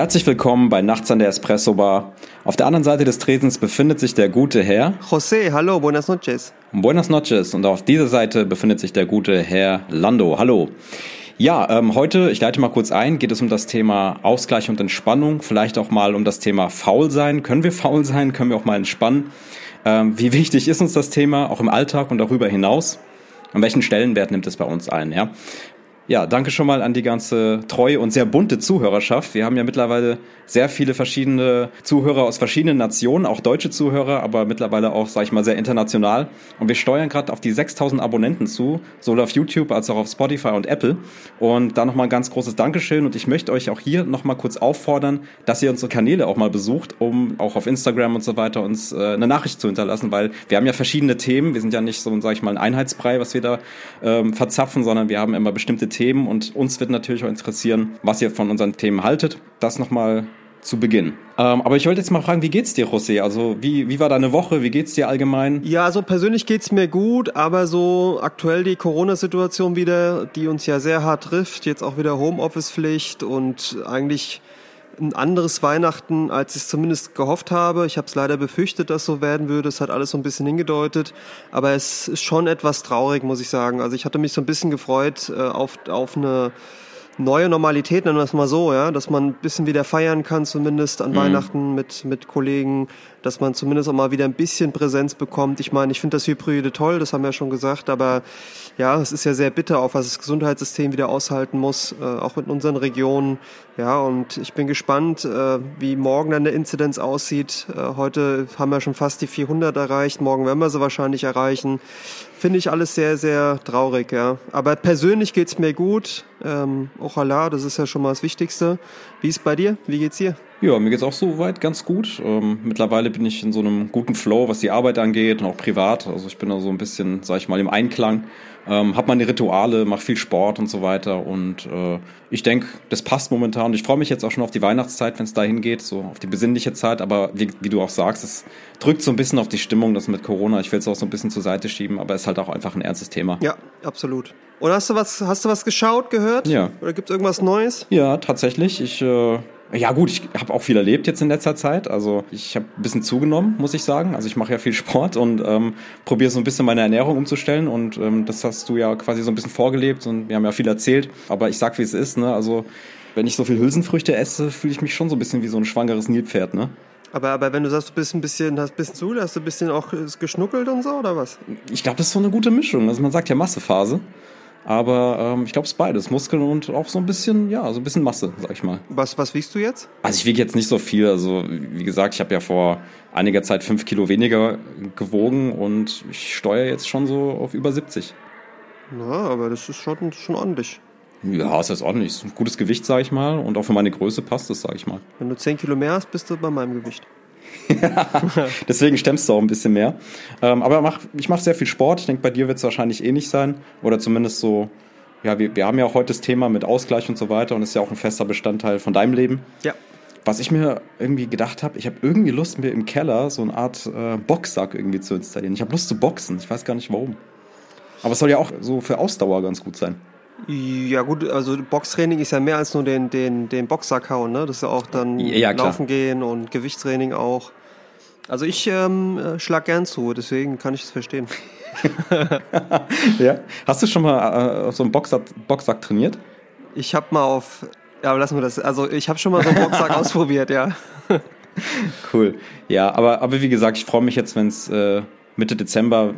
Herzlich willkommen bei Nachts an der Espresso Bar. Auf der anderen Seite des Tretens befindet sich der gute Herr José, hallo, buenas noches. Buenas noches und auf dieser Seite befindet sich der gute Herr Lando. Hallo. Ja, ähm, heute, ich leite mal kurz ein, geht es um das Thema Ausgleich und Entspannung, vielleicht auch mal um das Thema Faul sein. Können wir faul sein? Können wir auch mal entspannen? Ähm, wie wichtig ist uns das Thema, auch im Alltag und darüber hinaus? An welchen Stellenwert nimmt es bei uns ein? Ja? Ja, danke schon mal an die ganze treue und sehr bunte Zuhörerschaft. Wir haben ja mittlerweile sehr viele verschiedene Zuhörer aus verschiedenen Nationen, auch deutsche Zuhörer, aber mittlerweile auch, sag ich mal, sehr international. Und wir steuern gerade auf die 6000 Abonnenten zu, sowohl auf YouTube als auch auf Spotify und Apple. Und da nochmal ein ganz großes Dankeschön. Und ich möchte euch auch hier nochmal kurz auffordern, dass ihr unsere Kanäle auch mal besucht, um auch auf Instagram und so weiter uns äh, eine Nachricht zu hinterlassen, weil wir haben ja verschiedene Themen. Wir sind ja nicht so, sag ich mal, ein Einheitsbrei, was wir da ähm, verzapfen, sondern wir haben immer bestimmte Themen. Und uns wird natürlich auch interessieren, was ihr von unseren Themen haltet. Das nochmal zu Beginn. Ähm, aber ich wollte jetzt mal fragen, wie geht's dir, José? Also wie, wie war deine Woche? Wie geht's dir allgemein? Ja, also persönlich geht's mir gut, aber so aktuell die Corona-Situation wieder, die uns ja sehr hart trifft, jetzt auch wieder Homeoffice-Pflicht und eigentlich ein anderes Weihnachten, als ich es zumindest gehofft habe. Ich habe es leider befürchtet, dass so werden würde. Es hat alles so ein bisschen hingedeutet. Aber es ist schon etwas traurig, muss ich sagen. Also ich hatte mich so ein bisschen gefreut äh, auf, auf eine neue Normalität, nennen wir es mal so, ja, dass man ein bisschen wieder feiern kann, zumindest an mhm. Weihnachten mit, mit Kollegen, dass man zumindest auch mal wieder ein bisschen Präsenz bekommt. Ich meine, ich finde das Hybride toll, das haben wir ja schon gesagt, aber ja, es ist ja sehr bitter, auch was das Gesundheitssystem wieder aushalten muss, äh, auch in unseren Regionen. Ja, und ich bin gespannt, äh, wie morgen dann der Inzidenz aussieht. Äh, heute haben wir schon fast die 400 erreicht, morgen werden wir sie wahrscheinlich erreichen. Finde ich alles sehr, sehr traurig, ja. Aber persönlich geht's mir gut. Ähm, Ochala, das ist ja schon mal das Wichtigste. Wie ist bei dir? Wie geht's dir? Ja, mir geht's auch soweit ganz gut. Ähm, mittlerweile bin ich in so einem guten Flow, was die Arbeit angeht und auch privat. Also ich bin da so ein bisschen, sag ich mal, im Einklang. Ähm, hab meine Rituale, mach viel Sport und so weiter. Und äh, ich denke, das passt momentan. Und ich freue mich jetzt auch schon auf die Weihnachtszeit, wenn es dahin geht, so auf die besinnliche Zeit. Aber wie, wie du auch sagst, es drückt so ein bisschen auf die Stimmung, das mit Corona. Ich will es auch so ein bisschen zur Seite schieben, aber es ist halt auch einfach ein ernstes Thema. Ja, absolut. Und hast du was, hast du was geschaut, gehört? Ja. Oder gibt's irgendwas Neues? Ja, tatsächlich. Ich äh, ja gut, ich habe auch viel erlebt jetzt in letzter Zeit. Also ich habe ein bisschen zugenommen, muss ich sagen. Also ich mache ja viel Sport und ähm, probiere so ein bisschen meine Ernährung umzustellen. Und ähm, das hast du ja quasi so ein bisschen vorgelebt und wir haben ja viel erzählt. Aber ich sag, wie es ist. Ne? Also wenn ich so viel Hülsenfrüchte esse, fühle ich mich schon so ein bisschen wie so ein schwangeres Nilpferd. Ne? Aber, aber wenn du sagst, du bist ein bisschen, hast ein bisschen zu, hast du ein bisschen auch geschnuckelt und so, oder was? Ich glaube, das ist so eine gute Mischung. Also man sagt ja Massephase. Aber ähm, ich glaube, es ist beides. Muskeln und auch so ein bisschen, ja, so ein bisschen Masse, sag ich mal. Was, was wiegst du jetzt? Also ich wiege jetzt nicht so viel. Also wie gesagt, ich habe ja vor einiger Zeit fünf Kilo weniger gewogen und ich steuere jetzt schon so auf über 70. Ja, aber das ist schon, schon ordentlich. Ja, es ist ordentlich. Es ist ein gutes Gewicht, sag ich mal. Und auch für meine Größe passt es, sag ich mal. Wenn du 10 Kilo mehr hast, bist du bei meinem Gewicht. Deswegen stemmst du auch ein bisschen mehr. Ähm, aber mach, ich mache sehr viel Sport. Ich denke, bei dir wird es wahrscheinlich ähnlich eh sein. Oder zumindest so, ja, wir, wir haben ja auch heute das Thema mit Ausgleich und so weiter und ist ja auch ein fester Bestandteil von deinem Leben. Ja. Was ich mir irgendwie gedacht habe, ich habe irgendwie Lust, mir im Keller so eine Art äh, Boxsack irgendwie zu installieren. Ich habe Lust zu boxen. Ich weiß gar nicht warum. Aber es soll ja auch so für Ausdauer ganz gut sein. Ja gut, also Boxtraining ist ja mehr als nur den, den, den Boxsack hauen, ne? Das ist ja auch dann ja, Laufen gehen und Gewichtstraining auch. Also ich ähm, äh, schlag gern zu, deswegen kann ich es verstehen. ja. Hast du schon mal äh, so einen Boxsack, Boxsack trainiert? Ich habe mal auf, ja, lassen wir das. Also ich habe schon mal so einen Boxsack ausprobiert, ja. cool. Ja, aber, aber wie gesagt, ich freue mich jetzt, wenn es äh, Mitte Dezember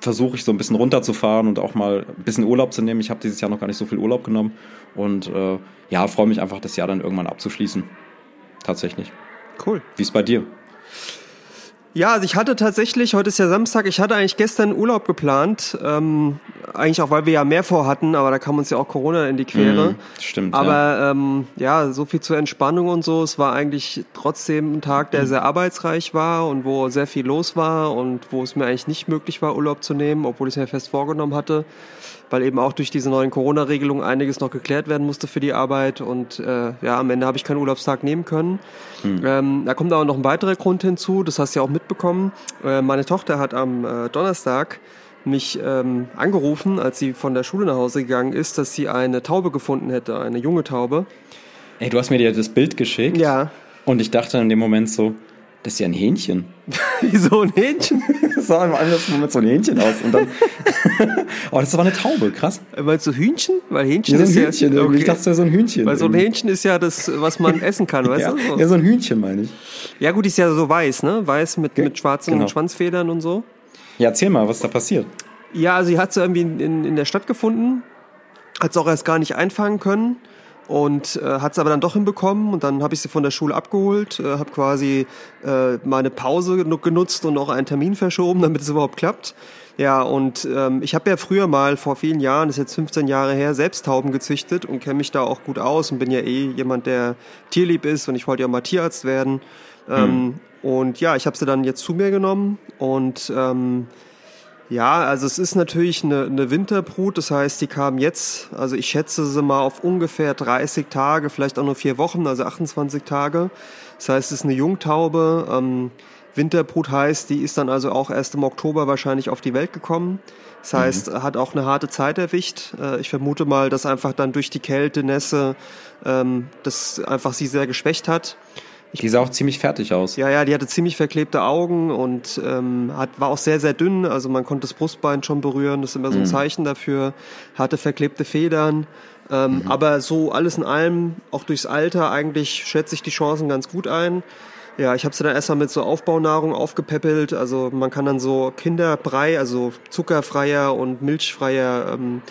versuche ich so ein bisschen runterzufahren und auch mal ein bisschen Urlaub zu nehmen. Ich habe dieses Jahr noch gar nicht so viel Urlaub genommen und äh, ja, freue mich einfach, das Jahr dann irgendwann abzuschließen. Tatsächlich. Cool. Wie ist bei dir? Ja, also ich hatte tatsächlich, heute ist ja Samstag, ich hatte eigentlich gestern Urlaub geplant, ähm, eigentlich auch, weil wir ja mehr vorhatten, aber da kam uns ja auch Corona in die Quere. Mhm, stimmt. Aber ja. Ähm, ja, so viel zur Entspannung und so. Es war eigentlich trotzdem ein Tag, der mhm. sehr arbeitsreich war und wo sehr viel los war und wo es mir eigentlich nicht möglich war, Urlaub zu nehmen, obwohl ich es mir fest vorgenommen hatte weil eben auch durch diese neuen Corona-Regelungen einiges noch geklärt werden musste für die Arbeit und äh, ja, am Ende habe ich keinen Urlaubstag nehmen können. Hm. Ähm, da kommt aber noch ein weiterer Grund hinzu, das hast du ja auch mitbekommen. Äh, meine Tochter hat am äh, Donnerstag mich ähm, angerufen, als sie von der Schule nach Hause gegangen ist, dass sie eine Taube gefunden hätte, eine junge Taube. Ey, du hast mir das Bild geschickt. Ja. Und ich dachte in dem Moment so, das ist ja ein Hähnchen. Wieso ein Hähnchen? das sah im ersten Moment so ein Hähnchen aus. Und dann oh, das war eine Taube, krass. Meinst du Hühnchen? Weil Hähnchen ja, so ein ist Hühnchen, ja... Okay. Ich dachte, das wäre so ein Hühnchen. Weil so ein Hähnchen ist ja das, was man essen kann, weißt ja, du? Ja, so ein Hühnchen meine ich. Ja gut, ist ja so weiß, ne? Weiß mit, mit schwarzen genau. Schwanzfedern und so. Ja, erzähl mal, was da passiert. Ja, also sie hat sie irgendwie in, in, in der Stadt gefunden. Hat es auch erst gar nicht einfangen können und äh, hat es aber dann doch hinbekommen und dann habe ich sie von der Schule abgeholt, äh, habe quasi äh, meine Pause genutzt und auch einen Termin verschoben, damit es überhaupt klappt. Ja, und ähm, ich habe ja früher mal vor vielen Jahren, das ist jetzt 15 Jahre her, selbst Tauben gezüchtet und kenne mich da auch gut aus und bin ja eh jemand, der tierlieb ist und ich wollte ja mal Tierarzt werden. Ähm, mhm. Und ja, ich habe sie dann jetzt zu mir genommen und ähm, ja, also es ist natürlich eine, eine Winterbrut, das heißt, die kam jetzt, also ich schätze sie mal auf ungefähr 30 Tage, vielleicht auch nur vier Wochen, also 28 Tage. Das heißt, es ist eine Jungtaube. Ähm, Winterbrut heißt, die ist dann also auch erst im Oktober wahrscheinlich auf die Welt gekommen. Das mhm. heißt, mhm. hat auch eine harte Zeit erwischt. Äh, ich vermute mal, dass einfach dann durch die Kälte, Nässe, ähm, das einfach sie sehr geschwächt hat. Die sah auch ziemlich fertig aus. Ja, ja, die hatte ziemlich verklebte Augen und ähm, hat, war auch sehr, sehr dünn. Also man konnte das Brustbein schon berühren. Das ist immer so ein mhm. Zeichen dafür. Hatte verklebte Federn. Ähm, mhm. Aber so alles in allem, auch durchs Alter, eigentlich schätze ich die Chancen ganz gut ein. Ja, ich habe sie dann erstmal mit so Aufbaunahrung aufgepäppelt. Also man kann dann so Kinderbrei, also zuckerfreier und milchfreier ähm,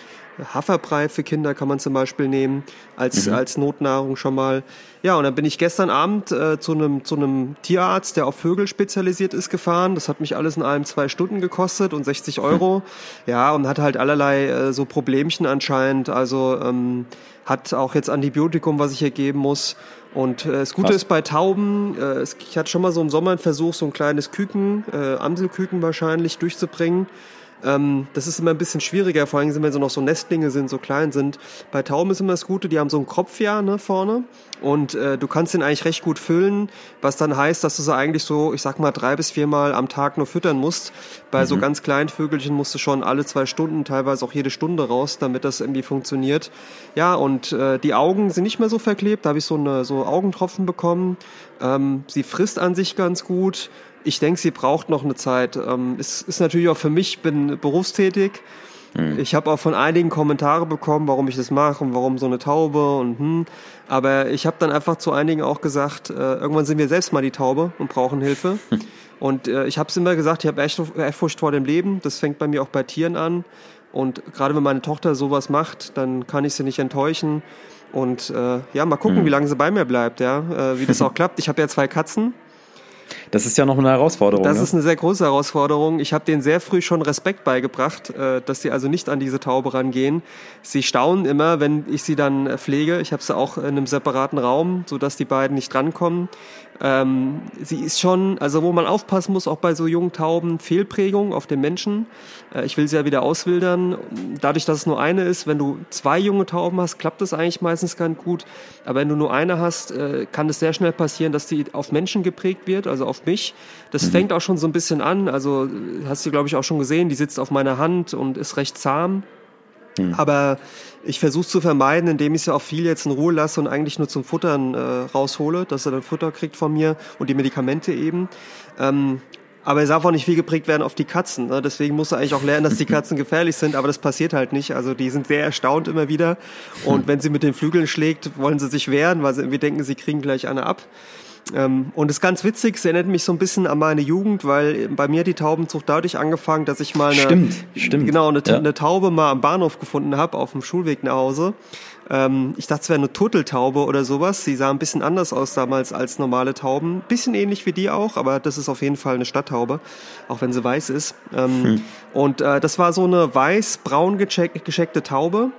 Haferbrei für Kinder kann man zum Beispiel nehmen, als, mhm. als Notnahrung schon mal. Ja, und dann bin ich gestern Abend äh, zu einem zu einem Tierarzt, der auf Vögel spezialisiert ist, gefahren. Das hat mich alles in allem zwei Stunden gekostet und 60 Euro. Mhm. Ja, und hat halt allerlei äh, so Problemchen anscheinend. Also ähm, hat auch jetzt Antibiotikum, was ich hier geben muss. Und äh, das Gute was? ist bei Tauben, äh, ich hatte schon mal so im Sommer einen Versuch, so ein kleines Küken, äh, Amselküken wahrscheinlich, durchzubringen. Ähm, das ist immer ein bisschen schwieriger, vor allem wenn so noch so Nestlinge sind, so klein sind. Bei Tauben ist immer das Gute, die haben so einen Kropf ja ne, vorne und äh, du kannst den eigentlich recht gut füllen, was dann heißt, dass du sie eigentlich so, ich sag mal, drei bis viermal am Tag nur füttern musst. Bei mhm. so ganz kleinen Vögelchen musst du schon alle zwei Stunden, teilweise auch jede Stunde raus, damit das irgendwie funktioniert. Ja, und äh, die Augen sind nicht mehr so verklebt, da habe ich so eine so Augentropfen bekommen. Ähm, sie frisst an sich ganz gut. Ich denke, sie braucht noch eine Zeit. Ähm, es ist natürlich auch für mich, bin berufstätig. Mhm. Ich habe auch von einigen Kommentare bekommen, warum ich das mache und warum so eine Taube und hm. Aber ich habe dann einfach zu einigen auch gesagt, äh, irgendwann sind wir selbst mal die Taube und brauchen Hilfe. Hm. Und äh, ich habe es immer gesagt, ich habe echt Ehrfurcht vor dem Leben. Das fängt bei mir auch bei Tieren an. Und gerade wenn meine Tochter sowas macht, dann kann ich sie nicht enttäuschen. Und äh, ja, mal gucken, mhm. wie lange sie bei mir bleibt, ja, äh, wie das auch klappt. Ich habe ja zwei Katzen das ist ja noch eine Herausforderung. Das ne? ist eine sehr große Herausforderung. Ich habe denen sehr früh schon Respekt beigebracht, äh, dass sie also nicht an diese Taube rangehen. Sie staunen immer, wenn ich sie dann pflege. Ich habe sie auch in einem separaten Raum, sodass die beiden nicht drankommen. Ähm, sie ist schon, also wo man aufpassen muss, auch bei so jungen Tauben, Fehlprägung auf den Menschen. Äh, ich will sie ja wieder auswildern. Dadurch, dass es nur eine ist, wenn du zwei junge Tauben hast, klappt das eigentlich meistens ganz gut. Aber wenn du nur eine hast, äh, kann es sehr schnell passieren, dass die auf Menschen geprägt wird, also auf mich. Das mhm. fängt auch schon so ein bisschen an. Also hast du, glaube ich, auch schon gesehen, die sitzt auf meiner Hand und ist recht zahm. Mhm. Aber ich versuche es zu vermeiden, indem ich sie auch viel jetzt in Ruhe lasse und eigentlich nur zum Futtern äh, raushole, dass er dann Futter kriegt von mir und die Medikamente eben. Ähm, aber es darf auch nicht viel geprägt werden auf die Katzen. Ne? Deswegen muss er eigentlich auch lernen, dass die Katzen gefährlich sind, aber das passiert halt nicht. Also die sind sehr erstaunt immer wieder. Und wenn sie mit den Flügeln schlägt, wollen sie sich wehren, weil sie irgendwie denken, sie kriegen gleich eine ab. Ähm, und es ist ganz witzig, es erinnert mich so ein bisschen an meine Jugend, weil bei mir die Taubenzucht dadurch angefangen, dass ich mal eine, stimmt, stimmt. Genau, eine, ja. eine Taube mal am Bahnhof gefunden habe, auf dem Schulweg nach Hause. Ähm, ich dachte, es wäre eine Turteltaube oder sowas. Sie sah ein bisschen anders aus damals als normale Tauben. Bisschen ähnlich wie die auch, aber das ist auf jeden Fall eine Stadttaube, auch wenn sie weiß ist. Ähm, hm. Und äh, das war so eine weiß-braun gescheckte Taube.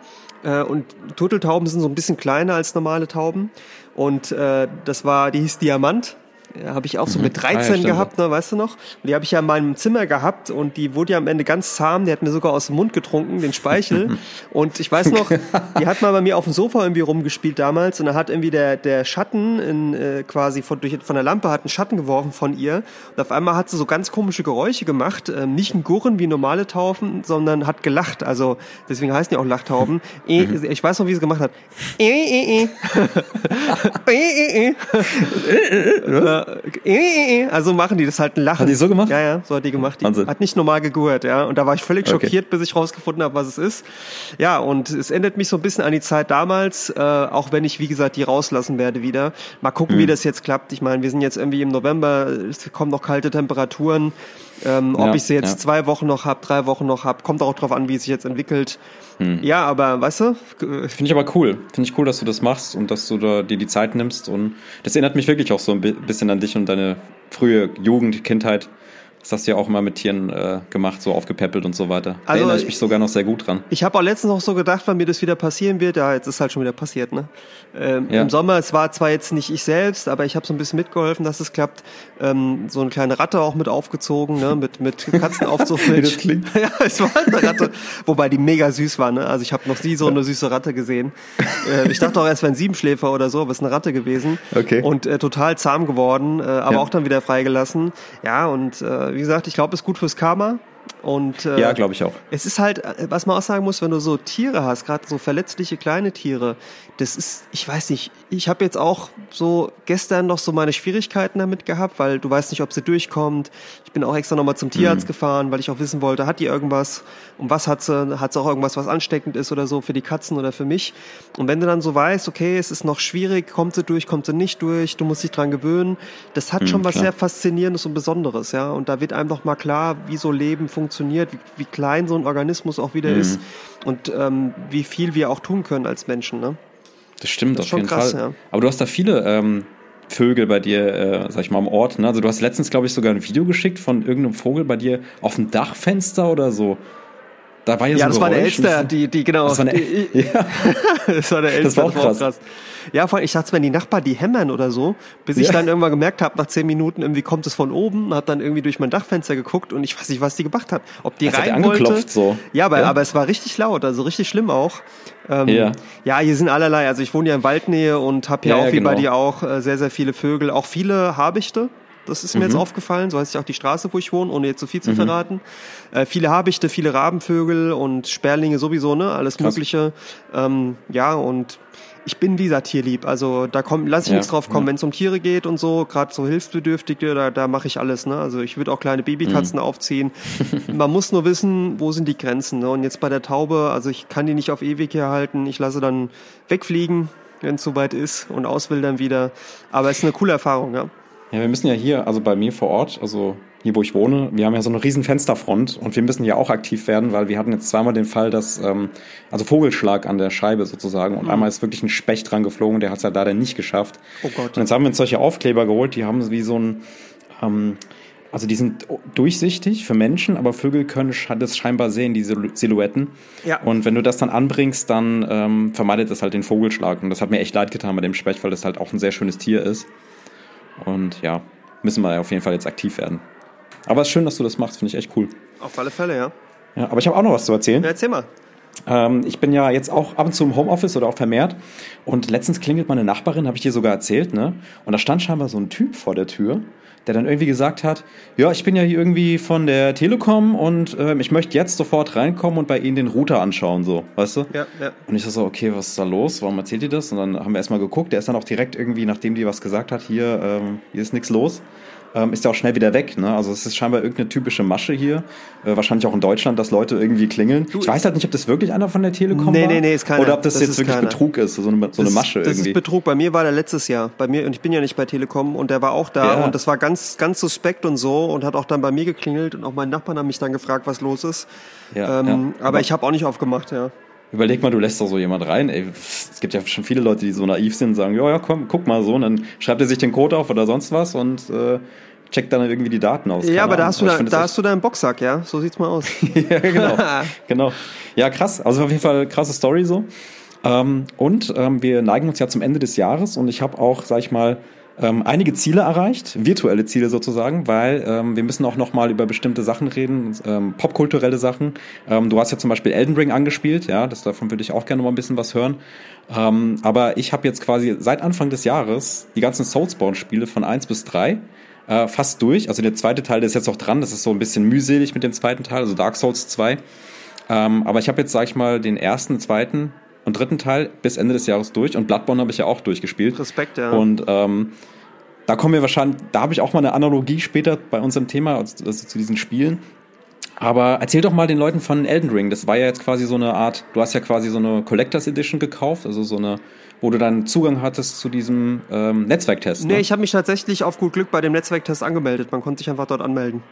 Äh, und Turteltauben sind so ein bisschen kleiner als normale Tauben. Und äh, das war, die hieß Diamant habe ich auch so mhm. mit 13 ah, ja, gehabt, ne, weißt du noch? Und die habe ich ja in meinem Zimmer gehabt und die wurde ja am Ende ganz zahm. Die hat mir sogar aus dem Mund getrunken, den Speichel. und ich weiß noch, die hat mal bei mir auf dem Sofa irgendwie rumgespielt damals und da hat irgendwie der, der Schatten in, äh, quasi von, durch, von der Lampe hat einen Schatten geworfen von ihr. Und auf einmal hat sie so ganz komische Geräusche gemacht. Ähm, nicht ein Gurren wie normale Tauben, sondern hat gelacht. Also deswegen heißen die auch Lachtauben. E, mhm. Ich weiß noch, wie sie gemacht hat. E. Äh, äh, äh, also machen die das halt ein Lachen. Hat die so gemacht? Ja, ja, so hat die gemacht. Die Wahnsinn. hat nicht normal gegurt, ja. Und da war ich völlig okay. schockiert, bis ich rausgefunden habe, was es ist. Ja, und es ändert mich so ein bisschen an die Zeit damals, äh, auch wenn ich, wie gesagt, die rauslassen werde wieder. Mal gucken, mhm. wie das jetzt klappt. Ich meine, wir sind jetzt irgendwie im November, es kommen noch kalte Temperaturen. Ähm, ob ja, ich sie jetzt ja. zwei Wochen noch habe, drei Wochen noch habe, kommt auch drauf an, wie es sich jetzt entwickelt. Hm. Ja, aber weißt du? Finde ich aber cool. Finde ich cool, dass du das machst und dass du da dir die Zeit nimmst. Und das erinnert mich wirklich auch so ein bisschen an dich und deine frühe Jugend, Kindheit. Das hast du ja auch immer mit Tieren äh, gemacht, so aufgepäppelt und so weiter. Da also, erinnere ich mich sogar noch sehr gut dran. Ich habe auch letztens noch so gedacht, wann mir das wieder passieren wird. Ja, jetzt ist halt schon wieder passiert, ne? Ähm, ja. Im Sommer, es war zwar jetzt nicht ich selbst, aber ich habe so ein bisschen mitgeholfen, dass es klappt. Ähm, so eine kleine Ratte auch mit aufgezogen, ne? Mit, mit Katzenaufzuchtmilch. ja, es war eine Ratte. Wobei die mega süß war, ne? Also ich habe noch nie so eine süße Ratte gesehen. Äh, ich dachte auch erst, wäre ein Siebenschläfer oder so, aber es ist eine Ratte gewesen. Okay. Und äh, total zahm geworden, äh, aber ja. auch dann wieder freigelassen. Ja, und äh, wie gesagt, ich glaube, es ist gut fürs Karma. Und, äh, ja, glaube ich auch. Es ist halt, äh, was man auch sagen muss, wenn du so Tiere hast, gerade so verletzliche kleine Tiere, das ist, ich weiß nicht, ich habe jetzt auch so gestern noch so meine Schwierigkeiten damit gehabt, weil du weißt nicht, ob sie durchkommt. Ich bin auch extra nochmal zum Tierarzt mhm. gefahren, weil ich auch wissen wollte, hat die irgendwas? Und was hat sie? Hat sie auch irgendwas, was ansteckend ist oder so für die Katzen oder für mich? Und wenn du dann so weißt, okay, es ist noch schwierig, kommt sie durch, kommt sie nicht durch, du musst dich dran gewöhnen, das hat mhm, schon was klar. sehr Faszinierendes und Besonderes, ja. Und da wird einem doch mal klar, wie so Leben funktioniert, wie, wie klein so ein Organismus auch wieder mhm. ist und ähm, wie viel wir auch tun können als Menschen, ne? Das stimmt das auf jeden krass, Fall. Ja. Aber du hast da viele ähm, Vögel bei dir, äh, sag ich mal, am Ort. Ne? Also du hast letztens, glaube ich, sogar ein Video geschickt von irgendeinem Vogel bei dir auf dem Dachfenster oder so. Da war ja, ja so das war der Elster, die, die, genau. Das war, eine, die, ja. das war der Elster, das war auch krass. Krass. Ja, vor allem, ich dachte, wenn die Nachbarn die hämmern oder so, bis ich dann irgendwann gemerkt habe, nach zehn Minuten, irgendwie kommt es von oben, hat dann irgendwie durch mein Dachfenster geguckt und ich weiß nicht, was die gemacht hat. Ob die das rein hat wollte. So. Ja, aber, ja. aber es war richtig laut, also richtig schlimm auch. Ähm, ja. ja, hier sind allerlei. Also ich wohne ja in Waldnähe und habe hier ja, auch, wie genau. bei dir auch, äh, sehr, sehr viele Vögel. Auch viele Habichte. Das ist mir mhm. jetzt aufgefallen. So heißt ja auch die Straße, wo ich wohne, ohne jetzt zu so viel zu mhm. verraten. Äh, viele Habichte, viele Rabenvögel und Sperlinge sowieso, ne? Alles Krass. Mögliche. Ähm, ja, und ich bin dieser Tierlieb. Also da komm, lass ich ja, nichts drauf kommen. Ja. Wenn es um Tiere geht und so, gerade so Hilfsbedürftige, da, da mache ich alles. Ne? Also ich würde auch kleine Babykatzen mhm. aufziehen. Man muss nur wissen, wo sind die Grenzen. Ne? Und jetzt bei der Taube, also ich kann die nicht auf ewig hier halten. Ich lasse dann wegfliegen, wenn es soweit ist und auswildern wieder. Aber es ist eine coole Erfahrung, ja. Ja, wir müssen ja hier, also bei mir vor Ort, also hier wo ich wohne, wir haben ja so eine riesen Fensterfront und wir müssen ja auch aktiv werden, weil wir hatten jetzt zweimal den Fall, dass, ähm, also Vogelschlag an der Scheibe sozusagen und mhm. einmal ist wirklich ein Specht dran geflogen, der hat es ja leider nicht geschafft. Oh Gott. Und jetzt haben wir uns solche Aufkleber geholt, die haben wie so ein, ähm, also die sind durchsichtig für Menschen, aber Vögel können das scheinbar sehen, diese Silhouetten. Ja. Und wenn du das dann anbringst, dann ähm, vermeidet es halt den Vogelschlag. Und das hat mir echt leid getan bei dem Specht, weil das halt auch ein sehr schönes Tier ist. Und ja, müssen wir auf jeden Fall jetzt aktiv werden. Aber es ist schön, dass du das machst, finde ich echt cool. Auf alle Fälle, ja. Ja, aber ich habe auch noch was zu erzählen. Ja, erzähl mal. Ähm, ich bin ja jetzt auch ab und zu im Homeoffice oder auch vermehrt. Und letztens klingelt meine Nachbarin, habe ich dir sogar erzählt, ne? Und da stand scheinbar so ein Typ vor der Tür, der dann irgendwie gesagt hat, ja, ich bin ja hier irgendwie von der Telekom und äh, ich möchte jetzt sofort reinkommen und bei Ihnen den Router anschauen, so, weißt du? Ja, ja. Und ich so, okay, was ist da los? Warum erzählt ihr das? Und dann haben wir erstmal geguckt. Der ist dann auch direkt irgendwie, nachdem die was gesagt hat, hier, ähm, hier ist nichts los ähm, ist ja auch schnell wieder weg. Ne? Also es ist scheinbar irgendeine typische Masche hier. Äh, wahrscheinlich auch in Deutschland, dass Leute irgendwie klingeln. Du, ich weiß halt nicht, ob das wirklich einer von der Telekom nee, war. Nee, nee, ist keiner. Oder ob das, das jetzt wirklich keiner. Betrug ist, so eine, so eine Masche das irgendwie. Das ist Betrug. Bei mir war der letztes Jahr. Bei mir, und ich bin ja nicht bei Telekom und der war auch da ja. und das war ganz, ganz suspekt und so und hat auch dann bei mir geklingelt und auch meine Nachbarn haben mich dann gefragt, was los ist. Ja, ähm, ja. Aber, aber ich habe auch nicht aufgemacht, ja. Überleg mal, du lässt doch so jemand rein. Ey, es gibt ja schon viele Leute, die so naiv sind und sagen, ja, ja, komm, guck mal so. Und dann schreibt er sich den Code auf oder sonst was und äh, checkt dann irgendwie die Daten aus. Ja, aber da hast, du, da, da hast du deinen Boxsack, ja? So sieht's mal aus. ja, genau. genau. Ja, krass. Also auf jeden Fall krasse Story so. Ähm, und ähm, wir neigen uns ja zum Ende des Jahres und ich habe auch, sag ich mal, ähm, einige Ziele erreicht, virtuelle Ziele sozusagen, weil ähm, wir müssen auch nochmal über bestimmte Sachen reden, ähm, popkulturelle Sachen. Ähm, du hast ja zum Beispiel Elden Ring angespielt, ja, das davon würde ich auch gerne mal ein bisschen was hören. Ähm, aber ich habe jetzt quasi seit Anfang des Jahres die ganzen Soulspawn-Spiele von eins bis drei äh, fast durch. Also der zweite Teil der ist jetzt auch dran, das ist so ein bisschen mühselig mit dem zweiten Teil, also Dark Souls 2. Ähm, aber ich habe jetzt, sag ich mal, den ersten, zweiten und dritten Teil bis Ende des Jahres durch und Bloodborne habe ich ja auch durchgespielt. Respekt, ja. Und ähm, da kommen wir wahrscheinlich, da habe ich auch mal eine Analogie später bei unserem Thema, also, also zu diesen Spielen. Aber erzähl doch mal den Leuten von Elden Ring. Das war ja jetzt quasi so eine Art, du hast ja quasi so eine Collectors Edition gekauft, also so eine, wo du dann Zugang hattest zu diesem ähm, Netzwerktest. Ne? Nee, ich habe mich tatsächlich auf gut Glück bei dem Netzwerktest angemeldet. Man konnte sich einfach dort anmelden.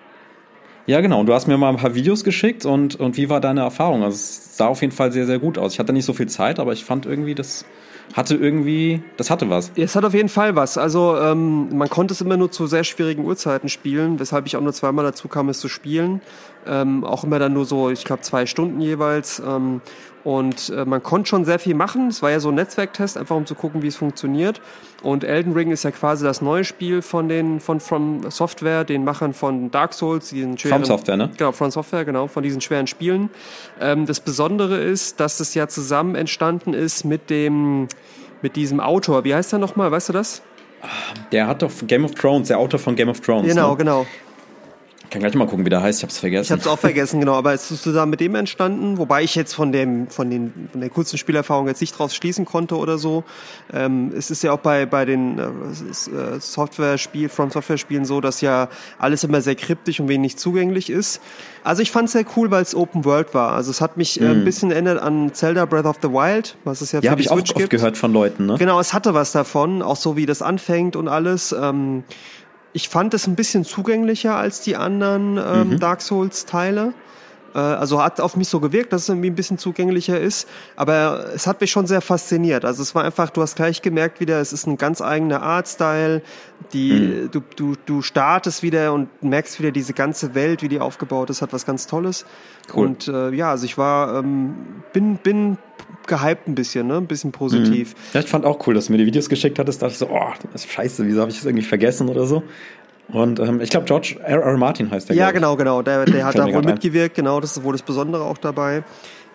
Ja, genau. Und du hast mir mal ein paar Videos geschickt und, und wie war deine Erfahrung? Also es sah auf jeden Fall sehr, sehr gut aus. Ich hatte nicht so viel Zeit, aber ich fand irgendwie, das hatte irgendwie, das hatte was. Es hat auf jeden Fall was. Also ähm, man konnte es immer nur zu sehr schwierigen Uhrzeiten spielen, weshalb ich auch nur zweimal dazu kam, es zu spielen. Ähm, auch immer dann nur so, ich glaube, zwei Stunden jeweils. Ähm, und äh, man konnte schon sehr viel machen. Es war ja so ein Netzwerktest, einfach um zu gucken, wie es funktioniert. Und Elden Ring ist ja quasi das neue Spiel von den von From Software, den Machern von Dark Souls, diesen schweren, From Software, ne? Genau, From Software, genau, von diesen schweren Spielen. Ähm, das Besondere ist, dass es ja zusammen entstanden ist mit dem mit diesem Autor. Wie heißt er nochmal? Weißt du das? Der hat doch Game of Thrones, der Autor von Game of Thrones. Genau, ne? genau kann gleich mal gucken, wie der heißt. Ich habe es vergessen. Ich habe es auch vergessen, genau. Aber es ist zusammen mit dem entstanden, wobei ich jetzt von dem von den von der kurzen Spielerfahrung jetzt nicht draus schließen konnte oder so. Ähm, es ist ja auch bei bei den äh, äh Software-Spiel, From Software-Spielen so, dass ja alles immer sehr kryptisch und wenig zugänglich ist. Also ich fand es sehr cool, weil es Open World war. Also es hat mich äh, ein mhm. bisschen erinnert an Zelda Breath of the Wild, was es ja, ja für die Switch ich auch oft gehört von Leuten. Ne? Genau, es hatte was davon, auch so wie das anfängt und alles. Ähm, ich fand es ein bisschen zugänglicher als die anderen ähm, mhm. Dark Souls-Teile. Äh, also hat auf mich so gewirkt, dass es irgendwie ein bisschen zugänglicher ist. Aber es hat mich schon sehr fasziniert. Also es war einfach, du hast gleich gemerkt wieder, es ist ein ganz eigener Artstyle. Die, mhm. du, du, du startest wieder und merkst wieder diese ganze Welt, wie die aufgebaut ist, hat was ganz Tolles. Cool. Und äh, ja, also ich war, ähm, bin, bin gehypt ein bisschen, ne? Ein bisschen positiv. Mhm. Ja, ich fand auch cool, dass du mir die Videos geschickt hattest. Da dachte ich so, oh, das ist scheiße, wieso habe ich das irgendwie vergessen oder so? Und ähm, ich glaube, George R. R. Martin heißt der. Ja, genau, genau. Der, der hat da wohl mitgewirkt. Genau, das ist wohl das Besondere auch dabei.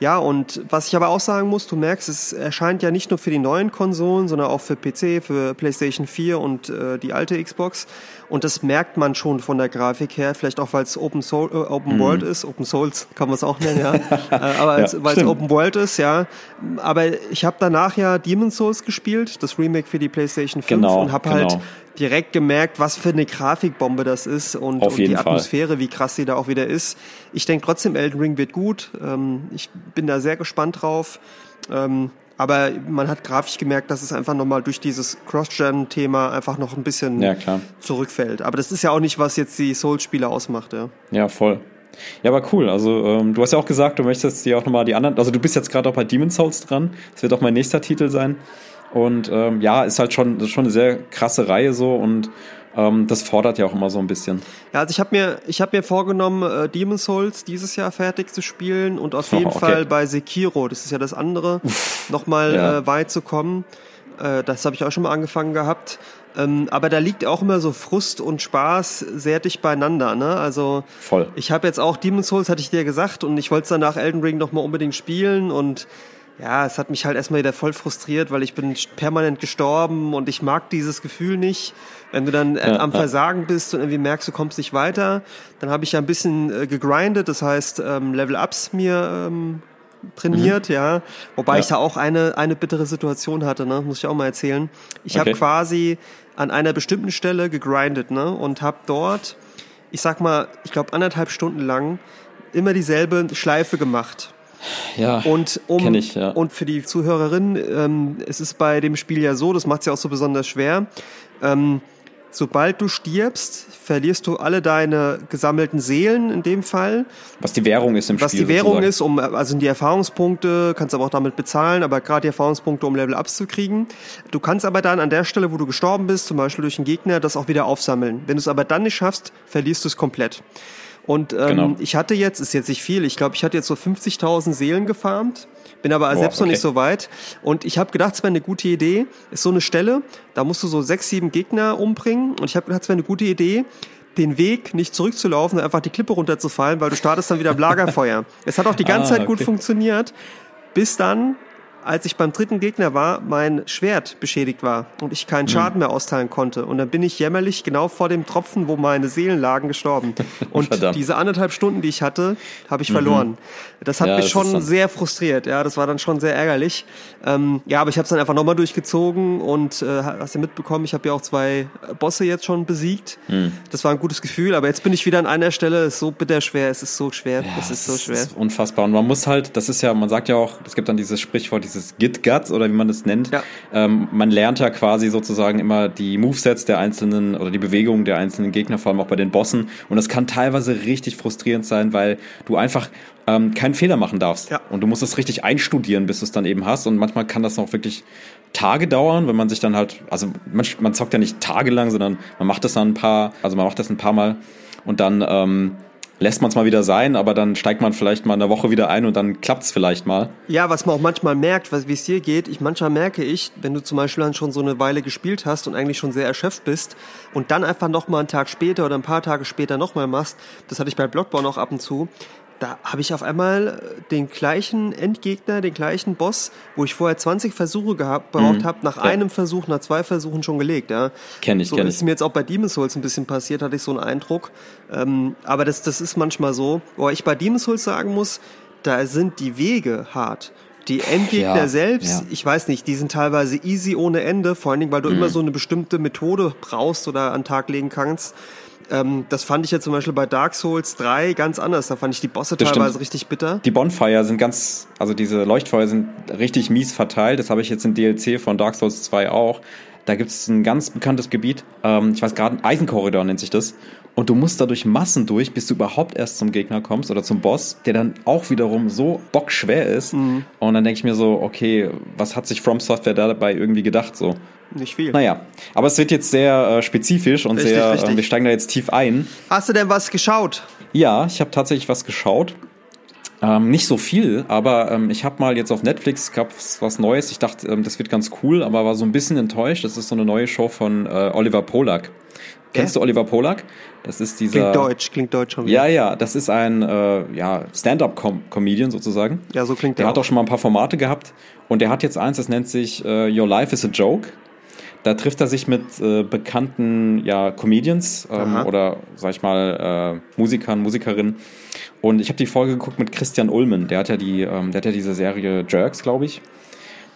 Ja, und was ich aber auch sagen muss, du merkst, es erscheint ja nicht nur für die neuen Konsolen, sondern auch für PC, für PlayStation 4 und äh, die alte Xbox. Und das merkt man schon von der Grafik her, vielleicht auch, weil es Open, Soul, äh, Open mhm. World ist. Open Souls kann man es auch nennen, ja. äh, aber ja, weil es Open World ist, ja. Aber ich habe danach ja Demon's Souls gespielt, das Remake für die PlayStation 5 genau, und habe genau. halt direkt gemerkt, was für eine Grafikbombe das ist und, und die Atmosphäre, Fall. wie krass sie da auch wieder ist. Ich denke trotzdem, Elden Ring wird gut. Ähm, ich bin da sehr gespannt drauf. Ähm, aber man hat grafisch gemerkt, dass es einfach nochmal durch dieses Cross-Gen-Thema einfach noch ein bisschen ja, zurückfällt. Aber das ist ja auch nicht, was jetzt die Souls-Spiele ausmacht, ja. Ja, voll. Ja, aber cool. Also ähm, du hast ja auch gesagt, du möchtest dir auch nochmal die anderen. Also du bist jetzt gerade auch bei Demon's Souls dran. Das wird auch mein nächster Titel sein. Und ähm, ja, ist halt schon, ist schon eine sehr krasse Reihe so und ähm, das fordert ja auch immer so ein bisschen. Ja, also ich habe mir, ich habe mir vorgenommen, äh, Demon's Souls dieses Jahr fertig zu spielen und auf jeden oh, okay. Fall bei Sekiro, das ist ja das andere, nochmal ja. äh, weit zu kommen. Äh, das habe ich auch schon mal angefangen gehabt. Ähm, aber da liegt auch immer so Frust und Spaß sehr dicht beieinander. Ne? Also Voll. ich habe jetzt auch Demon's Souls, hatte ich dir gesagt, und ich wollte es dann nach Elden Ring nochmal unbedingt spielen und ja, es hat mich halt erstmal wieder voll frustriert, weil ich bin permanent gestorben und ich mag dieses Gefühl nicht. Wenn du dann äh, ja, am Versagen bist und irgendwie merkst, du kommst nicht weiter, dann habe ich ja ein bisschen äh, gegrindet, das heißt ähm, Level-Ups mir ähm, trainiert, mhm. ja. Wobei ja. ich da auch eine, eine bittere Situation hatte, ne? muss ich auch mal erzählen. Ich okay. habe quasi an einer bestimmten Stelle gegrindet ne? und habe dort, ich sag mal, ich glaube anderthalb Stunden lang immer dieselbe Schleife gemacht. Ja, und um, ich, ja. Und für die Zuhörerin, ähm, es ist bei dem Spiel ja so, das macht es ja auch so besonders schwer. Ähm, sobald du stirbst, verlierst du alle deine gesammelten Seelen in dem Fall. Was die Währung ist im Was Spiel. die Währung sozusagen. ist, um, also sind die Erfahrungspunkte, kannst aber auch damit bezahlen, aber gerade die Erfahrungspunkte, um Level-Ups zu kriegen. Du kannst aber dann an der Stelle, wo du gestorben bist, zum Beispiel durch einen Gegner, das auch wieder aufsammeln. Wenn du es aber dann nicht schaffst, verlierst du es komplett. Und ähm, Genau. ich hatte jetzt, ist jetzt nicht viel, ich glaube, ich hatte jetzt so 50.000 Seelen gefarmt, bin aber Boah, selbst noch okay. nicht so weit. Und ich habe gedacht, es wäre eine gute Idee, ist so eine Stelle, da musst du so sechs, sieben Gegner umbringen. Und ich habe gedacht, es wäre eine gute Idee, den Weg nicht zurückzulaufen, sondern einfach die Klippe runterzufallen, weil du startest dann wieder im Lagerfeuer. Es hat auch die ganze Ah, Zeit gut okay. funktioniert, bis dann, als ich beim dritten Gegner war, mein Schwert beschädigt war und ich Hm. keinen Schaden mehr austeilen konnte. Und dann bin ich jämmerlich genau vor dem Tropfen, wo meine Seelen lagen, gestorben. Und Verdammt. diese anderthalb Stunden, die ich hatte, habe ich verloren. Das hat Ja, mich schon sehr frustriert. Ja, das war dann schon sehr ärgerlich. Ähm, ja, aber ich habe es dann einfach nochmal durchgezogen und äh, hast ja mitbekommen, ich habe ja auch zwei Bosse jetzt schon besiegt. Hm. Das war ein gutes Gefühl, aber jetzt bin ich wieder an einer Stelle, es ist so bitter schwer, es ist so schwer, es ist so schwer. Ist unfassbar. Und man muss halt, das ist ja, man sagt ja auch, es gibt dann dieses Sprichwort, dieses Git Guts oder wie man das nennt. Ja. Ähm, man lernt ja quasi sozusagen immer die Movesets der einzelnen oder die Bewegungen der einzelnen Gegner, vor allem auch bei den Bossen. Und das kann teilweise richtig frustrierend sein, weil du einfach ähm, keinen Fehler machen darfst. Ja. Und du musst es richtig einstudieren, bis du es dann eben hast. Und manchmal kann das auch wirklich Tage dauern, wenn man sich dann halt, also man, man zockt ja nicht tagelang, sondern man macht das dann ein paar, also man macht das ein paar Mal und dann ähm, lässt man es mal wieder sein, aber dann steigt man vielleicht mal in der Woche wieder ein und dann klappt's vielleicht mal. Ja, was man auch manchmal merkt, wie es dir geht, ich manchmal merke ich, wenn du zum Beispiel dann schon so eine Weile gespielt hast und eigentlich schon sehr erschöpft bist und dann einfach noch mal einen Tag später oder ein paar Tage später noch mal machst, das hatte ich bei Bloodborne auch ab und zu, da habe ich auf einmal äh, den gleichen Endgegner, den gleichen Boss, wo ich vorher 20 Versuche gehabt, braucht habe, nach Ja. einem Versuch, nach zwei Versuchen schon gelegt. Ja. Kenn ich, so kenn ist ich. es mir jetzt auch bei Demon's Souls ein bisschen passiert, hatte ich so einen Eindruck. Ähm, aber das, das ist manchmal so. Wo ich bei Demon's Souls sagen muss, da sind die Wege hart. Die Endgegner Ja, selbst, ja. ich weiß nicht, die sind teilweise easy ohne Ende, vor allen Dingen, weil du Mhm. immer so eine bestimmte Methode brauchst oder an den Tag legen kannst. Ähm, das fand ich ja zum Beispiel bei Dark Souls 3 ganz anders. Da fand ich die Bosse Das teilweise stimmt. richtig bitter. Die Bonfire sind ganz, also diese Leuchtfeuer sind richtig mies verteilt. Das habe ich jetzt im DLC von Dark Souls 2 auch. Da gibt es ein ganz bekanntes Gebiet. Ähm, ich weiß gerade, Eisenkorridor nennt sich das. Und du musst da durch Massen durch, bis du überhaupt erst zum Gegner kommst oder zum Boss, der dann auch wiederum so bockschwer ist. Mhm. Und dann denke ich mir so, okay, was hat sich From Software dabei irgendwie gedacht? So. Nicht viel. Naja, aber es wird jetzt sehr äh, spezifisch und Richtig, sehr, richtig. Äh, wir steigen da jetzt tief ein. Hast du denn was geschaut? Ja, ich habe tatsächlich was geschaut. Ähm, nicht so viel, aber ähm, ich habe mal jetzt auf Netflix gab's was Neues. Ich dachte, ähm, das wird ganz cool, aber war so ein bisschen enttäuscht. Das ist so eine neue Show von äh, Oliver Polak. Kennst du Oliver Polak? Das ist dieser. Klingt deutsch, klingt deutsch schon wieder. Ja, ja, das ist ein äh, ja, Stand-up-Comedian sozusagen. Ja, so klingt Der der hat auch schon mal ein paar Formate gehabt und der hat jetzt eins, das nennt sich äh, Your Life is a Joke. Da trifft er sich mit äh, bekannten ja, Comedians ähm, oder, sag ich mal, äh, Musikern, Musikerinnen. Und ich habe die Folge geguckt mit Christian Ulmen. Der hat ja die, ähm, der hat ja diese Serie Jerks, glaube ich.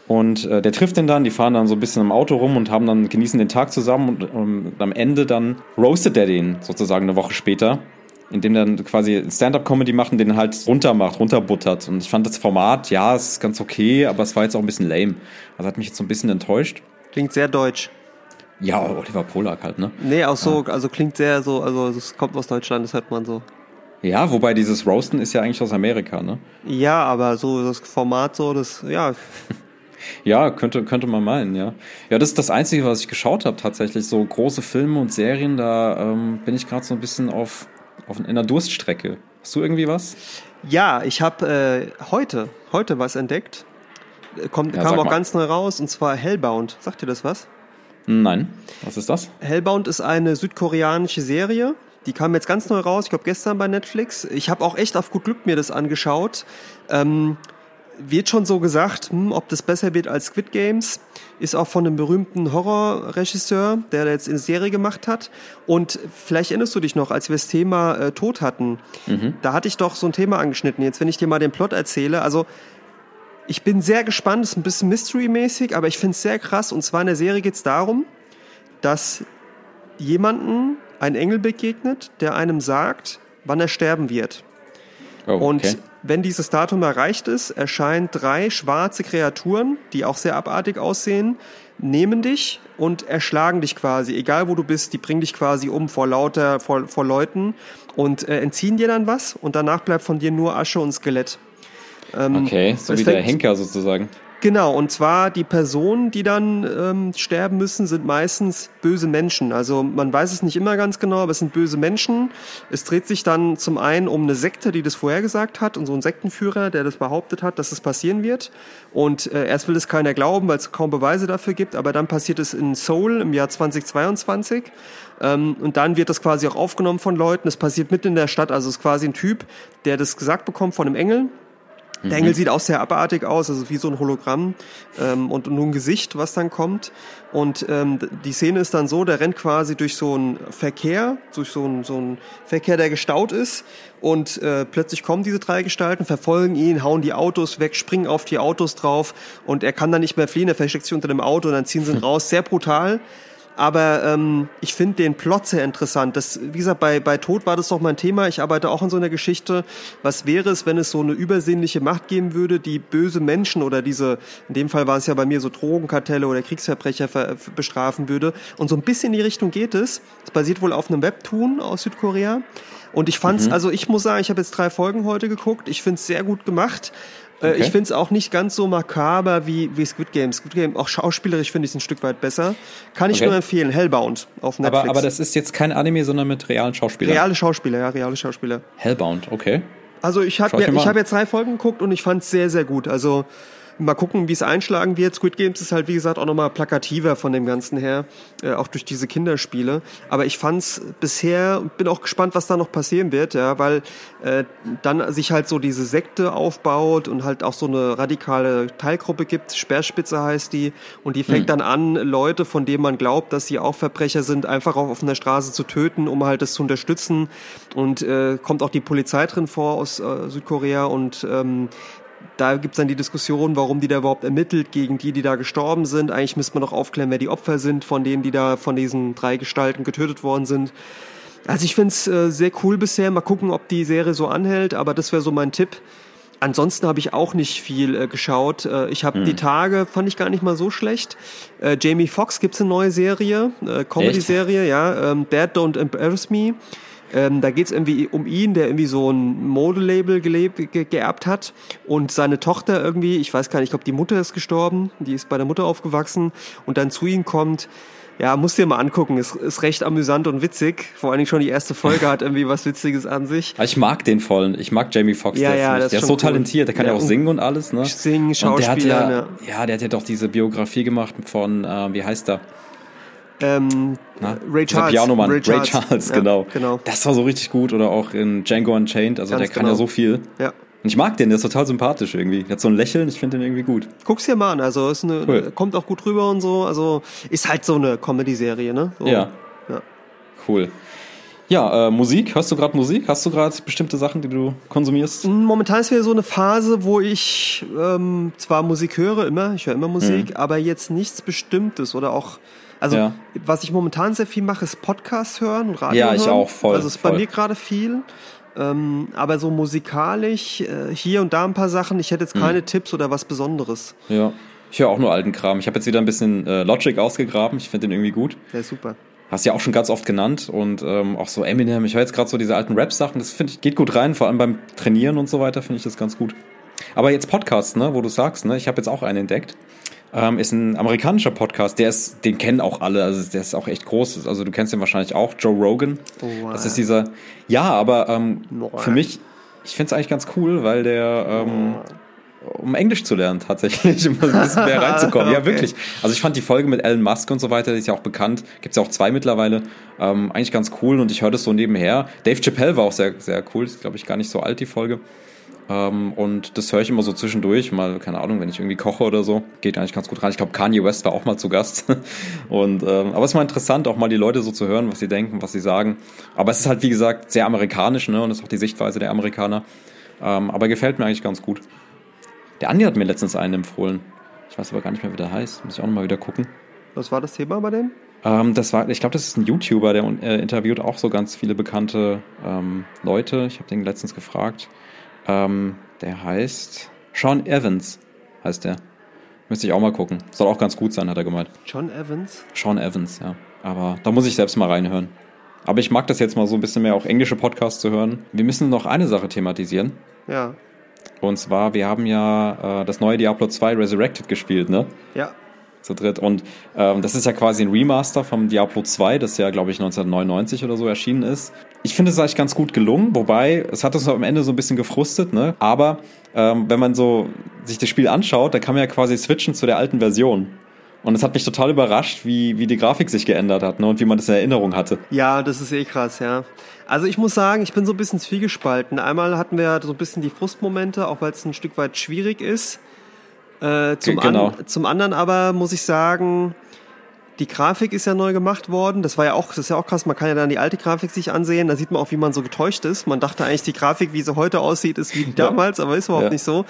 Und äh, der trifft den dann, die fahren dann so ein bisschen im Auto rum und haben dann genießen den Tag zusammen und, ähm, am Ende dann roastet er den sozusagen eine Woche später, indem dann quasi Stand-up-Comedy macht und den halt runtermacht, runterbuttert. Und ich fand das Format, ja, es ist ganz okay, aber es war jetzt auch ein bisschen lame. Also hat mich jetzt so ein bisschen enttäuscht. Klingt sehr deutsch. Ja, Oliver Polak halt, ne? Nee, auch so, also klingt sehr so, also es kommt aus Deutschland, das hört man so. Ja, wobei dieses Roasten ist ja eigentlich aus Amerika, ne? Ja, aber so das Format so, das, ja, Ja, könnte, könnte man meinen, ja. Ja, das ist das Einzige, was ich geschaut habe tatsächlich. So große Filme und Serien, da ähm, bin ich gerade so ein bisschen auf, auf in einer Durststrecke. Hast du irgendwie was? Ja, ich habe äh, heute, heute was entdeckt. Äh, Kommt, Ja, kam auch mal. ganz neu raus, und zwar Hellbound. Sagt dir das was? Nein. Was ist das? Hellbound ist eine südkoreanische Serie. Die kam jetzt ganz neu raus, ich glaube gestern bei Netflix. Ich habe auch echt auf gut Glück mir das angeschaut. Ähm, wird schon so gesagt, hm, ob das besser wird als Squid Games. Ist auch von einem berühmten Horrorregisseur, der da jetzt eine Serie gemacht hat. Und vielleicht erinnerst du dich noch, als wir das Thema äh, Tod hatten, da hatte ich doch so ein Thema angeschnitten. Jetzt, wenn ich dir mal den Plot erzähle, also ich bin sehr gespannt, ist ein bisschen Mystery-mäßig, aber ich finde es sehr krass. Und zwar in der Serie geht es darum, dass jemanden ein Engel begegnet, der einem sagt, wann er sterben wird. Oh, Und okay. wenn dieses Datum erreicht ist, erscheinen drei schwarze Kreaturen, die auch sehr abartig aussehen, nehmen dich und erschlagen dich quasi, egal wo du bist, die bringen dich quasi um vor lauter, vor, vor Leuten und äh, entziehen dir dann was und danach bleibt von dir nur Asche und Skelett. Ähm, okay, so wie der Henker sozusagen. Genau, und zwar die Personen, die dann ähm, sterben müssen, sind meistens böse Menschen. Also man weiß es nicht immer ganz genau, aber es sind böse Menschen. Es dreht sich dann zum einen um eine Sekte, die das vorhergesagt hat und so ein Sektenführer, der das behauptet hat, dass es passieren wird. Und äh, erst will es keiner glauben, weil es kaum Beweise dafür gibt, aber dann passiert es in Seoul im Jahr 2022. Ähm, und dann wird das quasi auch aufgenommen von Leuten. Es passiert mitten in der Stadt, also es ist quasi ein Typ, der das gesagt bekommt von einem Engel der Engel mhm. sieht auch sehr abartig aus, also wie so ein Hologramm ähm, und nur ein Gesicht, was dann kommt. Und ähm, die Szene ist dann so, der rennt quasi durch so einen Verkehr, durch so einen, so einen Verkehr, der gestaut ist. Und äh, plötzlich kommen diese drei Gestalten, verfolgen ihn, hauen die Autos weg, springen auf die Autos drauf und er kann dann nicht mehr fliehen, er versteckt sich unter dem Auto und dann ziehen sie ihn raus. Sehr brutal. Aber ähm, ich finde den Plot sehr interessant. Das, wie gesagt, bei, bei Tod war das doch mein Thema. Ich arbeite auch an so einer Geschichte. Was wäre es, wenn es so eine übersinnliche Macht geben würde, die böse Menschen oder diese, in dem Fall war es ja bei mir so Drogenkartelle oder Kriegsverbrecher bestrafen würde. Und so ein bisschen in die Richtung geht es. Es basiert wohl auf einem Webtoon aus Südkorea. Und ich fand's, mhm. also ich muss sagen, ich habe jetzt drei Folgen heute geguckt. Ich finde es sehr gut gemacht. Äh, okay. Ich finde es auch nicht ganz so makaber wie, wie Squid Game. Squid Game, auch schauspielerisch finde ich es ein Stück weit besser. Kann ich okay. nur empfehlen. Hellbound auf Netflix. Aber, aber das ist jetzt kein Anime, sondern mit realen Schauspielern. Reale Schauspieler, ja, reale Schauspieler. Hellbound, okay. Also ich habe ich hab jetzt drei Folgen geguckt und ich fand es sehr, sehr gut. Also Mal gucken, wie es einschlagen wird. Squid Games ist halt, wie gesagt, auch nochmal plakativer von dem Ganzen her, äh, auch durch diese Kinderspiele. Aber ich fand's bisher, bin auch gespannt, was da noch passieren wird, ja, weil äh, dann sich halt so diese Sekte aufbaut und halt auch so eine radikale Teilgruppe gibt, Speerspitze heißt die, und die fängt mhm. dann an, Leute, von denen man glaubt, dass sie auch Verbrecher sind, einfach auf offener Straße zu töten, um halt das zu unterstützen. Und äh, kommt auch die Polizei drin vor aus äh, Südkorea und ähm, da gibt's dann die Diskussion, warum die da überhaupt ermittelt gegen die, die da gestorben sind. Eigentlich müsste man doch aufklären, wer die Opfer sind von denen, die da von diesen drei Gestalten getötet worden sind. Also ich finde es äh, sehr cool bisher. Mal gucken, ob die Serie so anhält, aber das wäre so mein Tipp. Ansonsten habe ich auch nicht viel äh, geschaut. Äh, ich habe hm. die Tage, fand ich gar nicht mal so schlecht. Äh, Jamie Foxx gibt's eine neue Serie, äh, Comedy-Serie, ja. Ähm, Dad Don't Embarrass Me. Ähm, da geht es irgendwie um ihn, der irgendwie so ein Modelabel ge geerbt hat und seine Tochter irgendwie, ich weiß gar nicht, ich glaube die Mutter ist gestorben, die ist bei der Mutter aufgewachsen und dann zu ihm kommt. Ja, musst dir mal angucken. Ist, ist recht amüsant und witzig. Vor allen Dingen schon die erste Folge hat irgendwie was Witziges an sich. Ich mag den vollen. Ich mag Jamie Foxx. Ja, ja, der ist so cool. talentiert. Der kann ja, ja auch singen und alles. Ne? Singen, Schauspieler. Ja, ja, ja, der hat ja doch diese Biografie gemacht von, äh, wie heißt er? Ähm, Na, Ray Charles. Pianomann, Ray Charles, Ray Charles ja, genau. genau. Das war so richtig gut. Oder auch in Django Unchained. Also Ganz der kann genau. ja so viel. Ja. Und ich mag den, der ist total sympathisch irgendwie. Der hat so ein Lächeln, ich finde den irgendwie gut. Guck's dir mal an, also ist eine, cool. kommt auch gut rüber und so. Also ist halt so eine Comedy-Serie, ne? So. Ja. ja. Cool. Ja, äh, Musik, hörst du gerade Musik? Hast du gerade bestimmte Sachen, die du konsumierst? Momentan ist wieder so eine Phase, wo ich ähm, zwar Musik höre, immer, ich höre immer Musik, mhm. aber jetzt nichts Bestimmtes oder auch also ja. was ich momentan sehr viel mache, ist Podcast hören und Radio Ja, ich hören. auch voll. Also ist voll. bei mir gerade viel. Ähm, aber so musikalisch, äh, hier und da ein paar Sachen. Ich hätte jetzt keine hm. Tipps oder was Besonderes. Ja, ich höre auch nur alten Kram. Ich habe jetzt wieder ein bisschen äh, Logic ausgegraben. Ich finde den irgendwie gut. Ja, super. Hast ja auch schon ganz oft genannt und ähm, auch so Eminem. Ich höre jetzt gerade so diese alten Rap-Sachen. Das finde ich geht gut rein, vor allem beim Trainieren und so weiter finde ich das ganz gut. Aber jetzt Podcasts, ne, wo du sagst, ne, ich habe jetzt auch einen entdeckt ähm, ist ein amerikanischer Podcast, der ist, den kennen auch alle, also der ist auch echt groß. Also du kennst den wahrscheinlich auch, Joe Rogan. Oh, das ist dieser, ja, aber ähm, für mich, ich finde es eigentlich ganz cool, weil der, ähm, um Englisch zu lernen tatsächlich, um ein bisschen mehr reinzukommen. okay. Ja, wirklich. Also ich fand die Folge mit Elon Musk und so weiter, die ist ja auch bekannt, gibt's ja auch zwei mittlerweile, ähm, eigentlich ganz cool und ich höre das so nebenher. Dave Chappelle war auch sehr, sehr cool, ist glaube ich gar nicht so alt, die Folge. Ähm, und das höre ich immer so zwischendurch, mal, keine Ahnung, wenn ich irgendwie koche oder so. Geht eigentlich ganz gut rein. Ich glaube, Kanye West war auch mal zu Gast. und, ähm, aber es ist mal interessant, auch mal die Leute so zu hören, was sie denken, was sie sagen. Aber es ist halt, wie gesagt, sehr amerikanisch, ne? Und das ist auch die Sichtweise der Amerikaner. Ähm, aber gefällt mir eigentlich ganz gut. Der Andi hat mir letztens einen empfohlen. Ich weiß aber gar nicht mehr, wie der heißt. Muss ich auch nochmal wieder gucken. Was war das Thema bei dem? Ähm, das war, ich glaube, das ist ein YouTuber, der äh, interviewt auch so ganz viele bekannte ähm, Leute. Ich habe den letztens gefragt. Ähm, der heißt Sean Evans, heißt der. Müsste ich auch mal gucken. Soll auch ganz gut sein, hat er gemeint. John Evans? Sean Evans, ja. Aber da muss ich selbst mal reinhören. Aber ich mag das jetzt mal so ein bisschen mehr auch englische Podcasts zu hören. Wir müssen noch eine Sache thematisieren. Ja. Und zwar, wir haben ja äh, das neue Diablo 2 Resurrected gespielt, ne? Ja. Zu dritt. Und ähm, das ist ja quasi ein Remaster vom Diablo 2, das ja, glaube ich, 1999 oder so erschienen ist. Ich finde es eigentlich ganz gut gelungen, wobei es hat uns am Ende so ein bisschen gefrustet, ne? Aber ähm, wenn man so sich das Spiel anschaut, da kann man ja quasi switchen zu der alten Version. Und es hat mich total überrascht, wie, wie die Grafik sich geändert hat ne, und wie man das in Erinnerung hatte. Ja, das ist eh krass, ja. Also ich muss sagen, ich bin so ein bisschen zwiegespalten. Einmal hatten wir so ein bisschen die Frustmomente, auch weil es ein Stück weit schwierig ist. Äh, zum, genau. an, zum anderen aber muss ich sagen, die Grafik ist ja neu gemacht worden. Das war ja auch, das ist ja auch krass. Man kann ja dann die alte Grafik sich ansehen. Da sieht man auch, wie man so getäuscht ist. Man dachte eigentlich, die Grafik, wie sie heute aussieht, ist wie damals, aber ist überhaupt Ja. nicht so.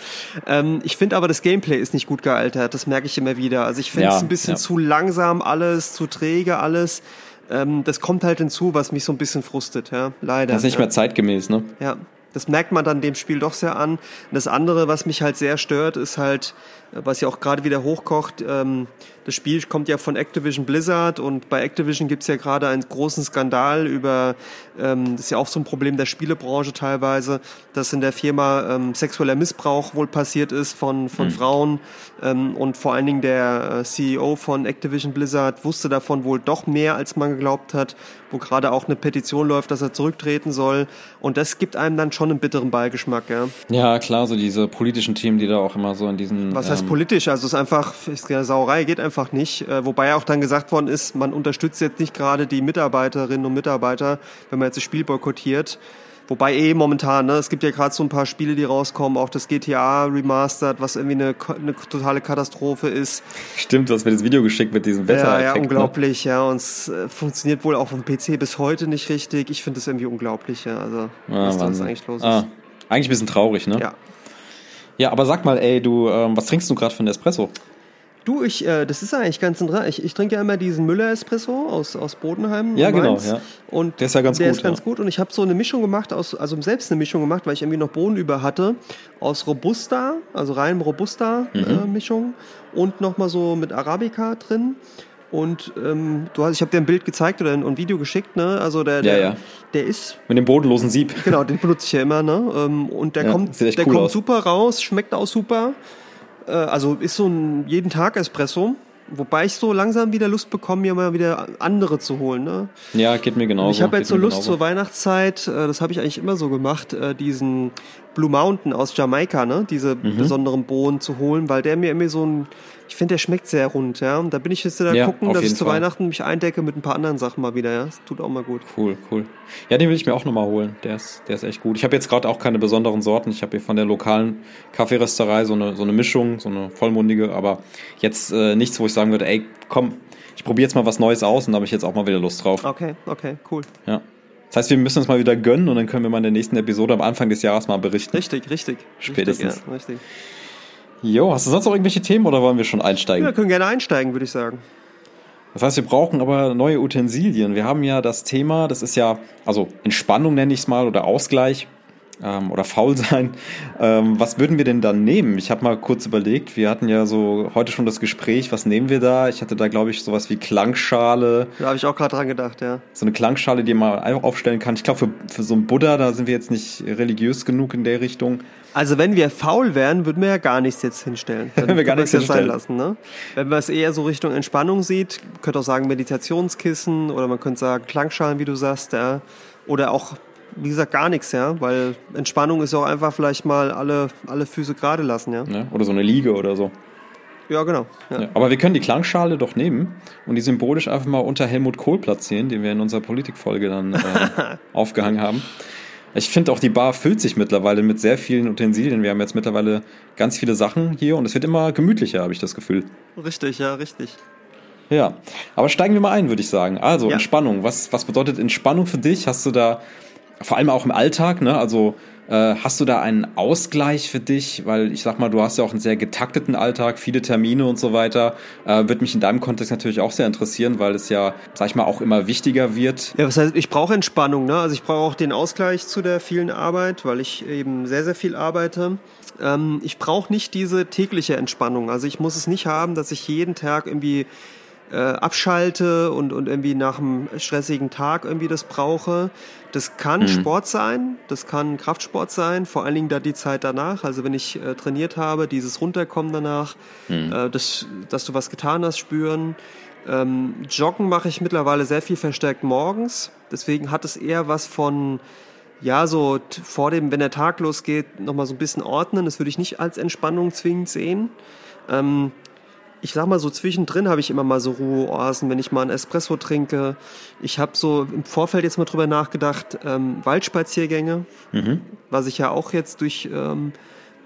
Ähm, ich finde aber, das Gameplay ist nicht gut gealtert. Das merke ich immer wieder. Also ich finde es Ja, ein bisschen ja. zu langsam alles, zu träge alles. Ähm, das kommt halt hinzu, was mich so ein bisschen frustet, ja. Leider. Das ist nicht ja. mehr zeitgemäß, ne? Ja, das merkt man dann dem Spiel doch sehr an. Und das andere, was mich halt sehr stört, ist halt, was ja auch gerade wieder hochkocht, ähm, das Spiel kommt ja von Activision Blizzard und bei Activision gibt's ja gerade einen großen Skandal über, ähm, das ist ja auch so ein Problem der Spielebranche teilweise, dass in der Firma ähm, sexueller Missbrauch wohl passiert ist von, von Frauen ähm, und vor allen Dingen der äh, CEO von Activision Blizzard wusste davon wohl doch mehr, als man geglaubt hat, wo gerade auch eine Petition läuft, dass er zurücktreten soll und das gibt einem dann schon einen bitteren Beigeschmack, ja. Ja, klar, so diese politischen Themen, die da auch immer so in diesen. Was heißt ähm, politisch? Also es ist einfach, ist ja Sauerei, geht einfach nicht. Äh, wobei auch dann gesagt worden ist, man unterstützt jetzt nicht gerade die Mitarbeiterinnen und Mitarbeiter, wenn man jetzt das Spiel boykottiert. Wobei eh momentan, ne, es gibt ja gerade so ein paar Spiele, die rauskommen, auch das GTA Remastered, was irgendwie eine, eine totale Katastrophe ist. Stimmt, du hast mir das Video geschickt mit diesem Wetter. Ja, ja, unglaublich, ja. Und es äh, funktioniert wohl auch auf dem PC bis heute nicht richtig. Ich finde es irgendwie unglaublich, ja. Also, Ah, was da eigentlich los ist. Ah, eigentlich ein bisschen traurig, ne? Ja. Ja, aber sag mal, ey, du, ähm, was trinkst du gerade für einen Espresso? Du, ich, äh, das ist eigentlich ganz interessant. Ich, ich trinke ja immer diesen Müller-Espresso aus, aus Bodenheim. Ja, genau, ja. Und Der ist ja ganz der gut, ist ganz ja. gut. Und ich habe so eine Mischung gemacht, aus, also selbst eine Mischung gemacht, weil ich irgendwie noch Bohnen über hatte, aus Robusta, also reinem Mhm. Robusta-Mischung und nochmal so mit Arabica drin. Und ähm, du hast, ich habe dir ein Bild gezeigt oder ein, ein Video geschickt, ne? Also der, der, ja. der ist Mit dem bodenlosen Sieb. Genau, den benutze ich ja immer, ne? Ähm, Und der Ja, kommt, der cool kommt aus. super raus, schmeckt auch super. Äh, Also ist so ein jeden Tag Espresso. Wobei ich so langsam wieder Lust bekomme, mir mal wieder andere zu holen. Ne? Ja, geht mir genauso. ich habe jetzt so Lust genauso. zur Weihnachtszeit, äh, das habe ich eigentlich immer so gemacht, äh, diesen Blue Mountain aus Jamaika, ne? diese Mhm. besonderen Bohnen zu holen, weil der mir irgendwie so ein, ich finde, der schmeckt sehr rund. Ja? Und da bin ich jetzt da Ja, gucken, dass ich zu Fall. Weihnachten mich eindecke mit ein paar anderen Sachen mal wieder. Ja? Das tut auch mal gut. Cool, cool. Ja, den will ich mir auch nochmal holen. Der ist, der ist echt gut. Ich habe jetzt gerade auch keine besonderen Sorten. Ich habe hier von der lokalen Kaffeerösterei so eine, so eine Mischung, so eine vollmundige, aber jetzt äh, nichts, wo ich sagen würde, ey, komm, ich probiere jetzt mal was Neues aus und da habe ich jetzt auch mal wieder Lust drauf. Okay, okay, cool. Ja. Das heißt, wir müssen uns mal wieder gönnen und dann können wir mal in der nächsten Episode am Anfang des Jahres mal berichten. Richtig, richtig. Spätestens. Richtig, ja, richtig. Jo, hast du sonst noch irgendwelche Themen oder wollen wir schon einsteigen? Ja, wir können gerne einsteigen, würde ich sagen. Das heißt, wir brauchen aber neue Utensilien. Wir haben ja das Thema, das ist ja, also Entspannung nenne ich es mal oder Ausgleich ähm, oder faul sein. Ähm, was würden wir denn dann nehmen? Ich habe mal kurz überlegt, wir hatten ja so heute schon das Gespräch, was nehmen wir da? Ich hatte da, glaube ich, sowas wie Klangschale, Da habe ich auch gerade dran gedacht, ja. so eine Klangschale, die man einfach aufstellen kann. Ich glaube, für, für so einen Buddha, da sind wir jetzt nicht religiös genug in der Richtung. Also wenn wir faul wären, würden wir ja gar nichts jetzt hinstellen. Dann Wenn wir gar nichts ja sein hinstellen. lassen, ne? Wenn man es eher so Richtung Entspannung sieht, könnte auch sagen Meditationskissen oder man könnte sagen Klangschalen, wie du sagst, ja. Oder auch, wie gesagt, gar nichts, ja. Weil Entspannung ist ja auch einfach vielleicht mal alle, alle Füße gerade lassen, ja. Ne? Oder so eine Liege oder so. Ja, genau. Ja. Ja, aber wir können die Klangschale doch nehmen und die symbolisch einfach mal unter Helmut Kohl platzieren, den wir in unserer Politikfolge dann äh, aufgehangen haben. Ich finde auch, die Bar füllt sich mittlerweile mit sehr vielen Utensilien. Wir haben jetzt mittlerweile ganz viele Sachen hier und es wird immer gemütlicher, habe ich das Gefühl. Richtig, ja, richtig. Ja, aber steigen wir mal ein, würde ich sagen. Also, Ja. Entspannung. Was, was bedeutet Entspannung für dich? Hast du da vor allem auch im Alltag, ne? Also äh, hast du da einen Ausgleich für dich? Weil ich sag mal, du hast ja auch einen sehr getakteten Alltag, viele Termine und so weiter. Äh, Würde mich in deinem Kontext natürlich auch sehr interessieren, weil es ja, sag ich mal, auch immer wichtiger wird. Ja, was heißt, ich brauche Entspannung, ne? Also ich brauche auch den Ausgleich zu der vielen Arbeit, weil ich eben sehr, sehr viel arbeite. Ähm, ich brauche nicht diese tägliche Entspannung. Also ich muss es nicht haben, dass ich jeden Tag irgendwie äh, abschalte und, und irgendwie nach einem stressigen Tag irgendwie das brauche. Das kann mhm. Sport sein, das kann Kraftsport sein, vor allen Dingen da die Zeit danach. Also wenn ich äh, trainiert habe, dieses Runterkommen danach, mhm. äh, das, dass du was getan hast, spüren. Ähm, Joggen mache ich mittlerweile sehr viel verstärkt morgens. Deswegen hat es eher was von, ja, so vor dem, wenn der Tag losgeht, nochmal so ein bisschen ordnen. Das würde ich nicht als Entspannung zwingend sehen. Ähm, ich sag mal so zwischendrin habe ich immer mal so Ruheoasen, wenn ich mal einen Espresso trinke. Ich habe so im Vorfeld jetzt mal drüber nachgedacht, ähm, Waldspaziergänge, mhm. was ich ja auch jetzt durch ähm,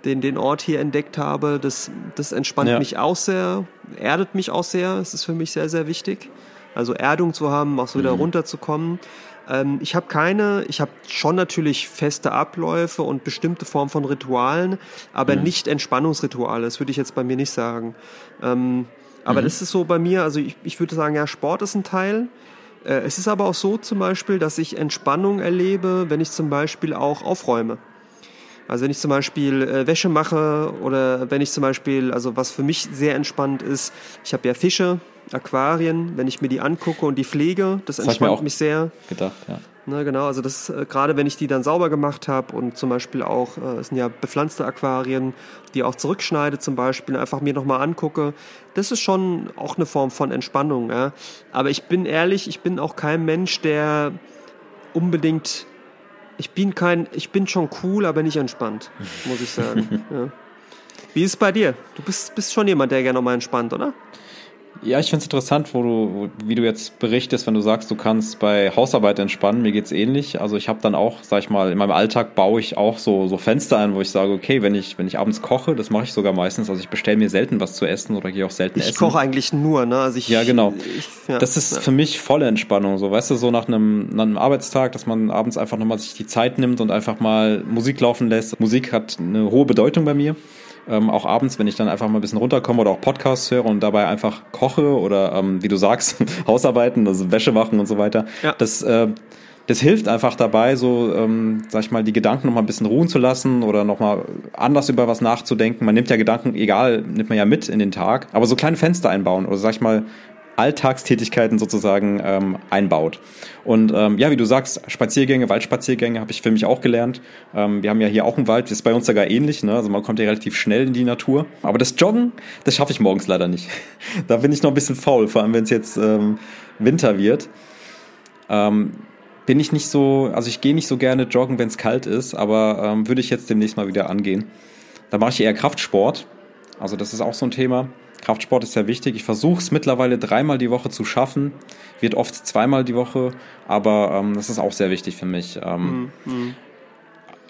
den, den Ort hier entdeckt habe. Das, das entspannt ja. mich auch sehr, erdet mich auch sehr. Es ist für mich sehr, sehr wichtig. Also Erdung zu haben, auch so wieder mhm. runterzukommen. Ähm, ich habe keine, ich habe schon natürlich feste Abläufe und bestimmte Formen von Ritualen, aber mhm. nicht Entspannungsrituale. Das würde ich jetzt bei mir nicht sagen. Ähm, aber mhm. das ist so bei mir, also ich, ich würde sagen, ja, Sport ist ein Teil. Äh, es ist aber auch so zum Beispiel, dass ich Entspannung erlebe, wenn ich zum Beispiel auch aufräume. Also wenn ich zum Beispiel äh, Wäsche mache oder wenn ich zum Beispiel, also was für mich sehr entspannt ist, ich habe ja Fische, Aquarien, wenn ich mir die angucke und die pflege, das, das entspannt mich sehr. Gedacht, ja. Ne, genau, also das äh, gerade wenn ich die dann sauber gemacht habe und zum Beispiel auch, äh, es sind ja bepflanzte Aquarien, die auch zurückschneide zum Beispiel, einfach mir nochmal angucke, das ist schon auch eine Form von Entspannung. Ja. Aber ich bin ehrlich, ich bin auch kein Mensch, der unbedingt, ich bin kein, ich bin schon cool, aber nicht entspannt, muss ich sagen. ja. Wie ist es bei dir? Du bist, bist schon jemand, der gerne nochmal entspannt, oder? Ja, ich finde es interessant, wo du, wie du jetzt berichtest, wenn du sagst, du kannst bei Hausarbeit entspannen. Mir geht's ähnlich. Also ich habe dann auch, sag ich mal, in meinem Alltag baue ich auch so, so Fenster ein, wo ich sage, okay, wenn ich, wenn ich abends koche, das mache ich sogar meistens. Also ich bestelle mir selten was zu essen oder gehe auch selten ich essen. Ich koche eigentlich nur, ne? Also ich, ja, genau. Ich, ja, das ist ja. für mich volle Entspannung. So, weißt du, so nach einem, nach einem Arbeitstag, dass man abends einfach nochmal sich die Zeit nimmt und einfach mal Musik laufen lässt. Musik hat eine hohe Bedeutung bei mir. Ähm, auch abends, wenn ich dann einfach mal ein bisschen runterkomme oder auch Podcasts höre und dabei einfach koche oder, ähm, wie du sagst, Hausarbeiten, also Wäsche machen und so weiter. Ja. Das, äh, das hilft einfach dabei, so, ähm, sag ich mal, die Gedanken nochmal ein bisschen ruhen zu lassen oder nochmal anders über was nachzudenken. Man nimmt ja Gedanken, egal, nimmt man ja mit in den Tag, aber so kleine Fenster einbauen oder sag ich mal, Alltagstätigkeiten sozusagen ähm, einbaut. Und ähm, ja, wie du sagst, Spaziergänge, Waldspaziergänge habe ich für mich auch gelernt. Ähm, wir haben ja hier auch einen Wald, das ist bei uns sogar ähnlich, ne? also man kommt ja relativ schnell in die Natur. Aber das Joggen, das schaffe ich morgens leider nicht. da bin ich noch ein bisschen faul, vor allem wenn es jetzt ähm, Winter wird. Ähm, bin ich nicht so, also ich gehe nicht so gerne joggen, wenn es kalt ist, aber ähm, würde ich jetzt demnächst mal wieder angehen. Da mache ich eher Kraftsport. Also das ist auch so ein Thema. Kraftsport ist sehr wichtig. Ich versuche es mittlerweile dreimal die Woche zu schaffen, wird oft zweimal die Woche, aber ähm, das ist auch sehr wichtig für mich. Ähm, mm, mm.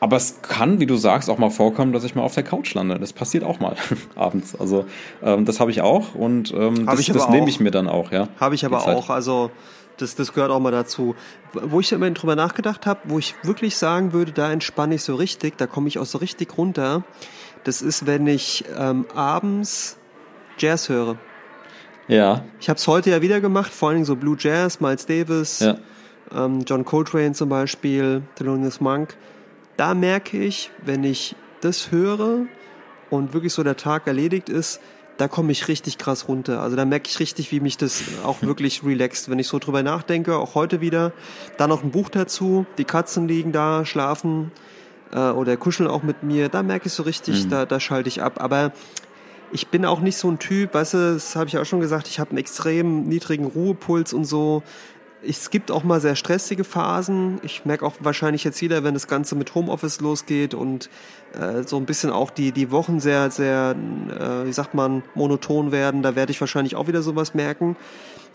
Aber es kann, wie du sagst, auch mal vorkommen, dass ich mal auf der Couch lande. Das passiert auch mal abends. Also ähm, das habe ich auch und ähm, das, das nehme ich mir dann auch. Ja, habe ich aber auch. Also das, das gehört auch mal dazu. Wo ich immer drüber nachgedacht habe, wo ich wirklich sagen würde, da entspanne ich so richtig, da komme ich auch so richtig runter. Das ist, wenn ich ähm, abends Jazz höre. Ja. Ich habe es heute ja wieder gemacht, vor allen Dingen so Blue Jazz, Miles Davis, ja. ähm, John Coltrane zum Beispiel, Thelonious Monk. Da merke ich, wenn ich das höre und wirklich so der Tag erledigt ist, da komme ich richtig krass runter. Also da merke ich richtig, wie mich das auch wirklich relaxt, wenn ich so drüber nachdenke, auch heute wieder. Dann noch ein Buch dazu, die Katzen liegen da, schlafen äh, oder kuscheln auch mit mir. Da merke ich so richtig, mhm. da, da schalte ich ab. Aber ich bin auch nicht so ein Typ, weißt du, das habe ich auch schon gesagt, ich habe einen extrem niedrigen Ruhepuls und so. Es gibt auch mal sehr stressige Phasen. Ich merke auch wahrscheinlich jetzt wieder, wenn das Ganze mit Homeoffice losgeht und äh, so ein bisschen auch die, die Wochen sehr, sehr, äh, wie sagt man, monoton werden, da werde ich wahrscheinlich auch wieder sowas merken.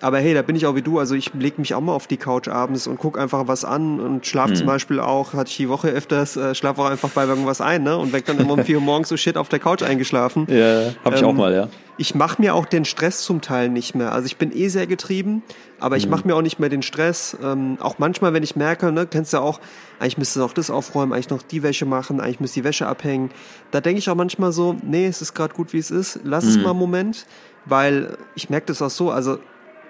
Aber hey, da bin ich auch wie du. Also ich leg mich auch mal auf die Couch abends und guck einfach was an und schlafe mhm. zum Beispiel auch, hatte ich die Woche öfters, äh, schlafe auch einfach bei irgendwas ein, ne? Und weg dann immer um vier Uhr morgens so shit auf der Couch eingeschlafen. Ja, hab ich ähm, auch mal, ja. Ich mache mir auch den Stress zum Teil nicht mehr. Also ich bin eh sehr getrieben, aber ich mhm. mache mir auch nicht mehr den Stress. Ähm, auch manchmal, wenn ich merke, ne, kennst du ja auch, eigentlich müsste noch das aufräumen, eigentlich noch die Wäsche machen, eigentlich müsste die Wäsche abhängen. Da denke ich auch manchmal so, nee, es ist gerade gut, wie es ist. Lass mhm. es mal einen Moment, weil ich merke das auch so. Also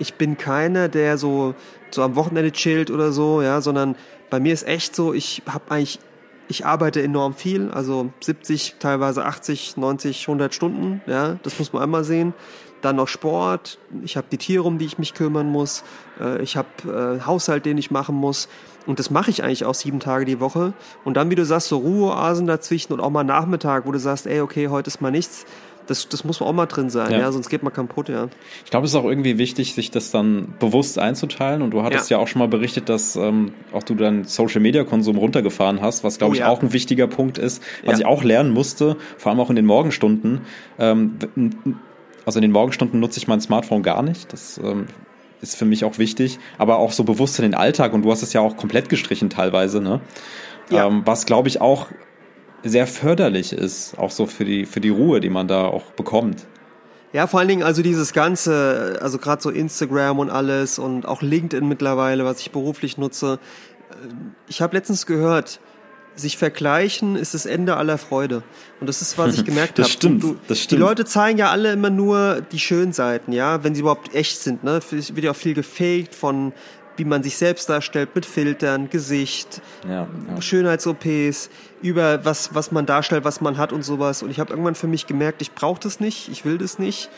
ich bin keiner, der so, so am Wochenende chillt oder so, ja, sondern bei mir ist echt so, ich habe eigentlich, ich arbeite enorm viel, also 70, teilweise 80, 90, 100 Stunden, ja, das muss man einmal sehen. Dann noch Sport, ich habe die Tiere, um die ich mich kümmern muss, äh, ich habe äh, Haushalt, den ich machen muss. Und das mache ich eigentlich auch sieben Tage die Woche. Und dann, wie du sagst, so Ruheoasen dazwischen und auch mal Nachmittag, wo du sagst, ey, okay, heute ist mal nichts das, das muss man auch mal drin sein, ja, ja sonst geht man kaputt, ja. Ich glaube, es ist auch irgendwie wichtig, sich das dann bewusst einzuteilen. Und du hattest ja, ja auch schon mal berichtet, dass ähm, auch du deinen Social Media Konsum runtergefahren hast, was glaube oh, ich ja. auch ein wichtiger Punkt ist, was ich auch lernen musste, vor allem auch in den Morgenstunden. Ähm, also in den Morgenstunden nutze ich mein Smartphone gar nicht. Das ähm, ist für mich auch wichtig, aber auch so bewusst in den Alltag. Und du hast es ja auch komplett gestrichen teilweise, ne? Ja. Ähm, was glaube ich auch sehr förderlich ist, auch so für die, für die Ruhe, die man da auch bekommt. Ja, vor allen Dingen also dieses ganze, also gerade so Instagram und alles und auch LinkedIn mittlerweile, was ich beruflich nutze. Ich habe letztens gehört, sich vergleichen ist das Ende aller Freude. Und das ist, was ich gemerkt habe. Das stimmt, du, das stimmt. Die Leute zeigen ja alle immer nur die schönen Seiten, ja, wenn sie überhaupt echt sind. Ne? Es wird ja auch viel gefaked von wie man sich selbst darstellt mit Filtern, Gesicht, ja, ja. Schönheits-OPs, über was, was man darstellt, was man hat und sowas. Und ich habe irgendwann für mich gemerkt, ich brauche das nicht, ich will das nicht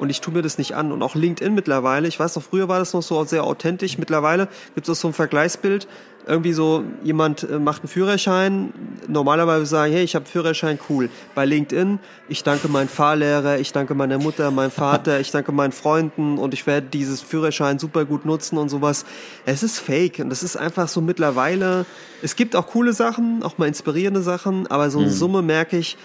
und ich tue mir das nicht an. Und auch LinkedIn mittlerweile, ich weiß noch, früher war das noch so sehr authentisch. Mittlerweile gibt es auch so ein Vergleichsbild. Irgendwie so, jemand äh, macht einen Führerschein. Normalerweise sagen, hey, ich habe Führerschein, cool. Bei LinkedIn, ich danke meinem Fahrlehrer, ich danke meiner Mutter, meinem Vater, ich danke meinen Freunden und ich werde dieses Führerschein super gut nutzen und sowas. Es ist fake und es ist einfach so mittlerweile, es gibt auch coole Sachen, auch mal inspirierende Sachen, aber so in mhm. Summe merke ich,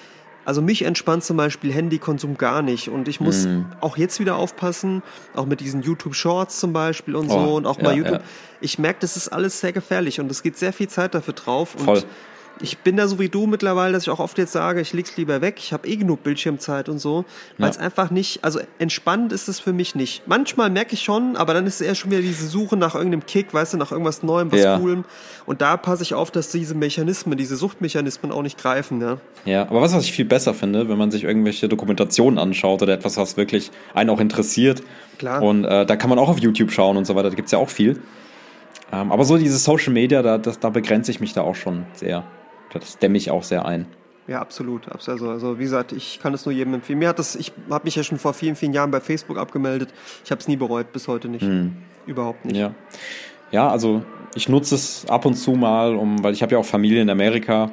also mich entspannt zum Beispiel Handykonsum gar nicht. Und ich muss mm. auch jetzt wieder aufpassen, auch mit diesen YouTube Shorts zum Beispiel und so oh, und auch ja, mal YouTube. Ja. Ich merke, das ist alles sehr gefährlich und es geht sehr viel Zeit dafür drauf. Voll. Und ich bin da so wie du mittlerweile, dass ich auch oft jetzt sage, ich leg's lieber weg, ich habe eh genug Bildschirmzeit und so, weil es ja. einfach nicht, also entspannend ist es für mich nicht. Manchmal merke ich schon, aber dann ist es eher schon wieder diese Suche nach irgendeinem Kick, weißt du, nach irgendwas Neuem, was ja. Coolem. Und da passe ich auf, dass diese Mechanismen, diese Suchtmechanismen auch nicht greifen, ja. Ja, aber was, was ich viel besser finde, wenn man sich irgendwelche Dokumentationen anschaut oder etwas, was wirklich einen auch interessiert. Klar. Und äh, da kann man auch auf YouTube schauen und so weiter, da gibt's ja auch viel. Ähm, aber so diese Social Media, da, das, da begrenze ich mich da auch schon sehr. Das dämme ich auch sehr ein. Ja, absolut. Also, also wie gesagt, ich kann es nur jedem empfehlen. Mir hat das, ich habe mich ja schon vor vielen, vielen Jahren bei Facebook abgemeldet. Ich habe es nie bereut, bis heute nicht. Hm. Überhaupt nicht. Ja. ja, also ich nutze es ab und zu mal, um, weil ich habe ja auch Familie in Amerika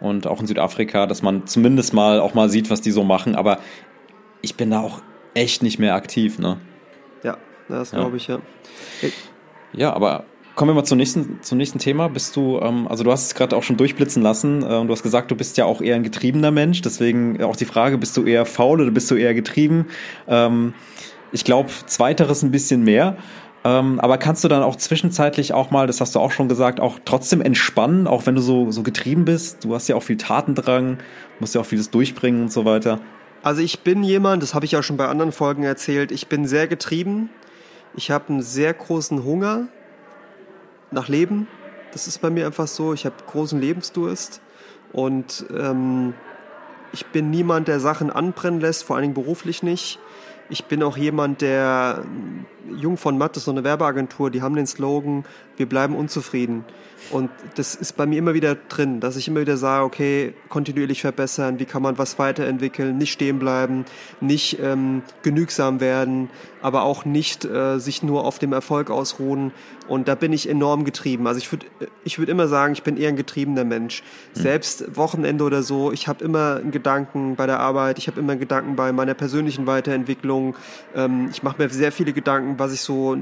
und auch in Südafrika, dass man zumindest mal auch mal sieht, was die so machen. Aber ich bin da auch echt nicht mehr aktiv, ne? Ja, das glaube ich, ja. Ja, aber Kommen wir mal zum nächsten, zum nächsten Thema. Bist du, ähm, also du hast es gerade auch schon durchblitzen lassen äh, und du hast gesagt, du bist ja auch eher ein getriebener Mensch. Deswegen auch die Frage, bist du eher faul oder bist du eher getrieben? Ähm, ich glaube, zweiteres ein bisschen mehr. Ähm, aber kannst du dann auch zwischenzeitlich auch mal, das hast du auch schon gesagt, auch trotzdem entspannen, auch wenn du so, so getrieben bist? Du hast ja auch viel Tatendrang, musst ja auch vieles durchbringen und so weiter. Also ich bin jemand, das habe ich ja schon bei anderen Folgen erzählt, ich bin sehr getrieben. Ich habe einen sehr großen Hunger nach Leben. Das ist bei mir einfach so. Ich habe großen Lebensdurst und ähm, ich bin niemand, der Sachen anbrennen lässt, vor allen Dingen beruflich nicht. Ich bin auch jemand, der Jung von Matt ist so eine Werbeagentur, die haben den Slogan, wir bleiben unzufrieden. Und das ist bei mir immer wieder drin, dass ich immer wieder sage, okay, kontinuierlich verbessern, wie kann man was weiterentwickeln, nicht stehen bleiben, nicht ähm, genügsam werden, aber auch nicht äh, sich nur auf dem Erfolg ausruhen. Und da bin ich enorm getrieben. Also ich würde ich würd immer sagen, ich bin eher ein getriebener Mensch. Mhm. Selbst Wochenende oder so, ich habe immer einen Gedanken bei der Arbeit, ich habe immer einen Gedanken bei meiner persönlichen Weiterentwicklung. Ähm, ich mache mir sehr viele Gedanken, was ich so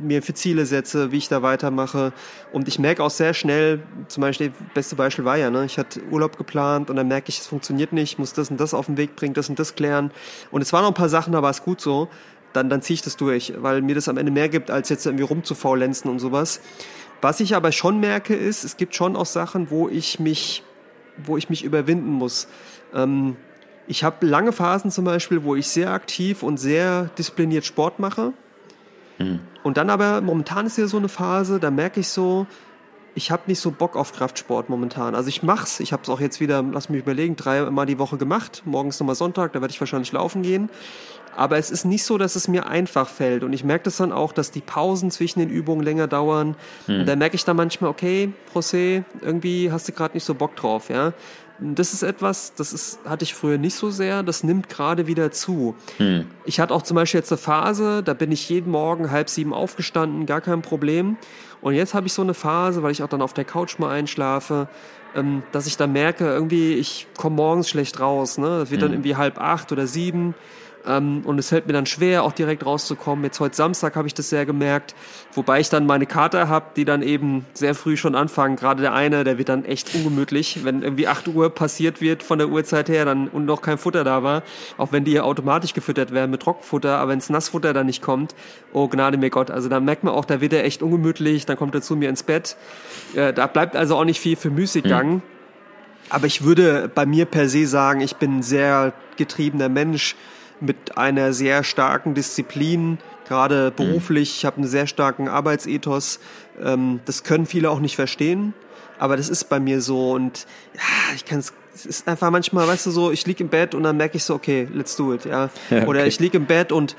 mir für Ziele setze, wie ich da weitermache. Und ich merke auch sehr schnell, zum Beispiel, das beste Beispiel war ja, ne, ich hatte Urlaub geplant und dann merke ich, es funktioniert nicht, ich muss das und das auf den Weg bringen, das und das klären. Und es waren noch ein paar Sachen, da war es gut so dann, dann ziehe ich das durch, weil mir das am Ende mehr gibt, als jetzt irgendwie rumzufaulenzen und sowas. Was ich aber schon merke, ist, es gibt schon auch Sachen, wo ich mich, wo ich mich überwinden muss. Ähm, ich habe lange Phasen zum Beispiel, wo ich sehr aktiv und sehr diszipliniert Sport mache. Mhm. Und dann aber, momentan ist ja so eine Phase, da merke ich so, ich habe nicht so Bock auf Kraftsport momentan. Also ich mach's, ich habe es auch jetzt wieder, lass mich überlegen, dreimal die Woche gemacht. Morgens nochmal Sonntag, da werde ich wahrscheinlich laufen gehen. Aber es ist nicht so, dass es mir einfach fällt. Und ich merke das dann auch, dass die Pausen zwischen den Übungen länger dauern. Hm. Und da merke ich dann manchmal, okay, José, irgendwie hast du gerade nicht so Bock drauf, ja. Das ist etwas, das ist, hatte ich früher nicht so sehr, das nimmt gerade wieder zu. Hm. Ich hatte auch zum Beispiel jetzt eine Phase, da bin ich jeden Morgen halb sieben aufgestanden, gar kein Problem. Und jetzt habe ich so eine Phase, weil ich auch dann auf der Couch mal einschlafe, ähm, dass ich dann merke, irgendwie, ich komme morgens schlecht raus. Ne? Das wird hm. dann irgendwie halb acht oder sieben. Ähm, und es fällt mir dann schwer, auch direkt rauszukommen. Jetzt heute Samstag habe ich das sehr gemerkt, wobei ich dann meine Kater habe, die dann eben sehr früh schon anfangen. Gerade der eine, der wird dann echt ungemütlich, wenn irgendwie 8 Uhr passiert wird von der Uhrzeit her dann und noch kein Futter da war, auch wenn die ja automatisch gefüttert werden mit Trockenfutter, aber wenns Nassfutter dann nicht kommt, oh Gnade mir Gott, also da merkt man auch, da wird er echt ungemütlich, dann kommt er zu mir ins Bett. Äh, da bleibt also auch nicht viel für Müßiggang. Mhm. Aber ich würde bei mir per se sagen, ich bin ein sehr getriebener Mensch mit einer sehr starken Disziplin, gerade mhm. beruflich. Ich habe einen sehr starken Arbeitsethos. Ähm, das können viele auch nicht verstehen, aber das ist bei mir so und ja, ich kann es es ist einfach manchmal, weißt du, so, ich lieg im Bett und dann merke ich so, okay, let's do it, ja. ja okay. Oder ich lieg im Bett und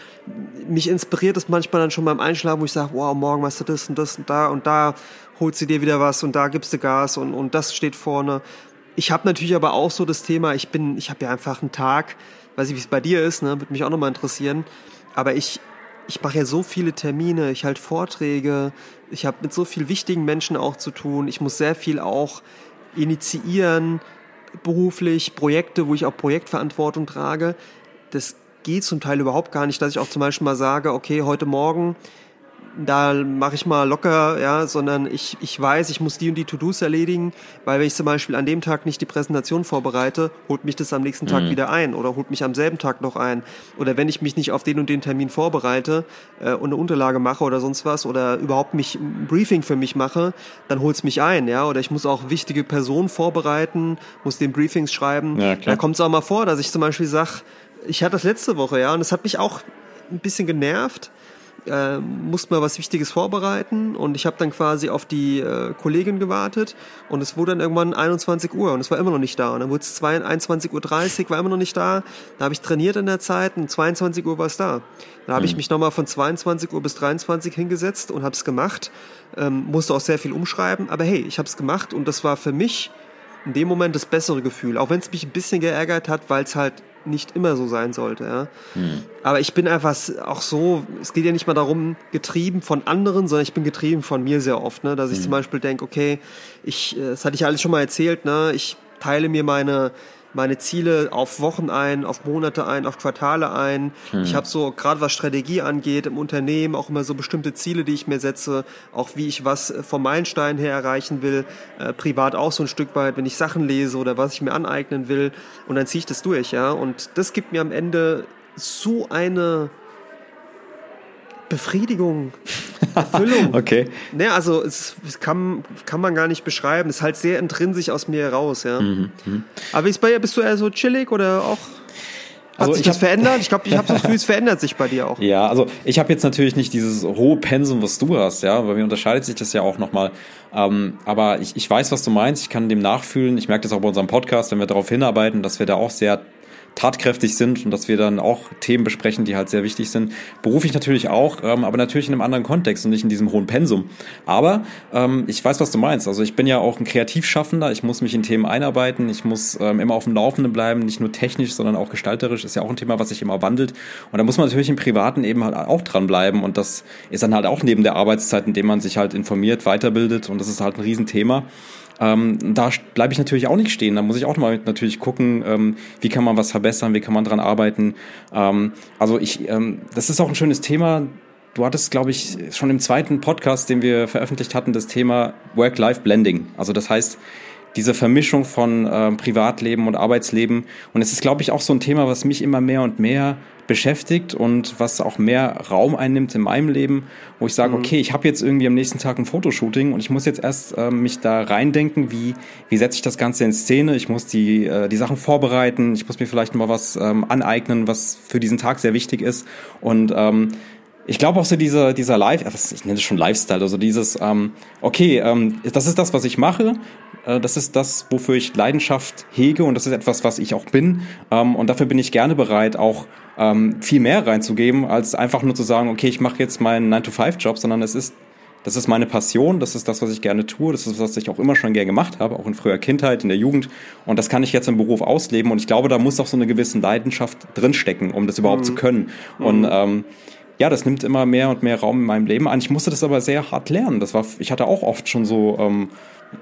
mich inspiriert es manchmal dann schon beim Einschlafen, wo ich sage, wow, morgen machst du das und das und da und da holst du dir wieder was und da gibst du Gas und, und das steht vorne. Ich habe natürlich aber auch so das Thema, ich bin, ich habe ja einfach einen Tag, weiß ich, wie es bei dir ist, ne? würde mich auch nochmal interessieren. Aber ich, ich mache ja so viele Termine, ich halte Vorträge, ich habe mit so vielen wichtigen Menschen auch zu tun. Ich muss sehr viel auch initiieren, beruflich, Projekte, wo ich auch Projektverantwortung trage. Das geht zum Teil überhaupt gar nicht, dass ich auch zum Beispiel mal sage, okay, heute Morgen da mache ich mal locker, ja, sondern ich, ich weiß, ich muss die und die To-Dos erledigen, weil wenn ich zum Beispiel an dem Tag nicht die Präsentation vorbereite, holt mich das am nächsten Tag mhm. wieder ein oder holt mich am selben Tag noch ein. Oder wenn ich mich nicht auf den und den Termin vorbereite äh, und eine Unterlage mache oder sonst was oder überhaupt mich ein Briefing für mich mache, dann holt's mich ein, ja. Oder ich muss auch wichtige Personen vorbereiten, muss den Briefings schreiben. Ja. Da kommt es auch mal vor, dass ich zum Beispiel sage, ich hatte das letzte Woche, ja, und es hat mich auch ein bisschen genervt äh, musste mal was Wichtiges vorbereiten und ich habe dann quasi auf die äh, Kollegin gewartet und es wurde dann irgendwann 21 Uhr und es war immer noch nicht da. Und dann wurde es 21.30 Uhr, war immer noch nicht da. Da habe ich trainiert in der Zeit und 22 Uhr war es da. Da habe mhm. ich mich nochmal von 22 Uhr bis 23 hingesetzt und habe es gemacht. Ähm, musste auch sehr viel umschreiben, aber hey, ich habe es gemacht und das war für mich in dem Moment das bessere Gefühl. Auch wenn es mich ein bisschen geärgert hat, weil es halt nicht immer so sein sollte. Ja. Hm. Aber ich bin einfach auch so, es geht ja nicht mal darum, getrieben von anderen, sondern ich bin getrieben von mir sehr oft, ne? dass ich hm. zum Beispiel denke, okay, ich, äh, das hatte ich alles schon mal erzählt, ne? ich teile mir meine meine Ziele auf Wochen ein, auf Monate ein, auf Quartale ein. Hm. Ich habe so, gerade was Strategie angeht, im Unternehmen auch immer so bestimmte Ziele, die ich mir setze, auch wie ich was vom Meilenstein her erreichen will, äh, privat auch so ein Stück weit, wenn ich Sachen lese oder was ich mir aneignen will und dann ziehe ich das durch, ja. Und das gibt mir am Ende so eine Befriedigung, Erfüllung. okay. Ne, also es, es, kann, kann man gar nicht beschreiben. Es ist halt sehr intrinsisch aus mir heraus, ja. Mhm, mh. Aber ist bei dir? Bist du eher so chillig oder auch hat also sich das verändert? Ich glaube, ich habe das Gefühl, es verändert sich bei dir auch. Ja, also ich habe jetzt natürlich nicht dieses hohe Pensum, was du hast, ja. Bei mir unterscheidet sich das ja auch nochmal. Ähm, aber ich, ich weiß, was du meinst. Ich kann dem nachfühlen. Ich merke das auch bei unserem Podcast, wenn wir darauf hinarbeiten, dass wir da auch sehr tatkräftig sind und dass wir dann auch Themen besprechen, die halt sehr wichtig sind. Berufe ich natürlich auch, ähm, aber natürlich in einem anderen Kontext und nicht in diesem hohen Pensum. Aber ähm, ich weiß, was du meinst. Also ich bin ja auch ein Kreativschaffender. Ich muss mich in Themen einarbeiten. Ich muss ähm, immer auf dem Laufenden bleiben, nicht nur technisch, sondern auch gestalterisch. Ist ja auch ein Thema, was sich immer wandelt. Und da muss man natürlich im Privaten eben halt auch dranbleiben. Und das ist dann halt auch neben der Arbeitszeit, in dem man sich halt informiert, weiterbildet. Und das ist halt ein Riesenthema. Ähm, da bleibe ich natürlich auch nicht stehen. Da muss ich auch mal natürlich gucken, ähm, wie kann man was verbessern, wie kann man dran arbeiten. Ähm, also ich, ähm, das ist auch ein schönes Thema. Du hattest, glaube ich, schon im zweiten Podcast, den wir veröffentlicht hatten, das Thema Work-Life-Blending. Also das heißt, diese Vermischung von äh, Privatleben und Arbeitsleben. Und es ist, glaube ich, auch so ein Thema, was mich immer mehr und mehr beschäftigt und was auch mehr Raum einnimmt in meinem Leben, wo ich sage, mhm. okay, ich habe jetzt irgendwie am nächsten Tag ein Fotoshooting und ich muss jetzt erst äh, mich da reindenken, wie, wie setze ich das Ganze in Szene, ich muss die, äh, die Sachen vorbereiten, ich muss mir vielleicht mal was ähm, aneignen, was für diesen Tag sehr wichtig ist und ähm, ich glaube auch so dieser, dieser Live, ich nenne es schon Lifestyle, also dieses, ähm, okay, ähm, das ist das, was ich mache, äh, das ist das, wofür ich Leidenschaft hege und das ist etwas, was ich auch bin ähm, und dafür bin ich gerne bereit, auch ähm, viel mehr reinzugeben, als einfach nur zu sagen, okay, ich mache jetzt meinen 9-to-5-Job, sondern es ist das ist meine Passion, das ist das, was ich gerne tue, das ist, was ich auch immer schon gerne gemacht habe, auch in früher Kindheit, in der Jugend. Und das kann ich jetzt im Beruf ausleben. Und ich glaube, da muss auch so eine gewisse Leidenschaft drinstecken, um das überhaupt mhm. zu können. Und mhm. ähm, ja, das nimmt immer mehr und mehr Raum in meinem Leben an. Ich musste das aber sehr hart lernen. Das war, ich hatte auch oft schon so, ähm,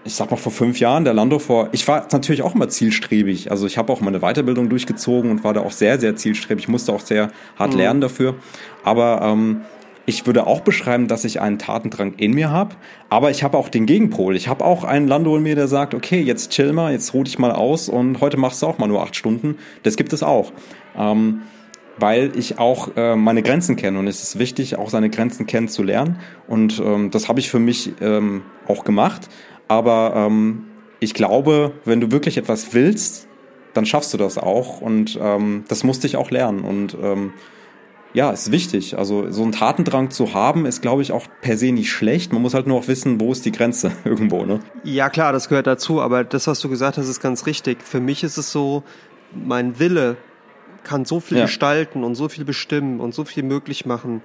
ich sag mal vor fünf Jahren, der Lando vor, ich war natürlich auch immer zielstrebig. Also ich habe auch meine Weiterbildung durchgezogen und war da auch sehr, sehr zielstrebig. Ich musste auch sehr hart mhm. lernen dafür. Aber ähm, ich würde auch beschreiben, dass ich einen Tatendrang in mir habe, aber ich habe auch den Gegenpol. Ich habe auch einen Lando in mir, der sagt, okay, jetzt chill mal, jetzt ruh dich mal aus und heute machst du auch mal nur acht Stunden. Das gibt es auch. Ähm, weil ich auch äh, meine Grenzen kenne und es ist wichtig, auch seine Grenzen kennenzulernen und ähm, das habe ich für mich ähm, auch gemacht. Aber ähm, ich glaube, wenn du wirklich etwas willst, dann schaffst du das auch und ähm, das musste ich auch lernen und ähm, ja, ist wichtig. Also so einen Tatendrang zu haben, ist, glaube ich, auch per se nicht schlecht. Man muss halt nur auch wissen, wo ist die Grenze irgendwo, ne? Ja, klar, das gehört dazu. Aber das, was du gesagt hast, ist ganz richtig. Für mich ist es so, mein Wille kann so viel ja. gestalten und so viel bestimmen und so viel möglich machen.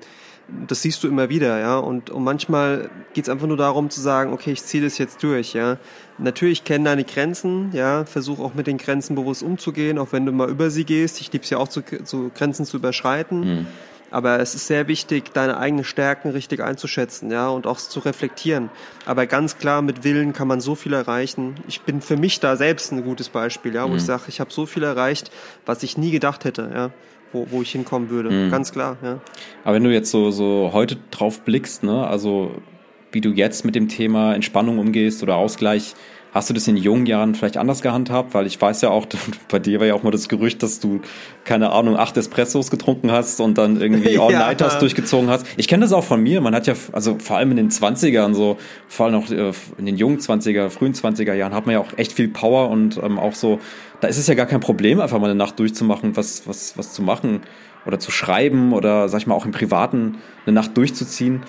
Das siehst du immer wieder, ja. Und, und manchmal geht es einfach nur darum zu sagen, okay, ich ziehe das jetzt durch, ja. Natürlich kenne deine Grenzen, ja, versuch auch mit den Grenzen bewusst umzugehen, auch wenn du mal über sie gehst. Ich liebe es ja auch, zu, zu Grenzen zu überschreiten. Mhm. Aber es ist sehr wichtig, deine eigenen Stärken richtig einzuschätzen, ja, und auch zu reflektieren. Aber ganz klar, mit Willen kann man so viel erreichen. Ich bin für mich da selbst ein gutes Beispiel, ja, wo mhm. ich sage, ich habe so viel erreicht, was ich nie gedacht hätte, ja, wo, wo ich hinkommen würde. Mhm. Ganz klar, ja. Aber wenn du jetzt so, so heute drauf blickst, ne, also wie du jetzt mit dem Thema Entspannung umgehst oder Ausgleich, Hast du das in jungen Jahren vielleicht anders gehandhabt? Weil ich weiß ja auch, bei dir war ja auch mal das Gerücht, dass du, keine Ahnung, acht Espressos getrunken hast und dann irgendwie All-Nighters ja. durchgezogen hast. Ich kenne das auch von mir. Man hat ja, also vor allem in den 20ern, so, vor allem auch äh, in den jungen 20er, frühen 20er Jahren, hat man ja auch echt viel Power und ähm, auch so, da ist es ja gar kein Problem, einfach mal eine Nacht durchzumachen, was, was, was zu machen oder zu schreiben oder, sag ich mal, auch im Privaten eine Nacht durchzuziehen.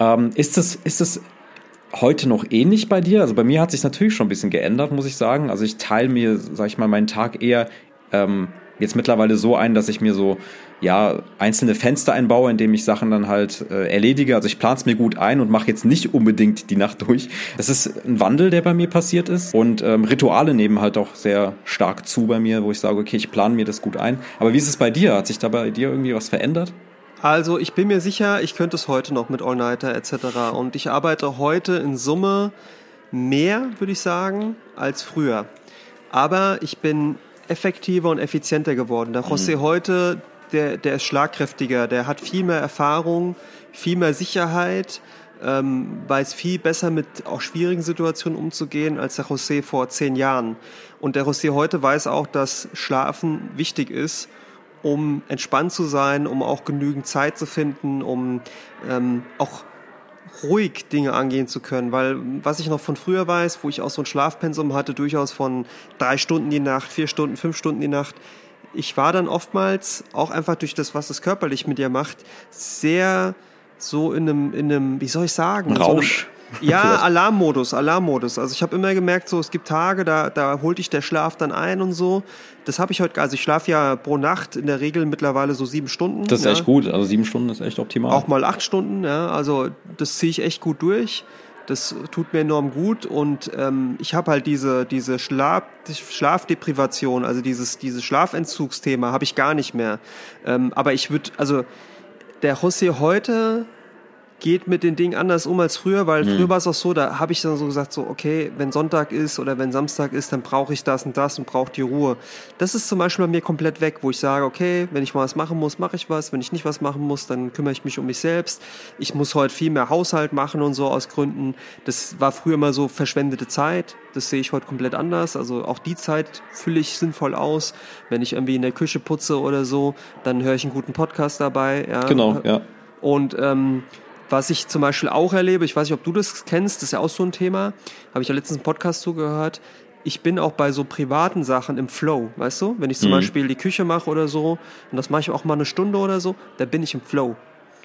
Ähm, ist das, ist das heute noch ähnlich bei dir? Also bei mir hat sich natürlich schon ein bisschen geändert, muss ich sagen. Also ich teile mir, sag ich mal, meinen Tag eher ähm, jetzt mittlerweile so ein, dass ich mir so ja einzelne Fenster einbaue, indem ich Sachen dann halt äh, erledige. Also ich plane es mir gut ein und mache jetzt nicht unbedingt die Nacht durch. Das ist ein Wandel, der bei mir passiert ist. Und ähm, Rituale nehmen halt auch sehr stark zu bei mir, wo ich sage, okay, ich plane mir das gut ein. Aber wie ist es bei dir? Hat sich da bei dir irgendwie was verändert? Also ich bin mir sicher, ich könnte es heute noch mit All-Nighter etc. Und ich arbeite heute in Summe mehr, würde ich sagen, als früher. Aber ich bin effektiver und effizienter geworden. Der José mhm. heute, der, der ist schlagkräftiger, der hat viel mehr Erfahrung, viel mehr Sicherheit, ähm, weiß viel besser mit auch schwierigen Situationen umzugehen als der José vor zehn Jahren. Und der José heute weiß auch, dass Schlafen wichtig ist um entspannt zu sein, um auch genügend Zeit zu finden, um ähm, auch ruhig Dinge angehen zu können, weil was ich noch von früher weiß, wo ich auch so ein Schlafpensum hatte, durchaus von drei Stunden die Nacht, vier Stunden, fünf Stunden die Nacht, ich war dann oftmals auch einfach durch das, was es körperlich mit dir macht, sehr so in einem, in einem, wie soll ich sagen, Rausch. Ja, Alarmmodus, Alarmmodus. Also ich habe immer gemerkt, so es gibt Tage, da, da holt dich der Schlaf dann ein und so. Das habe ich heute, also ich schlafe ja pro Nacht in der Regel mittlerweile so sieben Stunden. Das ist ja. echt gut, also sieben Stunden ist echt optimal. Auch mal acht Stunden, ja. Also das ziehe ich echt gut durch. Das tut mir enorm gut und ähm, ich habe halt diese diese Schlaf, Schlafdeprivation, also dieses dieses Schlafentzugsthema habe ich gar nicht mehr. Ähm, aber ich würde, also der José heute geht mit den Dingen anders um als früher, weil mhm. früher war es auch so, da habe ich dann so gesagt, so, okay, wenn Sonntag ist oder wenn Samstag ist, dann brauche ich das und das und brauche die Ruhe. Das ist zum Beispiel bei mir komplett weg, wo ich sage, okay, wenn ich mal was machen muss, mache ich was, wenn ich nicht was machen muss, dann kümmere ich mich um mich selbst. Ich muss heute viel mehr Haushalt machen und so aus Gründen. Das war früher immer so verschwendete Zeit. Das sehe ich heute komplett anders. Also auch die Zeit fülle ich sinnvoll aus. Wenn ich irgendwie in der Küche putze oder so, dann höre ich einen guten Podcast dabei. Ja. Genau, ja. Und ähm, was ich zum Beispiel auch erlebe, ich weiß nicht, ob du das kennst, das ist ja auch so ein Thema, habe ich ja letztens einen Podcast zugehört. Ich bin auch bei so privaten Sachen im Flow, weißt du? Wenn ich zum mhm. Beispiel die Küche mache oder so, und das mache ich auch mal eine Stunde oder so, da bin ich im Flow.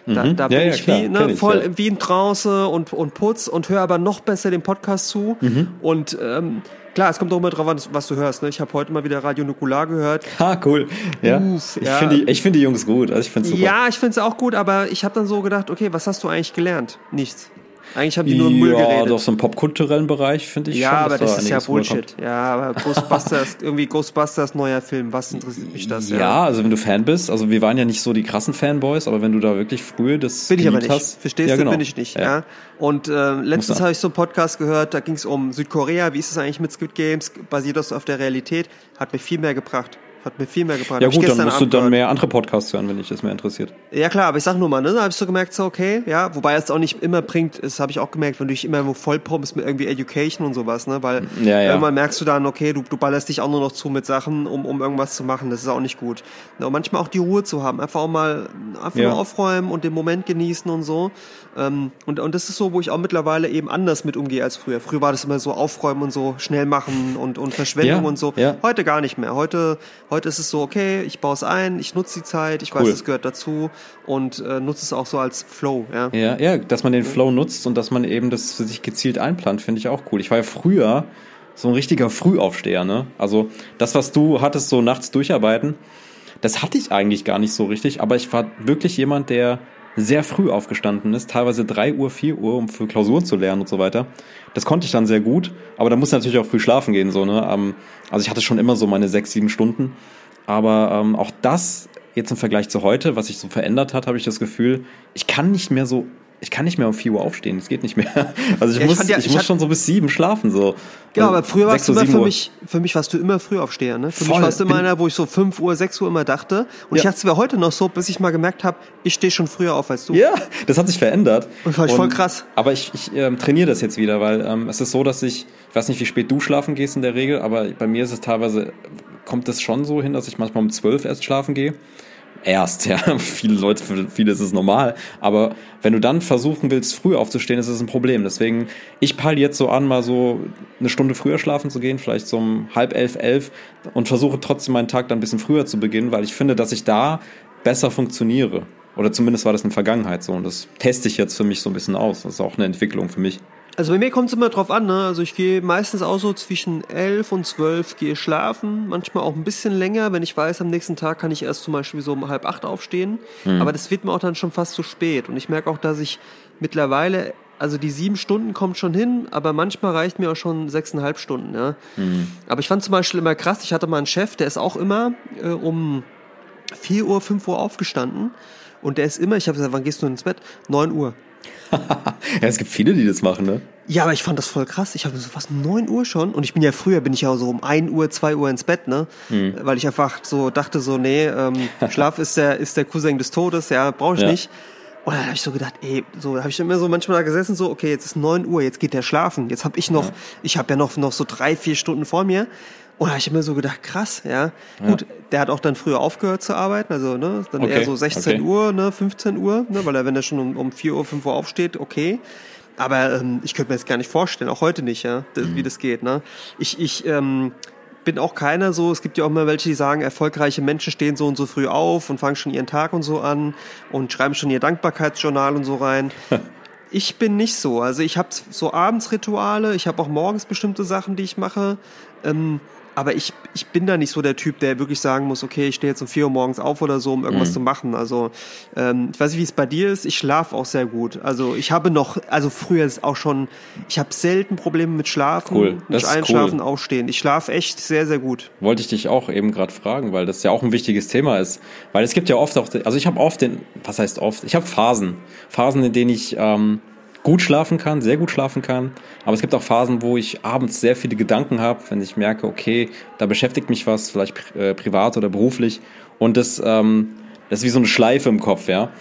Da, mhm. da bin ja, ich klar, wie, ne, voll ich, ja. wie ein Trance und, und Putz und höre aber noch besser den Podcast zu. Mhm. Und ähm, Klar, es kommt auch immer drauf an, was du hörst. Ne? Ich habe heute mal wieder Radio Nukular gehört. Ah, cool. Ja. Uff, ich ja. finde die, find die Jungs gut. Also ich find's super. Ja, ich finde es auch gut, aber ich habe dann so gedacht, okay, was hast du eigentlich gelernt? Nichts. Eigentlich haben die nur Müll ja, geredet. Ja, doch so im popkulturellen Bereich finde ich ja, schon. Aber das, das ist ja Bullshit. Ja, aber Ghostbusters, irgendwie Ghostbusters neuer Film, was interessiert mich das? Ja, ja, also wenn du Fan bist, also wir waren ja nicht so die krassen Fanboys, aber wenn du da wirklich früher das Bin ich aber nicht. Hast, Verstehst ja, genau. du, bin ich nicht. Ja. ja. Und äh, letztens habe ich so einen Podcast gehört, da ging es um Südkorea, wie ist es eigentlich mit Squid Games, basiert das auf der Realität, hat mir viel mehr gebracht. Hat mir viel mehr gebracht. Ja gut, dann musst Abend du dann mehr andere Podcasts hören, wenn dich das mehr interessiert. Ja klar, aber ich sag nur mal, ne, da ich so gemerkt, so okay, ja, wobei es auch nicht immer bringt, das habe ich auch gemerkt, wenn du dich immer vollpumpst mit irgendwie Education und sowas, ne, weil ja, ja. irgendwann merkst du dann, okay, du, du ballerst dich auch nur noch zu mit Sachen, um, um irgendwas zu machen, das ist auch nicht gut. Und manchmal auch die Ruhe zu haben, einfach auch mal einfach ja. nur aufräumen und den Moment genießen und so. Ähm, und, und das ist so, wo ich auch mittlerweile eben anders mit umgehe als früher. Früher war das immer so aufräumen und so, schnell machen und, und Verschwendung und so. Heute gar nicht mehr. Heute, heute ist es so, okay, ich baue es ein, ich nutze die Zeit, ich weiß, es gehört dazu und äh, nutze es auch so als Flow. Ja, ja, ja dass man den Flow nutzt und dass man eben das für sich gezielt einplant, finde ich auch cool. Ich war ja früher so ein richtiger Frühaufsteher, ne? Also das, was du hattest, so nachts durcharbeiten, das hatte ich eigentlich gar nicht so richtig, aber ich war wirklich jemand, der sehr früh aufgestanden ist, teilweise 3 Uhr, 4 Uhr, um für Klausuren zu lernen und so weiter. Das konnte ich dann sehr gut, aber da musste natürlich auch früh schlafen gehen, so, ne? Ähm, also ich hatte schon immer so meine 6, 7 Stunden aber ähm, auch das jetzt im Vergleich zu heute, was sich so verändert hat, habe ich das Gefühl, ich kann nicht mehr so ich kann nicht mehr um 4 Uhr aufstehen, das geht nicht mehr. Also ich ja, muss, ich, ja, ich, ich muss schon so bis 7 schlafen. So. Genau, aber früher warst du immer für mich, für mich warst du immer Frühaufsteher. Ne? Für Voll. mich warst du immer einer, wo ich so 5 Uhr, 6 Uhr immer dachte. Und ja. ich hatte es heute noch so, bis ich mal gemerkt habe, ich stehe schon früher auf als du. Ja, das hat sich verändert. Und fand ich voll krass. Aber ich, ich ähm, trainiere das jetzt wieder, weil ähm, es ist so, dass ich, ich weiß nicht, wie spät du schlafen gehst in der Regel, aber bei mir ist es teilweise, kommt es schon so hin, dass ich manchmal um 12 erst schlafen gehe erst, ja. Viele Leute, für viele ist es normal. Aber wenn du dann versuchen willst, früh aufzustehen, ist es ein Problem. Deswegen, ich peile jetzt so an, mal so eine Stunde früher schlafen zu gehen, vielleicht so um halb elf, elf und versuche trotzdem meinen Tag dann ein bisschen früher zu beginnen, weil ich finde, dass ich da besser funktioniere. Oder zumindest war das in der Vergangenheit so. Und das teste ich jetzt für mich so ein bisschen aus. Das ist auch eine Entwicklung für mich. Also bei mir kommt es immer drauf an, ne? Also ich gehe meistens auch so zwischen elf und zwölf gehe schlafen, manchmal auch ein bisschen länger, wenn ich weiß, am nächsten Tag kann ich erst zum Beispiel so um halb acht aufstehen. Mhm. Aber das wird mir auch dann schon fast zu spät. Und ich merke auch, dass ich mittlerweile, also die sieben Stunden kommt schon hin, aber manchmal reicht mir auch schon sechseinhalb Stunden, ja. Mhm. Aber ich fand zum Beispiel immer krass, ich hatte mal einen Chef, der ist auch immer äh, um vier Uhr, fünf Uhr aufgestanden. Und der ist immer, ich habe gesagt, wann gehst du ins Bett? Neun Uhr. ja, es gibt viele, die das machen, ne? Ja, aber ich fand das voll krass. Ich habe so fast 9 Uhr schon und ich bin ja früher, bin ich ja so um 1 Uhr, 2 Uhr ins Bett, ne? Mhm. Weil ich einfach so dachte so, nee, ähm, Schlaf ist der, ist der Cousin des Todes, ja, brauche ich ja. nicht. Und dann habe ich so gedacht, ey, so habe ich immer so manchmal da gesessen, so, okay, jetzt ist 9 Uhr, jetzt geht der schlafen. Jetzt habe ich noch, ja. ich habe ja noch, noch so drei, vier Stunden vor mir. Und da habe ich immer so gedacht, krass, ja. ja. Gut, der hat auch dann früher aufgehört zu arbeiten, also ne, dann okay. eher so 16 okay. Uhr, ne, 15 Uhr, ne, weil er, wenn er schon um, um 4 Uhr, 5 Uhr aufsteht, okay. Aber ähm, ich könnte mir das gar nicht vorstellen, auch heute nicht, ja, das, mhm. wie das geht. Ne? Ich, ich ähm, bin auch keiner so, es gibt ja auch mal welche, die sagen, erfolgreiche Menschen stehen so und so früh auf und fangen schon ihren Tag und so an und schreiben schon ihr Dankbarkeitsjournal und so rein. ich bin nicht so. Also ich habe so Abendsrituale, ich habe auch morgens bestimmte Sachen, die ich mache. Ähm, aber ich, ich bin da nicht so der Typ, der wirklich sagen muss, okay, ich stehe jetzt um vier Uhr morgens auf oder so, um irgendwas mhm. zu machen. Also ähm, ich weiß nicht, wie es bei dir ist. Ich schlafe auch sehr gut. Also ich habe noch, also früher ist auch schon, ich habe selten Probleme mit Schlafen, cool. mit Einschlafen, cool. Aufstehen. Ich schlafe echt sehr, sehr gut. Wollte ich dich auch eben gerade fragen, weil das ja auch ein wichtiges Thema ist. Weil es gibt ja oft auch, also ich habe oft den, was heißt oft? Ich habe Phasen. Phasen, in denen ich ähm, gut schlafen kann, sehr gut schlafen kann. Aber es gibt auch Phasen, wo ich abends sehr viele Gedanken habe, wenn ich merke, okay, da beschäftigt mich was, vielleicht äh, privat oder beruflich. Und das, ähm, das ist wie so eine Schleife im Kopf, ja.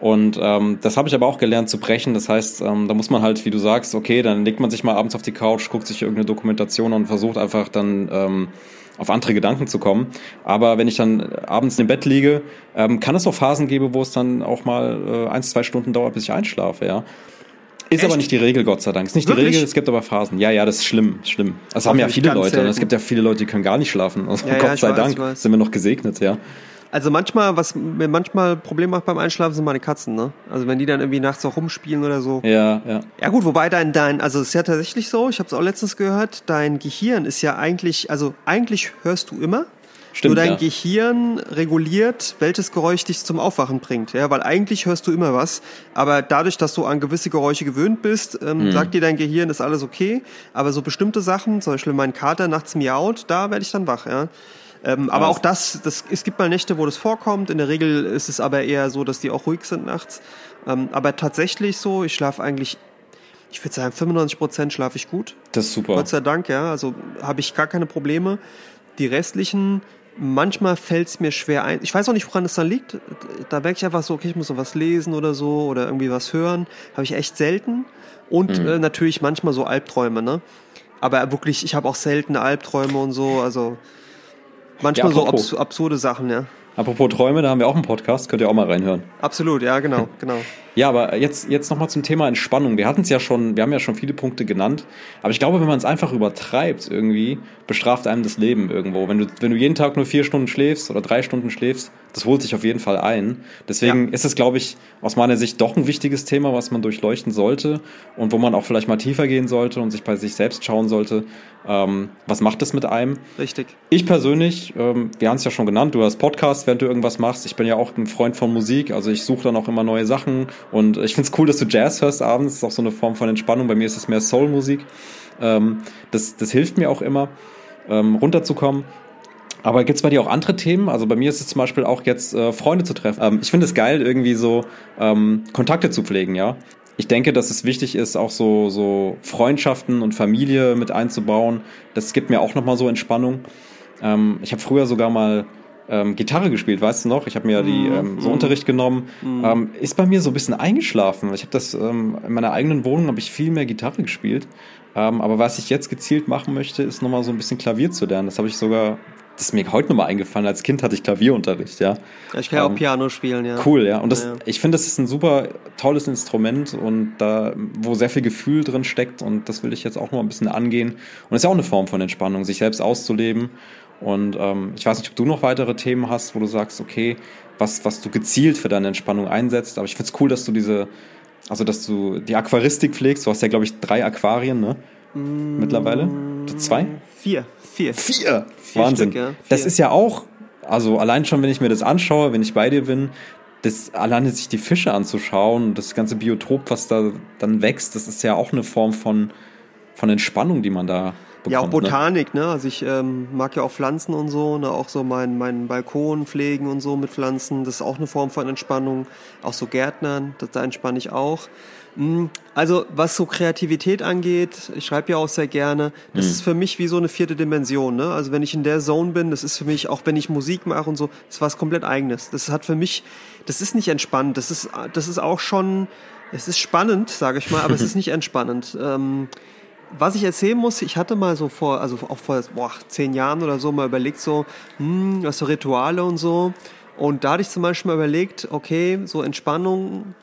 Und ähm, das habe ich aber auch gelernt zu brechen. Das heißt, ähm, da muss man halt, wie du sagst, okay, dann legt man sich mal abends auf die Couch, guckt sich irgendeine Dokumentation und versucht einfach dann ähm, auf andere Gedanken zu kommen. Aber wenn ich dann abends im Bett liege, ähm, kann es auch Phasen geben, wo es dann auch mal äh, ein, zwei Stunden dauert, bis ich einschlafe, ja. Ist Echt? aber nicht die Regel, Gott sei Dank. Ist nicht Wirklich? die Regel, es gibt aber Phasen. Ja, ja, das ist schlimm, schlimm. Das haben ja viele Leute. Selten. Es gibt ja viele Leute, die können gar nicht schlafen. Also, ja, Gott ja, sei weiß, Dank sind wir noch gesegnet, ja. Also manchmal, was mir manchmal Probleme macht beim Einschlafen, sind meine Katzen, ne? Also wenn die dann irgendwie nachts auch rumspielen oder so. Ja, ja. Ja gut, wobei dein, dein, also es ist ja tatsächlich so, ich habe es auch letztens gehört, dein Gehirn ist ja eigentlich, also eigentlich hörst du immer, Stimmt, Nur dein ja. Gehirn reguliert, welches Geräusch dich zum Aufwachen bringt. Ja, weil eigentlich hörst du immer was, aber dadurch, dass du an gewisse Geräusche gewöhnt bist, ähm, mhm. sagt dir dein Gehirn, ist alles okay. Aber so bestimmte Sachen, zum Beispiel mein Kater nachts miaut, da werde ich dann wach. Ja. Ähm, aber auch das, das, es gibt mal Nächte, wo das vorkommt. In der Regel ist es aber eher so, dass die auch ruhig sind nachts. Ähm, aber tatsächlich so, ich schlafe eigentlich ich würde sagen, 95 Prozent schlafe ich gut. Das ist super. Gott sei Dank, ja. Also habe ich gar keine Probleme. Die restlichen manchmal fällt es mir schwer ein. Ich weiß auch nicht, woran es dann liegt. Da merke ich einfach so, okay, ich muss noch was lesen oder so oder irgendwie was hören. Habe ich echt selten. Und mhm. äh, natürlich manchmal so Albträume, ne? Aber wirklich, ich habe auch selten Albträume und so. Also manchmal ja, so abs absurde Sachen, ja. Apropos Träume, da haben wir auch einen Podcast, könnt ihr auch mal reinhören. Absolut, ja, genau, genau. Ja, aber jetzt, jetzt nochmal zum Thema Entspannung. Wir hatten es ja schon, wir haben ja schon viele Punkte genannt. Aber ich glaube, wenn man es einfach übertreibt irgendwie, bestraft einem das Leben irgendwo. Wenn du, wenn du jeden Tag nur vier Stunden schläfst oder drei Stunden schläfst, das holt sich auf jeden Fall ein. Deswegen ja. ist es, glaube ich, aus meiner Sicht doch ein wichtiges Thema, was man durchleuchten sollte und wo man auch vielleicht mal tiefer gehen sollte und sich bei sich selbst schauen sollte, ähm, was macht es mit einem. Richtig. Ich persönlich, ähm, wir haben es ja schon genannt, du hast Podcast, während du irgendwas machst. Ich bin ja auch ein Freund von Musik, also ich suche dann auch immer neue Sachen und ich finde es cool, dass du Jazz hörst abends. Das ist auch so eine Form von Entspannung. Bei mir ist es mehr Soul-Musik. Ähm, das, das hilft mir auch immer, ähm, runterzukommen. Aber gibt es bei dir auch andere Themen? Also bei mir ist es zum Beispiel auch jetzt äh, Freunde zu treffen. Ähm, ich finde es geil, irgendwie so ähm, Kontakte zu pflegen, ja. Ich denke, dass es wichtig ist, auch so, so Freundschaften und Familie mit einzubauen. Das gibt mir auch nochmal so Entspannung. Ähm, ich habe früher sogar mal ähm, Gitarre gespielt, weißt du noch? Ich habe mir die mhm. ähm, so Unterricht genommen. Mm. Ähm, ist bei mir so ein bisschen eingeschlafen. Ich habe das ähm, in meiner eigenen Wohnung habe ich viel mehr Gitarre gespielt. Ähm, aber was ich jetzt gezielt machen möchte, ist nochmal so ein bisschen Klavier zu lernen. Das habe ich sogar, das ist mir heute nochmal eingefallen. Als Kind hatte ich Klavierunterricht, ja. Ich kann ja auch ähm, Piano spielen, ja. Cool, ja. Und das, ja, ja. ich finde, das ist ein super tolles Instrument und da, wo sehr viel Gefühl drin steckt und das will ich jetzt auch noch ein bisschen angehen. Und das ist ja auch eine Form von Entspannung, sich selbst auszuleben und ähm, ich weiß nicht, ob du noch weitere Themen hast, wo du sagst, okay, was, was du gezielt für deine Entspannung einsetzt. Aber ich finde es cool, dass du diese, also dass du die Aquaristik pflegst. Du hast ja, glaube ich, drei Aquarien, ne? Mm, Mittlerweile? Zwei? Vier. Vier. Vier. Vier Wahnsinn. Stück, ja. Vier. Das ist ja auch, also allein schon, wenn ich mir das anschaue, wenn ich bei dir bin, das alleine sich die Fische anzuschauen, das ganze Biotop, was da dann wächst, das ist ja auch eine Form von, von Entspannung, die man da bekommt. Ja, auch ne? Botanik, ne? Also ich ähm, mag ja auch Pflanzen und so, ne? Auch so meinen mein Balkon pflegen und so mit Pflanzen. Das ist auch eine Form von Entspannung. Auch so Gärtnern, das, da entspanne ich auch. Hm, also was so Kreativität angeht, ich schreibe ja auch sehr gerne, das mhm. ist für mich wie so eine vierte Dimension. Ne? Also wenn ich in der Zone bin, das ist für mich, auch wenn ich Musik mache und so, das ist was komplett eigenes. Das hat für mich, das ist nicht entspannt, das ist, das ist auch schon, es ist spannend, sage ich mal, aber es ist nicht entspannend. Ähm, was ich erzählen muss, ich hatte mal so vor, also auch vor boah, zehn Jahren oder so mal überlegt, so, hm, was so Rituale und so. Und da hatte ich zum Beispiel mal überlegt, okay, so Entspannung,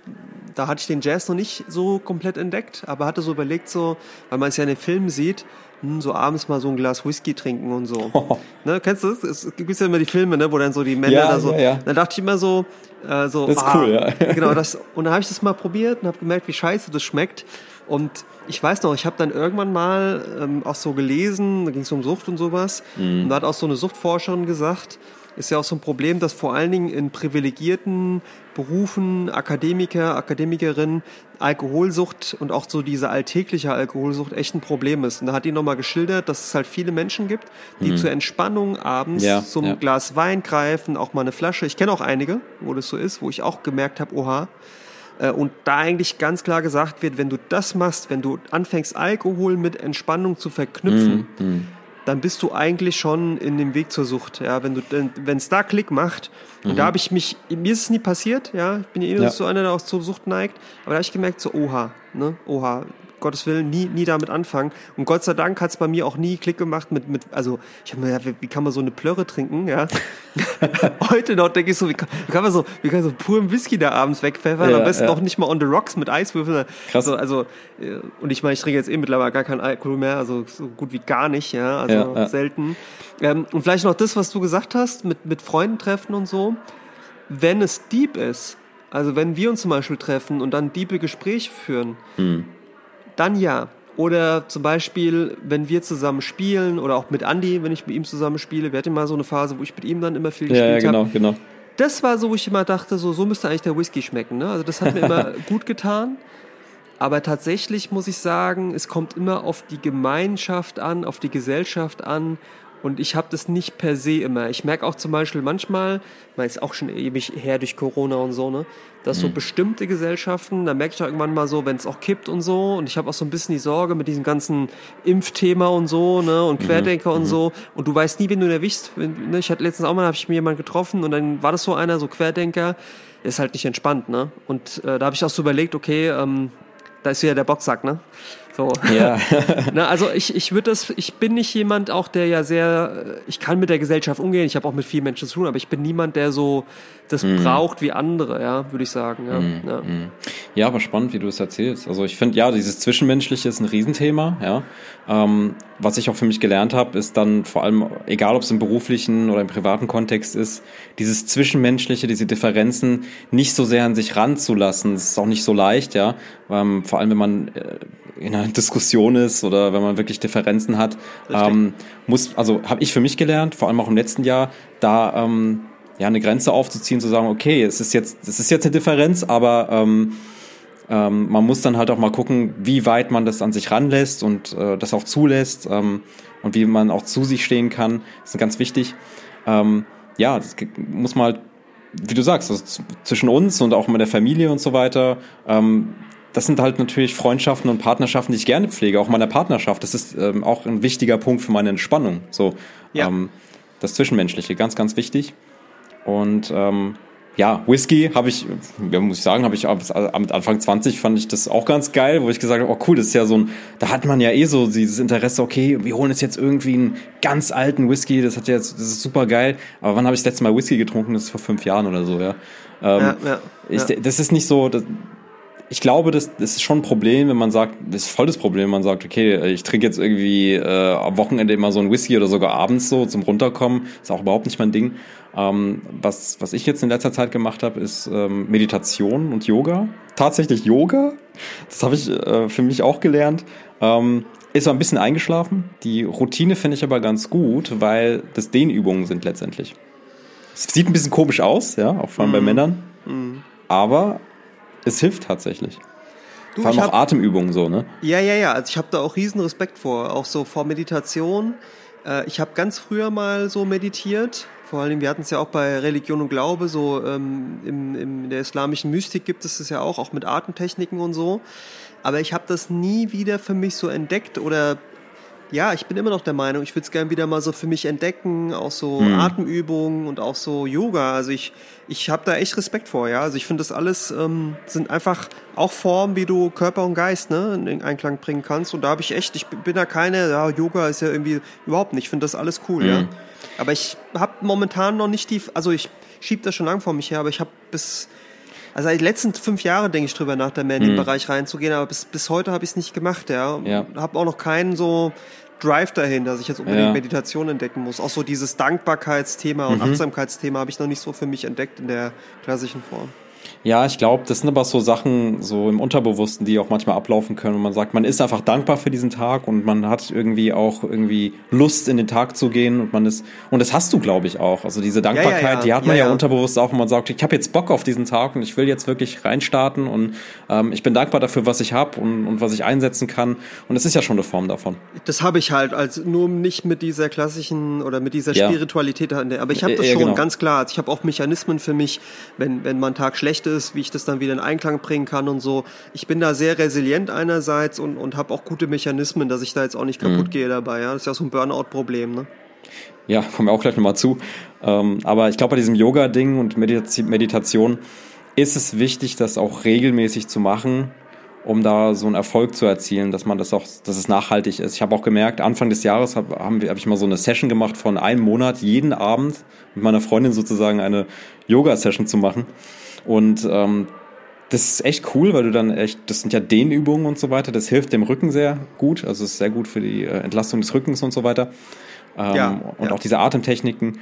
da hatte ich den Jazz noch nicht so komplett entdeckt, aber hatte so überlegt, so, weil man es ja in den Filmen sieht, hm, so abends mal so ein Glas Whisky trinken und so. Oh. Ne, kennst du das? Es gibt ja immer die Filme, ne, wo dann so die Männer ja, da so. Ja, ja. Dann dachte ich immer so, äh, so. Das ist ah, cool, ja. Genau, das, und dann habe ich das mal probiert und habe gemerkt, wie scheiße das schmeckt. Und ich weiß noch, ich habe dann irgendwann mal ähm, auch so gelesen, da ging es um Sucht und sowas. Mhm. Und da hat auch so eine Suchtforscherin gesagt, ist ja auch so ein Problem, dass vor allen Dingen in privilegierten Berufen Akademiker, Akademikerinnen Alkoholsucht und auch so diese alltägliche Alkoholsucht echt ein Problem ist. Und da hat die nochmal geschildert, dass es halt viele Menschen gibt, die mhm. zur Entspannung abends ja, zum ja. Glas Wein greifen, auch mal eine Flasche. Ich kenne auch einige, wo das so ist, wo ich auch gemerkt habe, oha, äh, und da eigentlich ganz klar gesagt wird, wenn du das machst, wenn du anfängst, Alkohol mit Entspannung zu verknüpfen, mm, mm. Dann bist du eigentlich schon in dem Weg zur Sucht. Ja, wenn du, wenn es da Klick macht, mhm. und da habe ich mich, mir ist es nie passiert, ja, ich bin eh ja so einer, der auch zur Sucht neigt, aber da habe ich gemerkt, so, oha, ne, oha, Gottes Willen, nie, nie damit anfangen. Und Gott sei Dank hat es bei mir auch nie Klick gemacht mit, mit also ich habe mir gedacht, wie kann man so eine Plörre trinken, ja. Heute noch denke ich so, wie kann, wie kann man so, wie kann man so puren Whisky da abends wegpfeffern, ja, am besten ja. noch nicht mal on the rocks mit Eiswürfeln. Krass. Also, also äh, und ich meine, ich trinke jetzt eh mittlerweile gar keinen Alkohol mehr, also so gut wie gar nicht, ja, also ja, ja. selten. Ähm, und vielleicht noch das, was du gesagt hast, mit, mit Freunden treffen und so. Wenn es deep ist, also wenn wir uns zum Beispiel treffen und dann diepe Gespräche führen, hm dann ja. Oder zum Beispiel, wenn wir zusammen spielen oder auch mit Andy, wenn ich mit ihm zusammen spiele. Wir hatten mal so eine Phase, wo ich mit ihm dann immer viel gespielt habe. Ja, genau, hab. genau. Das war so, wo ich immer dachte, so, so müsste eigentlich der Whisky schmecken. Ne? Also das hat mir immer gut getan. Aber tatsächlich muss ich sagen, es kommt immer auf die Gemeinschaft an, auf die Gesellschaft an und ich habe das nicht per se immer. Ich merke auch zum Beispiel manchmal, man ist auch schon ewig her durch Corona und so, ne, dass so mhm. bestimmte Gesellschaften, da merke ich auch irgendwann mal so, wenn es auch kippt und so. Und ich habe auch so ein bisschen die Sorge mit diesem ganzen Impfthema und so, ne, und mhm. Querdenker mhm. und so. Und du weißt nie, wen du erwischst. Ne? Ich hatte letztens auch mal, habe ich mir jemanden getroffen und dann war das so einer, so Querdenker, der ist halt nicht entspannt, ne. Und äh, da habe ich auch so überlegt, okay, ähm, da ist wieder der Boxsack, ne. So. Ja. Na, also ich, ich würde das, ich bin nicht jemand auch, der ja sehr, ich kann mit der Gesellschaft umgehen, ich habe auch mit vielen Menschen zu tun, aber ich bin niemand, der so das mm. braucht wie andere, ja, würde ich sagen. Ja. Mm, ja. Mm. ja, aber spannend, wie du es erzählst. Also ich finde, ja, dieses Zwischenmenschliche ist ein Riesenthema, ja. Ähm, was ich auch für mich gelernt habe, ist dann vor allem, egal ob es im beruflichen oder im privaten Kontext ist, dieses Zwischenmenschliche, diese Differenzen nicht so sehr an sich ranzulassen. Das ist auch nicht so leicht, ja. Ähm, vor allem, wenn man äh, in einer Diskussion ist oder wenn man wirklich Differenzen hat, ähm, muss, also habe ich für mich gelernt, vor allem auch im letzten Jahr, da ähm, ja eine Grenze aufzuziehen, zu sagen, okay, es ist jetzt, es ist jetzt eine Differenz, aber ähm, ähm, man muss dann halt auch mal gucken, wie weit man das an sich ranlässt und äh, das auch zulässt ähm, und wie man auch zu sich stehen kann. Das ist ganz wichtig. Ähm, ja, das muss man halt, wie du sagst, also zwischen uns und auch mit der Familie und so weiter, ähm, das sind halt natürlich Freundschaften und Partnerschaften, die ich gerne pflege, auch meiner Partnerschaft. Das ist ähm, auch ein wichtiger Punkt für meine Entspannung. So, ja. ähm, das Zwischenmenschliche, ganz, ganz wichtig. Und ähm, ja, Whisky habe ich, ja, muss ich sagen, habe ich mit Anfang 20 fand ich das auch ganz geil, wo ich gesagt habe, oh cool, das ist ja so ein, da hat man ja eh so dieses Interesse, okay, wir holen jetzt jetzt irgendwie einen ganz alten Whisky, das hat jetzt, das ist super geil. Aber wann habe ich das letzte Mal Whisky getrunken? Das ist vor fünf Jahren oder so, ja. Ähm, ja, ja, ich, Das ist nicht so, das, ich glaube, das, das ist schon ein Problem, wenn man sagt, das ist voll das Problem, wenn man sagt, okay, ich trinke jetzt irgendwie äh, am Wochenende immer so ein Whisky oder sogar abends so zum Runterkommen, ist auch überhaupt nicht mein Ding. Ähm, was, was ich jetzt in letzter Zeit gemacht habe, ist ähm, Meditation und Yoga. Tatsächlich Yoga, das habe ich äh, für mich auch gelernt. Ähm, ist ein bisschen eingeschlafen. Die Routine finde ich aber ganz gut, weil das Dehnübungen sind letztendlich. Es sieht ein bisschen komisch aus, ja, auch vor allem mm. bei mhm. Männern. Mm. Aber es hilft tatsächlich. Du, vor allem auch Atemübungen so, ne? Ja, ja, ja. Also ich habe da auch riesen Respekt vor, auch so vor Meditation. Äh, ich habe ganz früher mal so meditiert. Vor allem, wir hatten es ja auch bei Religion und Glaube, so ähm, im, in der islamischen Mystik gibt es das ja auch, auch mit Atemtechniken und so. Aber ich habe das nie wieder für mich so entdeckt oder ja, ich bin immer noch der Meinung, ich würde es gerne wieder mal so für mich entdecken, auch so hm. Atemübungen und auch so Yoga. Also ich, ich habe da echt Respekt vor, ja. Also ich finde das alles ähm, sind einfach auch Formen, wie du Körper und Geist ne, in Einklang bringen kannst. Und da habe ich echt, ich bin da keine, ja, Yoga ist ja irgendwie überhaupt nicht. Ich finde das alles cool, hm. ja. Aber ich habe momentan noch nicht die, also ich schieb das schon lang vor mich her, aber ich habe bis also die letzten fünf Jahre denke ich drüber nach, da mehr in den mhm. Bereich reinzugehen, aber bis, bis heute habe ich es nicht gemacht, ja. ja. Habe auch noch keinen so Drive dahin, dass ich jetzt unbedingt ja. Meditation entdecken muss. Auch so dieses Dankbarkeitsthema und mhm. Achtsamkeitsthema habe ich noch nicht so für mich entdeckt in der klassischen Form. Ja, ich glaube, das sind aber so Sachen so im Unterbewussten, die auch manchmal ablaufen können. Und man sagt, man ist einfach dankbar für diesen Tag und man hat irgendwie auch irgendwie Lust in den Tag zu gehen und man ist und das hast du, glaube ich, auch. Also diese Dankbarkeit, ja, ja, ja. die hat man ja, unterbewusst auch, wenn man sagt, ich habe jetzt Bock auf diesen Tag und ich will jetzt wirklich reinstarten und ähm, ich bin dankbar dafür, was ich habe und, und was ich einsetzen kann. Und es ist ja schon eine Form davon. Das habe ich halt, als nur nicht mit dieser klassischen oder mit dieser Spiritualität. Aber ich habe das schon genau. ganz klar. Also ich habe auch Mechanismen für mich, wenn wenn mein Tag schlecht ist ist, wie ich das dann wieder in Einklang bringen kann und so. Ich bin da sehr resilient einerseits und, und habe auch gute Mechanismen, dass ich da jetzt auch nicht kaputt mhm. gehe dabei. Ja? Das ist ja so ein Burnout-Problem. Ne? Ja, kommen wir auch gleich nochmal zu. Ähm, aber ich glaube, bei diesem Yoga-Ding und Meditation ist es wichtig, das auch regelmäßig zu machen, um da so einen Erfolg zu erzielen, dass man das auch, dass es nachhaltig ist. Ich habe auch gemerkt, Anfang des Jahres habe hab, hab ich mal so eine Session gemacht von einem Monat, jeden Abend mit meiner Freundin sozusagen eine Yoga-Session zu machen. Und ähm, das ist echt cool, weil du dann echt, das sind ja Dehnübungen und so weiter, das hilft dem Rücken sehr gut, also ist sehr gut für die äh, Entlastung des Rückens und so weiter. Ähm, ja, und ja. auch diese Atemtechniken.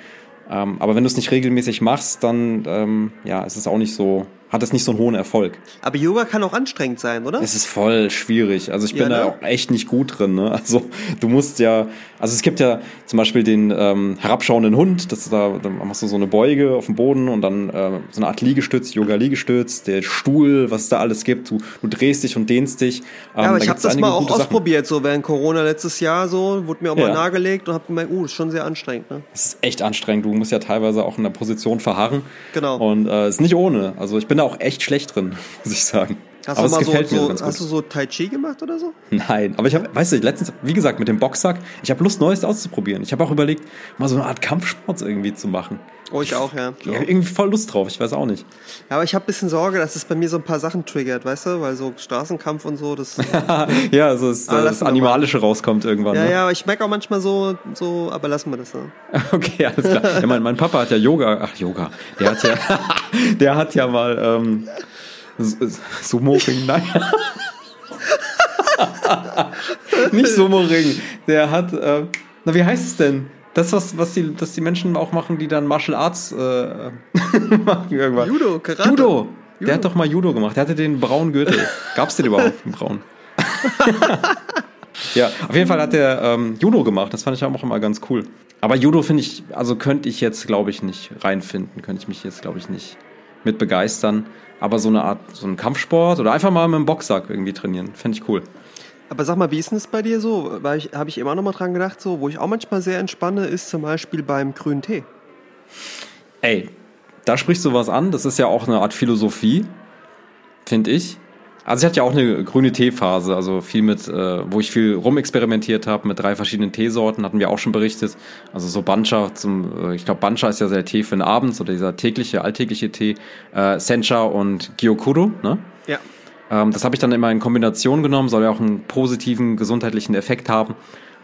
Ähm, aber wenn du es nicht regelmäßig machst, dann ähm, ja, ist es auch nicht so hat es nicht so einen hohen Erfolg. Aber Yoga kann auch anstrengend sein, oder? Es ist voll schwierig. Also ich bin ja, ne? da auch echt nicht gut drin. Ne? Also du musst ja, also es gibt ja zum Beispiel den ähm, herabschauenden Hund, das da, da machst du so eine Beuge auf dem Boden und dann äh, so eine Art Liegestütz, Yoga-Liegestütz, der Stuhl, was es da alles gibt. Du, du drehst dich und dehnst dich. Ähm, ja, aber ich habe das mal auch ausprobiert, Sachen. so während Corona letztes Jahr so, wurde mir auch ja. mal nahegelegt und habe gemerkt, uh, ist schon sehr anstrengend. Ne? Es ist echt anstrengend. Du musst ja teilweise auch in der Position verharren. Genau. Und äh, ist nicht ohne. Also ich bin da da auch echt schlecht drin, muss ich sagen. Hast aber du mal so, so hast du so Tai Chi gemacht oder so? Nein, aber ich habe, weißt du, letztens, wie gesagt, mit dem Boxsack, ich habe Lust, Neues auszuprobieren. Ich habe auch überlegt, mal so eine Art Kampfsport irgendwie zu machen. Oh, ich auch, ja. Habe irgendwie voll Lust drauf, ich weiß auch nicht. Ja, aber ich habe ein bisschen Sorge, dass es bei mir so ein paar Sachen triggert, weißt du? Weil so Straßenkampf und so, das. ja, also das, ah, das Animalische mal. rauskommt irgendwann. Ja, ne? ja, aber ich merke auch manchmal so, so, aber lassen wir das. Ne? okay, alles klar. Ja, mein, mein Papa hat ja Yoga, ach, Yoga. Der hat ja, der hat ja mal, ähm, Sumo-Ring, nein. Nicht Sumo-Ring. Der hat, äh, na, wie heißt es denn? Das, was, was die, das die Menschen auch machen, die dann Martial Arts äh, machen irgendwann. Judo, Karate. Judo. Judo. Der hat doch mal Judo gemacht. Der hatte den braunen Gürtel. Gab's den überhaupt, den braunen? ja, auf jeden Fall hat der ähm, Judo gemacht. Das fand ich auch immer ganz cool. Aber Judo finde ich, also könnte ich jetzt, glaube ich, nicht reinfinden. Könnte ich mich jetzt, glaube ich, nicht mit begeistern. Aber so eine Art, so ein Kampfsport oder einfach mal mit dem Boxsack irgendwie trainieren, fände ich cool. Aber sag mal, wie ist denn das bei dir so? Weil ich habe ich immer noch mal dran gedacht, so, wo ich auch manchmal sehr entspanne, ist zum Beispiel beim grünen Tee. Ey, da sprichst du was an. Das ist ja auch eine Art Philosophie, finde ich. Also ich hatte ja auch eine grüne Teephase, also viel mit, äh, wo ich viel rumexperimentiert habe mit drei verschiedenen Teesorten, hatten wir auch schon berichtet. Also so Bancha zum, äh, ich glaube Bancha ist ja der Tee für den Abend, so dieser tägliche, alltägliche Tee. Äh, Sencha und Gyokuro, ne? Ja. Ähm, das habe ich dann immer in Kombination genommen, soll ja auch einen positiven gesundheitlichen Effekt haben.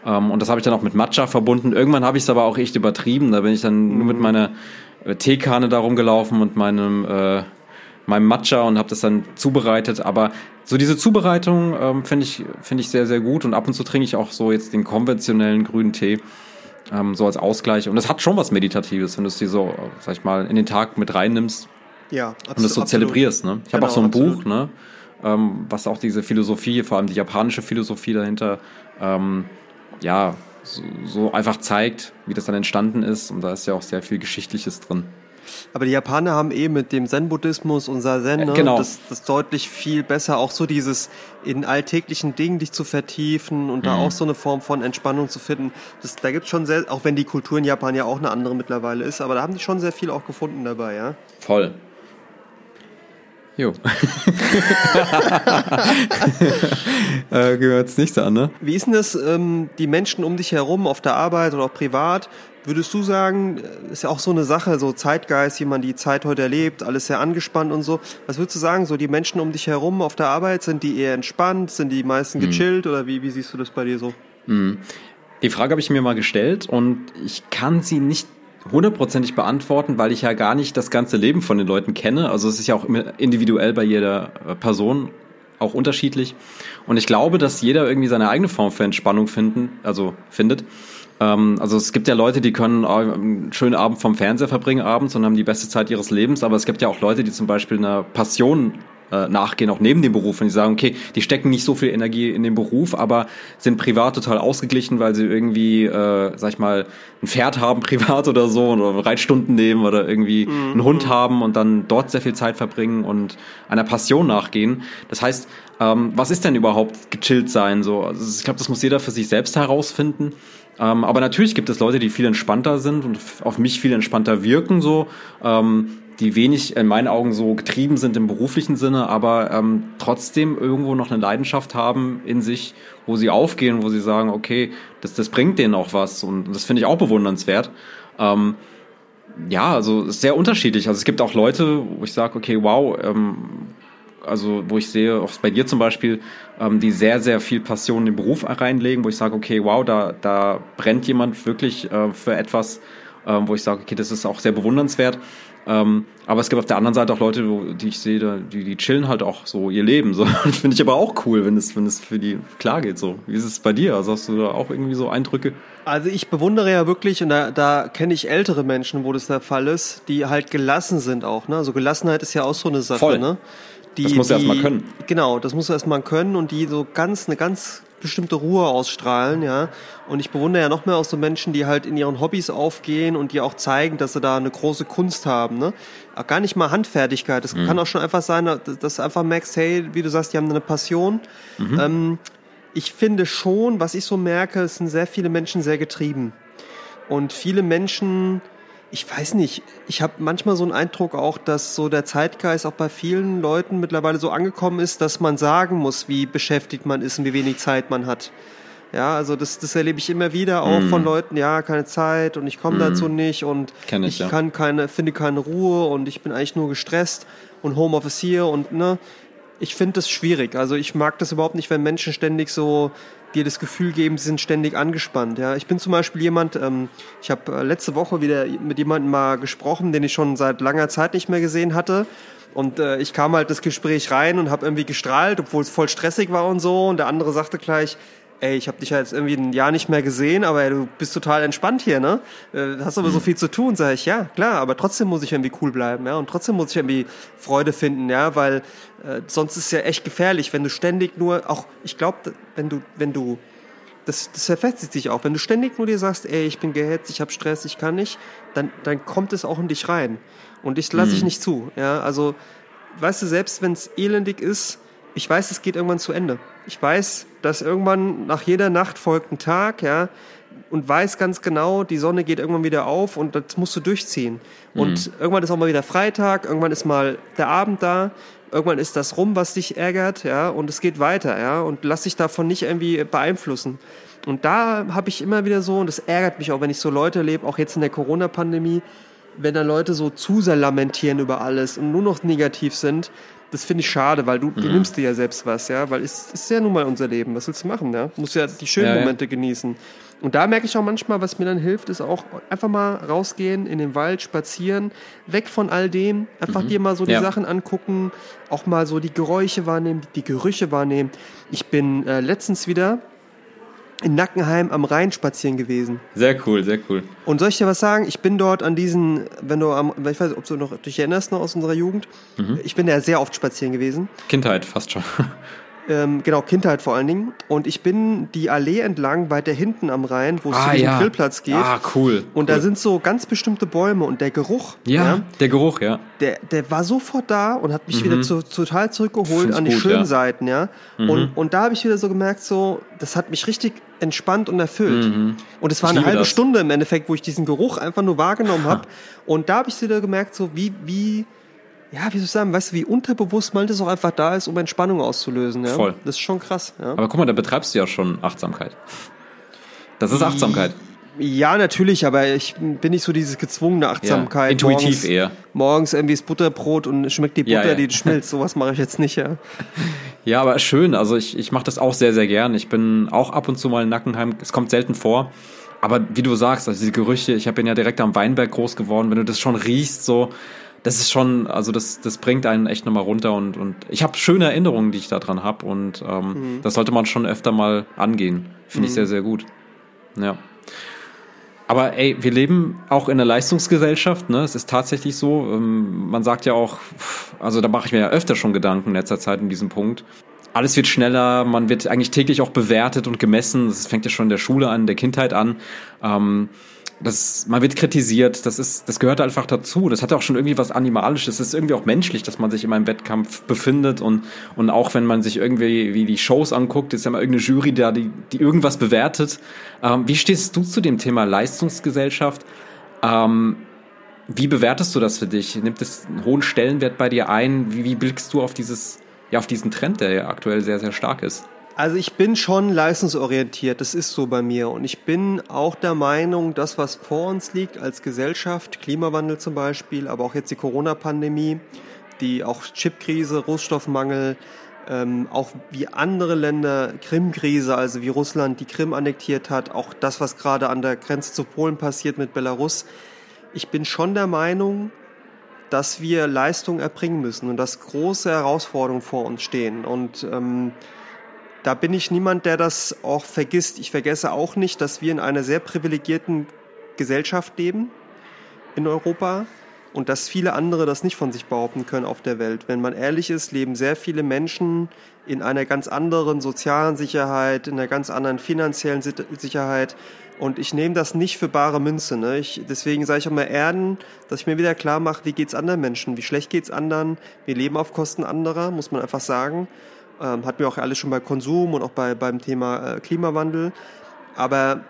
Ähm, und das habe ich dann auch mit Matcha verbunden. Irgendwann habe ich es aber auch echt übertrieben. Da bin ich dann mhm. nur mit mhm. meiner äh, Teekanne da rumgelaufen und meinem äh, meinem Matcha und habe das dann zubereitet. Aber so diese Zubereitung ähm, finde ich, finde ich sehr, sehr gut. Und ab und zu trinke ich auch so jetzt den konventionellen grünen Tee. Ähm, so als Ausgleich. Und es hat schon was Meditatives, wenn du es dir so, sag ich mal, in den Tag mit reinnimmst. Ja, absolut. Und es so zelebrierst. Ne? Ich genau, habe auch so ein absolut. Buch, ne? Ähm, was auch diese Philosophie, vor allem die japanische Philosophie dahinter, ähm, ja, so, so einfach zeigt, wie das dann entstanden ist. Und da ist ja auch sehr viel Geschichtliches drin. Aber die Japaner haben eh mit dem Zen-Buddhismus und Zazen, ne, genau. das, das deutlich viel besser, auch so dieses in alltäglichen Dingen dich zu vertiefen und mhm. da auch so eine Form von Entspannung zu finden. Das, da gibt's schon sehr, auch wenn die Kultur in Japan ja auch eine andere mittlerweile ist, aber da haben die schon sehr viel auch gefunden dabei, ja. Voll. Jo. äh, gehört es nicht so an, ne? Wie ist denn das, ähm, die Menschen um dich herum, auf der Arbeit oder auch privat, Würdest du sagen, äh, ist ja auch so eine Sache, so Zeitgeist, wie man die Zeit heute erlebt, alles sehr angespannt und so. Was würdest du sagen, so die Menschen um dich herum auf der Arbeit, sind die eher entspannt, sind die meisten mhm. gechillt mhm. oder wie, wie siehst du das bei dir so? Mhm. Die Frage habe ich mir mal gestellt und ich kann sie nicht hundertprozentig beantworten, weil ich ja gar nicht das ganze Leben von den Leuten kenne. Also es ist ja auch individuell bei jeder äh, Person auch unterschiedlich. Und ich glaube, dass jeder irgendwie seine eigene Form für Entspannung finden, also findet. Ähm, also es gibt ja Leute, die können einen schönen Abend vom Fernseher verbringen abends und haben die beste Zeit ihres Lebens, aber es gibt ja auch Leute, die zum Beispiel einer Passion äh, nachgehen, auch neben dem Beruf. Und die sagen, okay, die stecken nicht so viel Energie in den Beruf, aber sind privat total ausgeglichen, weil sie irgendwie, äh, sag ich mal, ein Pferd haben privat oder so oder Reitstunden nehmen oder irgendwie mhm. einen Hund haben und dann dort sehr viel Zeit verbringen und einer Passion nachgehen. Das heißt, ähm, was ist denn überhaupt gechillt sein? So, also ich glaube, das muss jeder für sich selbst herausfinden. Ähm, aber natürlich gibt es Leute, die viel entspannter sind und auf mich viel entspannter wirken. So, ähm, die wenig in meinen Augen so getrieben sind im beruflichen Sinne, aber ähm, trotzdem irgendwo noch eine Leidenschaft haben in sich, wo sie aufgehen, wo sie sagen, okay, das, das bringt denen auch was und das finde ich auch bewundernswert. Ähm, ja, also sehr unterschiedlich. Also es gibt auch Leute, wo ich sage, okay, wow, ähm, also wo ich sehe, auch bei dir zum Beispiel, ähm, die sehr, sehr viel Passion in den Beruf reinlegen, wo ich sage, okay, wow, da, da brennt jemand wirklich äh, für etwas, äh, wo ich sage, okay, das ist auch sehr bewundernswert. Ähm, aber es gibt auf der anderen Seite auch Leute, die ich sehe, die, die chillen halt auch so ihr Leben. So. Finde ich aber auch cool, wenn es, wenn es für die klar geht. So. Wie ist es bei dir? Also hast du da auch irgendwie so Eindrücke? Also ich bewundere ja wirklich, und da, da kenne ich ältere Menschen, wo das der Fall ist, die halt gelassen sind auch. Ne? Also Gelassenheit ist ja auch so eine Sache. Voll. Ne? Die, das musst du erstmal können. Genau, das musst du erstmal können und die so ganz, eine ganz bestimmte Ruhe ausstrahlen, ja. Und ich bewundere ja noch mehr auch so Menschen, die halt in ihren Hobbys aufgehen und die auch zeigen, dass sie da eine große Kunst haben, ne. Auch gar nicht mal Handfertigkeit. Das mhm. kann auch schon einfach sein, dass du einfach merkst, hey, wie du sagst, die haben eine Passion. Mhm. Ähm, ich finde schon, was ich so merke, es sind sehr viele Menschen sehr getrieben. Und viele Menschen, ich weiß nicht, ich habe manchmal so einen Eindruck auch, dass so der Zeitgeist auch bei vielen Leuten mittlerweile so angekommen ist, dass man sagen muss, wie beschäftigt man ist und wie wenig Zeit man hat. Ja, also das, das erlebe ich immer wieder auch mm. von Leuten, ja, keine Zeit und ich komme mm. dazu nicht und Kenn ich, ich ja. kann keine, finde keine Ruhe und ich bin eigentlich nur gestresst und Homeoffice hier und ne, ich finde das schwierig. Also ich mag das überhaupt nicht, wenn Menschen ständig so dir das Gefühl geben, sie sind ständig angespannt. Ja, ich bin zum Beispiel jemand. Ähm, ich habe äh, letzte Woche wieder mit jemandem mal gesprochen, den ich schon seit langer Zeit nicht mehr gesehen hatte. Und äh, ich kam halt das Gespräch rein und habe irgendwie gestrahlt, obwohl es voll stressig war und so. Und der andere sagte gleich, ey, ich habe dich ja jetzt irgendwie ein Jahr nicht mehr gesehen, aber ey, du bist total entspannt hier, ne? Äh, hast aber mhm. so viel zu tun, sage ich, ja, klar, aber trotzdem muss ich irgendwie cool bleiben, ja, und trotzdem muss ich irgendwie Freude finden, ja, weil äh, sonst ist es ja echt gefährlich, wenn du ständig nur, auch, ich glaube, wenn du, wenn du, das, das verfestigt sich auch, wenn du ständig nur dir sagst, ey, ich bin gehetzt, ich habe Stress, ich kann nicht, dann, dann kommt es auch in dich rein. Und ich lasse mhm. ich nicht zu, ja, also, weißt du, selbst wenn es elendig ist, ich weiß, es geht irgendwann zu Ende. Ich weiß, dass irgendwann nach jeder Nacht folgt ein Tag, ja, und weiß ganz genau, die Sonne geht irgendwann wieder auf und das musst du durchziehen. Mhm. Und irgendwann ist auch mal wieder Freitag, irgendwann ist mal der Abend da, irgendwann ist das rum, was dich ärgert, ja, und es geht weiter, ja, und lass dich davon nicht irgendwie beeinflussen. Und da habe ich immer wieder so, und das ärgert mich auch, wenn ich so Leute erlebe, auch jetzt in der Corona-Pandemie, wenn da Leute so zu sehr lamentieren über alles und nur noch negativ sind, das finde ich schade, weil du, mhm. du nimmst dir ja selbst was, ja, weil es ist ja nun mal unser Leben. Was willst du machen, ja? Du musst ja die schönen ja, Momente ja. genießen. Und da merke ich auch manchmal, was mir dann hilft, ist auch einfach mal rausgehen, in den Wald spazieren, weg von all dem, einfach mhm. dir mal so die ja. Sachen angucken, auch mal so die Geräusche wahrnehmen, die Gerüche wahrnehmen. Ich bin äh, letztens wieder in Nackenheim am Rhein spazieren gewesen. Sehr cool, sehr cool. Und soll ich dir was sagen? Ich bin dort an diesen, wenn du am, ich weiß nicht, ob du noch dich erinnerst noch aus unserer Jugend. Mhm. Ich bin da sehr oft spazieren gewesen. Kindheit, fast schon. Ähm, genau, Kindheit vor allen Dingen. Und ich bin die Allee entlang, weiter hinten am Rhein, wo es ah, zu diesem ja. Grillplatz geht. Ah, cool. Und cool. da sind so ganz bestimmte Bäume und der Geruch. Ja, ja der Geruch, ja. Der, der war sofort da und hat mich mhm. wieder zu, total zurückgeholt an die gut, schönen ja. Seiten, ja. Mhm. Und, und da habe ich wieder so gemerkt, so, das hat mich richtig entspannt und erfüllt. Mhm. Und es war eine halbe das. Stunde im Endeffekt, wo ich diesen Geruch einfach nur wahrgenommen habe. Und da habe ich wieder gemerkt, so wie, wie, ja, wie soll ich sagen, weißt du, wie unterbewusst man das auch einfach da ist, um Entspannung auszulösen. Ja? Voll. Das ist schon krass. Ja? Aber guck mal, da betreibst du ja schon Achtsamkeit. Das ist Achtsamkeit. Ja, natürlich, aber ich bin nicht so dieses gezwungene Achtsamkeit. Ja, intuitiv morgens, eher. Morgens irgendwie das Butterbrot und schmeckt die Butter, ja, ja. die schmilzt. Sowas mache ich jetzt nicht, ja. Ja, aber schön. Also ich, ich mache das auch sehr, sehr gern. Ich bin auch ab und zu mal in Nackenheim. Es kommt selten vor. Aber wie du sagst, also diese Gerüche, ich bin ja direkt am Weinberg groß geworden. Wenn du das schon riechst, so, das ist schon, also das, das bringt einen echt nochmal runter und, und ich habe schöne Erinnerungen, die ich daran habe und ähm, mhm. das sollte man schon öfter mal angehen. Finde mhm. ich sehr, sehr gut. Ja. Aber ey, wir leben auch in einer Leistungsgesellschaft, ne? Es ist tatsächlich so. Ähm, man sagt ja auch, also da mache ich mir ja öfter schon Gedanken in letzter Zeit in diesem Punkt. Alles wird schneller, man wird eigentlich täglich auch bewertet und gemessen. Das fängt ja schon in der Schule an, der Kindheit an. Ähm, das, man wird kritisiert, das ist, das gehört einfach dazu. Das hat auch schon irgendwie was Animalisches. Es ist irgendwie auch menschlich, dass man sich in einem Wettkampf befindet und, und auch wenn man sich irgendwie wie die Shows anguckt, ist ja mal irgendeine Jury da, die, die irgendwas bewertet. Ähm, wie stehst du zu dem Thema Leistungsgesellschaft? Ähm, wie bewertest du das für dich? Nimmt es einen hohen Stellenwert bei dir ein? Wie, wie blickst du auf dieses, ja, auf diesen Trend, der ja aktuell sehr, sehr stark ist? Also ich bin schon leistungsorientiert, das ist so bei mir. Und ich bin auch der Meinung, das, was vor uns liegt als Gesellschaft, Klimawandel zum Beispiel, aber auch jetzt die Corona-Pandemie, die auch Chipkrise, Rohstoffmangel, ähm, auch wie andere Länder, Krim-Krise, also wie Russland die Krim annektiert hat, auch das, was gerade an der Grenze zu Polen passiert mit Belarus. Ich bin schon der Meinung, dass wir Leistung erbringen müssen und dass große Herausforderungen vor uns stehen. Und ähm, da bin ich niemand, der das auch vergisst. Ich vergesse auch nicht, dass wir in einer sehr privilegierten Gesellschaft leben in Europa und dass viele andere das nicht von sich behaupten können auf der Welt. Wenn man ehrlich ist, leben sehr viele Menschen in einer ganz anderen sozialen Sicherheit, in einer ganz anderen finanziellen Sicherheit. Und ich nehme das nicht für bare Münze. Ne? Ich, deswegen sage ich auch mal Erden, dass ich mir wieder klar mache, wie geht's anderen Menschen, wie schlecht geht's anderen. Wir leben auf Kosten anderer, muss man einfach sagen. Ähm, hatten wir auch alles schon bei Konsum und auch bei, beim Thema äh, Klimawandel. Aber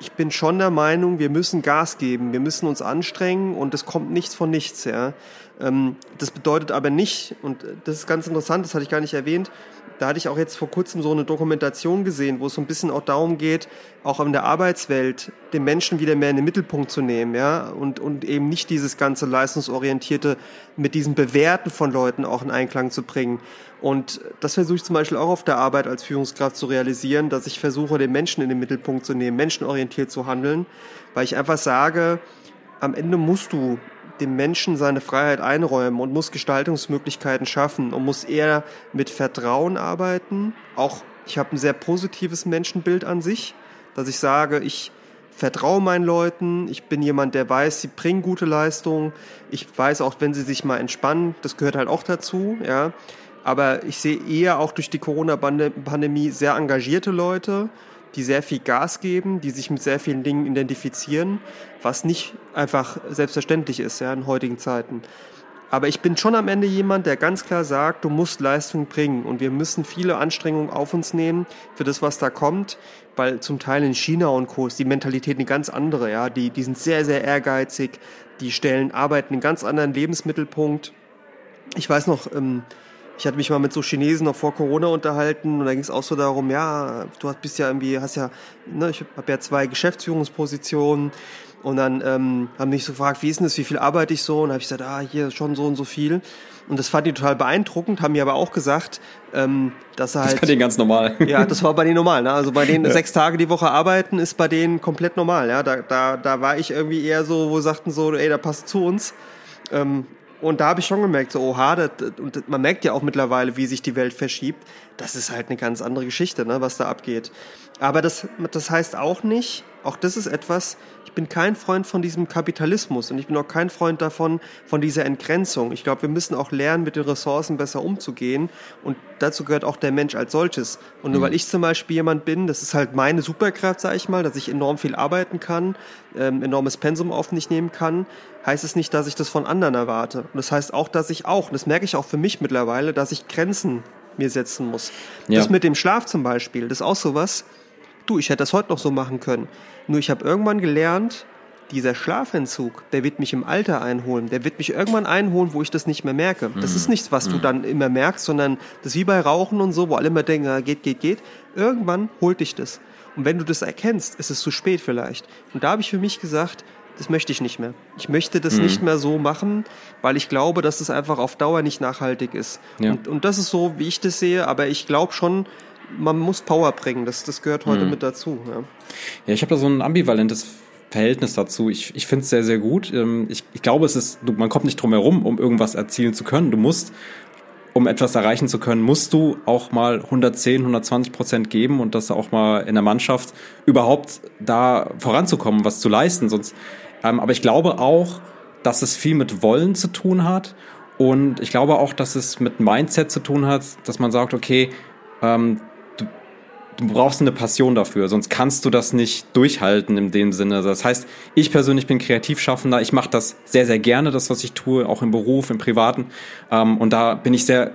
ich bin schon der Meinung, wir müssen Gas geben, wir müssen uns anstrengen und es kommt nichts von nichts. Ja. Ähm, das bedeutet aber nicht, und das ist ganz interessant, das hatte ich gar nicht erwähnt, da hatte ich auch jetzt vor kurzem so eine Dokumentation gesehen, wo es so ein bisschen auch darum geht, auch in der Arbeitswelt den Menschen wieder mehr in den Mittelpunkt zu nehmen, ja, und, und eben nicht dieses ganze leistungsorientierte mit diesem Bewerten von Leuten auch in Einklang zu bringen. Und das versuche ich zum Beispiel auch auf der Arbeit als Führungskraft zu realisieren, dass ich versuche, den Menschen in den Mittelpunkt zu nehmen, menschenorientiert zu handeln, weil ich einfach sage, am Ende musst du dem Menschen seine Freiheit einräumen und muss Gestaltungsmöglichkeiten schaffen und muss eher mit Vertrauen arbeiten. Auch ich habe ein sehr positives Menschenbild an sich, dass ich sage, ich vertraue meinen Leuten, ich bin jemand, der weiß, sie bringen gute Leistungen. Ich weiß auch, wenn sie sich mal entspannen, das gehört halt auch dazu, ja. Aber ich sehe eher auch durch die Corona-Pandemie sehr engagierte Leute, die sehr viel Gas geben, die sich mit sehr vielen Dingen identifizieren, was nicht einfach selbstverständlich ist ja, in heutigen Zeiten. Aber ich bin schon am Ende jemand, der ganz klar sagt, du musst Leistung bringen und wir müssen viele Anstrengungen auf uns nehmen für das, was da kommt, weil zum Teil in China und Co. ist die Mentalität eine ganz andere, ja, die, die sind sehr, sehr ehrgeizig, die stellen Arbeit in einen ganz anderen Lebensmittelpunkt. Ich weiß noch, ähm, ich hatte mich mal mit so Chinesen noch vor Corona unterhalten und da ging es auch so darum, ja, du bist ja irgendwie, hast ja, ne, ich habe ja zwei Geschäftsführungspositionen und dann ähm, haben mich so gefragt, wie ist denn das, wie viel arbeite ich so? Und habe ich gesagt, ah, hier schon so und so viel. Und das fand die total beeindruckend, haben mir aber auch gesagt, ähm, dass er halt. Das bei denen ganz normal. Ja, das war bei denen normal. Ne? Also bei denen ja. sechs Tage die Woche arbeiten ist bei denen komplett normal. Ja, da, da, da war ich irgendwie eher so, wo sagten so, ey, da passt zu uns. Ähm, und da habe ich schon gemerkt, so, oha, das, und man merkt ja auch mittlerweile, wie sich die Welt verschiebt. Das ist halt eine ganz andere Geschichte, ne, was da abgeht. Aber das, das heißt auch nicht, auch das ist etwas, ich bin kein Freund von diesem Kapitalismus und ich bin auch kein Freund davon, von dieser Entgrenzung. Ich glaube, wir müssen auch lernen, mit den Ressourcen besser umzugehen und dazu gehört auch der Mensch als solches. Und nur mhm. weil ich zum Beispiel jemand bin, das ist halt meine Superkraft, sage ich mal, dass ich enorm viel arbeiten kann, ähm, enormes Pensum auf mich nehmen kann, heißt es nicht, dass ich das von anderen erwarte. Und das heißt auch, dass ich auch, und das merke ich auch für mich mittlerweile, dass ich Grenzen mir setzen muss. Ja. Das mit dem Schlaf zum Beispiel, das ist auch sowas, du, ich hätte das heute noch so machen können. Nur ich habe irgendwann gelernt, dieser Schlafentzug, der wird mich im Alter einholen. Der wird mich irgendwann einholen, wo ich das nicht mehr merke. Das ist mhm. nichts, was du mhm. dann immer merkst, sondern das ist wie bei Rauchen und so, wo alle immer denken, ah, geht, geht, geht. Irgendwann holt dich das. Und wenn du das erkennst, ist es zu spät vielleicht. Und da habe ich für mich gesagt, das möchte ich nicht mehr. Ich möchte das mhm. nicht mehr so machen, weil ich glaube, dass es einfach auf Dauer nicht nachhaltig ist. Ja. Und, und das ist so, wie ich das sehe, aber ich glaube schon, man muss Power bringen. Das, das gehört heute mhm. mit dazu. Ja, ja ich habe da so ein ambivalentes Verhältnis dazu. Ich, ich finde es sehr, sehr gut. Ähm, ich, ich glaube, es ist, man kommt nicht drum herum, um irgendwas erzielen zu können. Du musst um etwas erreichen zu können, musst du auch mal 110, 120 Prozent geben und das auch mal in der Mannschaft überhaupt da voranzukommen, was zu leisten. Sonst, ähm, aber ich glaube auch, dass es viel mit Wollen zu tun hat und ich glaube auch, dass es mit Mindset zu tun hat, dass man sagt, okay, ähm, du, du brauchst eine Passion dafür, sonst kannst du das nicht durchhalten in dem Sinne. Das heißt, ich persönlich bin Kreativschaffender, ich mache das sehr, sehr gerne, das, was ich tue, auch im Beruf, im Privaten. Ähm, und da bin ich sehr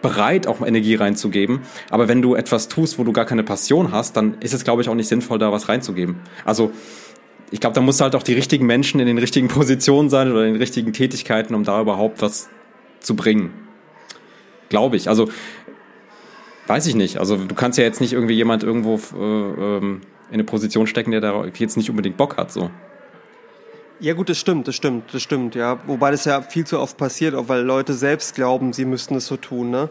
bereit, auch Energie reinzugeben. Aber wenn du etwas tust, wo du gar keine Passion hast, dann ist es, glaube ich, auch nicht sinnvoll, da was reinzugeben. Also ich glaube, da muss halt auch die richtigen Menschen in den richtigen Positionen sein oder in den richtigen Tätigkeiten, um da überhaupt was zu bringen. Glaube ich. Also weiß ich nicht. Also du kannst ja jetzt nicht irgendwie jemand irgendwo äh, ähm, in eine Position stecken, der da jetzt nicht unbedingt Bock hat. So. Ja gut, das stimmt, das stimmt, das stimmt, ja. Wobei das ja viel zu oft passiert, auch weil Leute selbst glauben, sie müssten es so tun. Ne?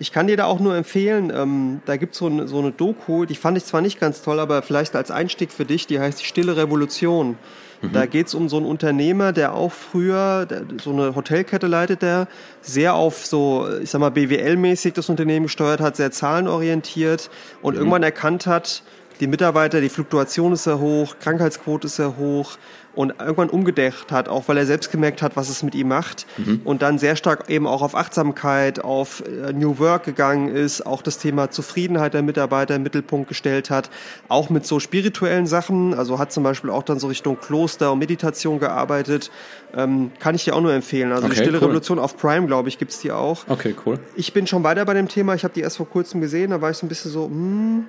Ich kann dir da auch nur empfehlen, ähm, da gibt's so, eine, so eine Doku, die fand ich zwar nicht ganz toll, aber vielleicht als Einstieg für dich, die heißt Die Stille Revolution. Mhm. Da geht's um so einen Unternehmer, der auch früher der, so eine Hotelkette leitet, der sehr auf so, ich sag mal, BWL-mäßig das Unternehmen gesteuert hat, sehr zahlenorientiert und mhm. irgendwann erkannt hat, die Mitarbeiter, die Fluktuation ist sehr hoch, Krankheitsquote ist sehr hoch und irgendwann umgedacht hat, auch weil er selbst gemerkt hat, was es mit ihm macht mhm. und dann sehr stark eben auch auf Achtsamkeit, auf äh, New Work gegangen ist, auch das Thema Zufriedenheit der Mitarbeiter im Mittelpunkt gestellt hat, auch mit so spirituellen Sachen, also hat zum Beispiel auch dann so Richtung Kloster und Meditation gearbeitet, ähm, kann ich dir auch nur empfehlen. Also okay, die Stille cool. Revolution auf Prime, glaube ich, gibt's die auch. Okay, cool. Ich bin schon weiter bei dem Thema, ich habe die erst vor kurzem gesehen, da war ich so ein bisschen so, hm,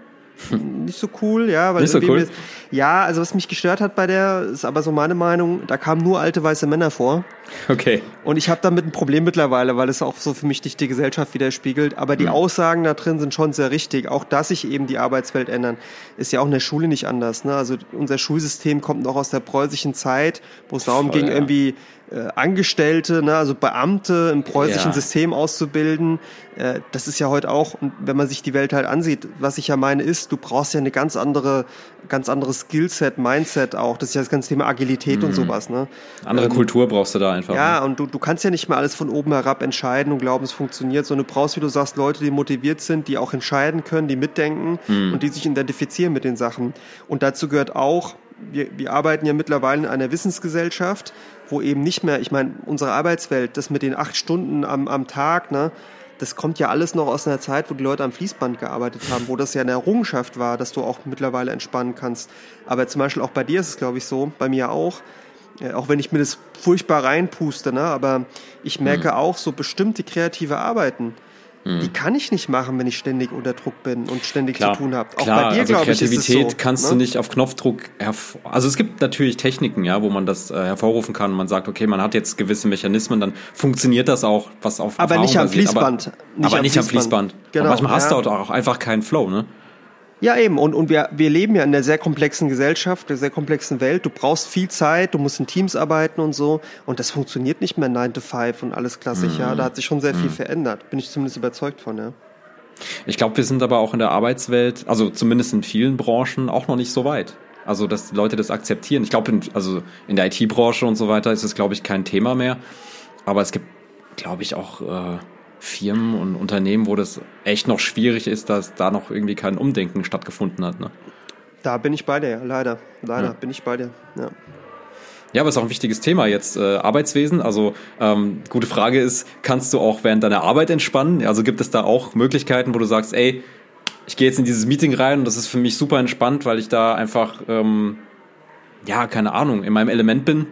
nicht so cool, ja. Weil nicht so cool? ja, also was mich gestört hat bei der, ist aber so meine Meinung, da kamen nur alte weiße Männer vor. Okay. Und ich habe damit ein Problem mittlerweile, weil es auch so für mich nicht die Gesellschaft widerspiegelt. Aber die mhm. Aussagen da drin sind schon sehr richtig. Auch dass sich eben die Arbeitswelt ändern, ist ja auch in der Schule nicht anders. Ne? Also unser Schulsystem kommt noch aus der preußischen Zeit, wo es darum Voll, ging, ja. irgendwie äh, Angestellte, ne, also Beamte im preußischen ja. System auszubilden. Äh, das ist ja heute auch, wenn man sich die Welt halt ansieht, was ich ja meine ist, du brauchst ja eine ganz andere, ganz anderes Skillset, Mindset auch. Das ist ja das ganze Thema Agilität mhm. und sowas. Ne? Andere ähm, Kultur brauchst du da einfach. Ja, ne? und du, du kannst ja nicht mehr alles von oben herab entscheiden und glauben, es funktioniert, sondern du brauchst, wie du sagst, Leute, die motiviert sind, die auch entscheiden können, die mitdenken mhm. und die sich identifizieren mit den Sachen. Und dazu gehört auch, wir, wir arbeiten ja mittlerweile in einer Wissensgesellschaft, wo eben nicht mehr, ich meine, unsere Arbeitswelt, das mit den acht Stunden am, am Tag, ne, das kommt ja alles noch aus einer Zeit, wo die Leute am Fließband gearbeitet haben, wo das ja eine Errungenschaft war, dass du auch mittlerweile entspannen kannst. Aber zum Beispiel auch bei dir ist es, glaube ich, so, bei mir auch, äh, auch wenn ich mir das furchtbar reinpuste, ne, aber ich merke mhm. auch so bestimmte kreative Arbeiten, die mhm. kann ich nicht machen, wenn ich ständig unter Druck bin und ständig klar, zu tun habe. Auch klar, bei dir, also glaube ich, ist es so. kannst ne? du nicht auf Knopfdruck hervor... Also es gibt natürlich Techniken, ja, wo man das äh, hervorrufen kann. Man sagt, okay, man hat jetzt gewisse Mechanismen, dann funktioniert das auch, was auf Aber nicht am Fließband. Aber nicht, aber am, nicht Fließband. am Fließband. Genau, aber manchmal ja. hast du auch einfach keinen Flow, ne? Ja, eben. Und, und wir, wir leben ja in einer sehr komplexen Gesellschaft, einer sehr komplexen Welt. Du brauchst viel Zeit, du musst in Teams arbeiten und so. Und das funktioniert nicht mehr 9 to 5 und alles klassisch, mhm. ja. Da hat sich schon sehr viel mhm. verändert. Bin ich zumindest überzeugt von, ja. Ich glaube, wir sind aber auch in der Arbeitswelt, also zumindest in vielen Branchen, auch noch nicht so weit. Also, dass Leute das akzeptieren. Ich glaube, also in der IT-Branche und so weiter ist es, glaube ich, kein Thema mehr. Aber es gibt, glaube ich, auch äh, Firmen und Unternehmen, wo das echt noch schwierig ist, dass da noch irgendwie kein Umdenken stattgefunden hat. Ne? Da bin ich bei dir, leider. Leider ja. bin ich bei dir. Ja. Ja, aber ist auch ein wichtiges Thema jetzt, äh, Arbeitswesen. Also ähm, gute Frage ist, kannst du auch während deiner Arbeit entspannen? Also gibt es da auch Möglichkeiten, wo du sagst, ey, ich gehe jetzt in dieses Meeting rein und das ist für mich super entspannt, weil ich da einfach, ähm, ja, keine Ahnung, in meinem Element bin?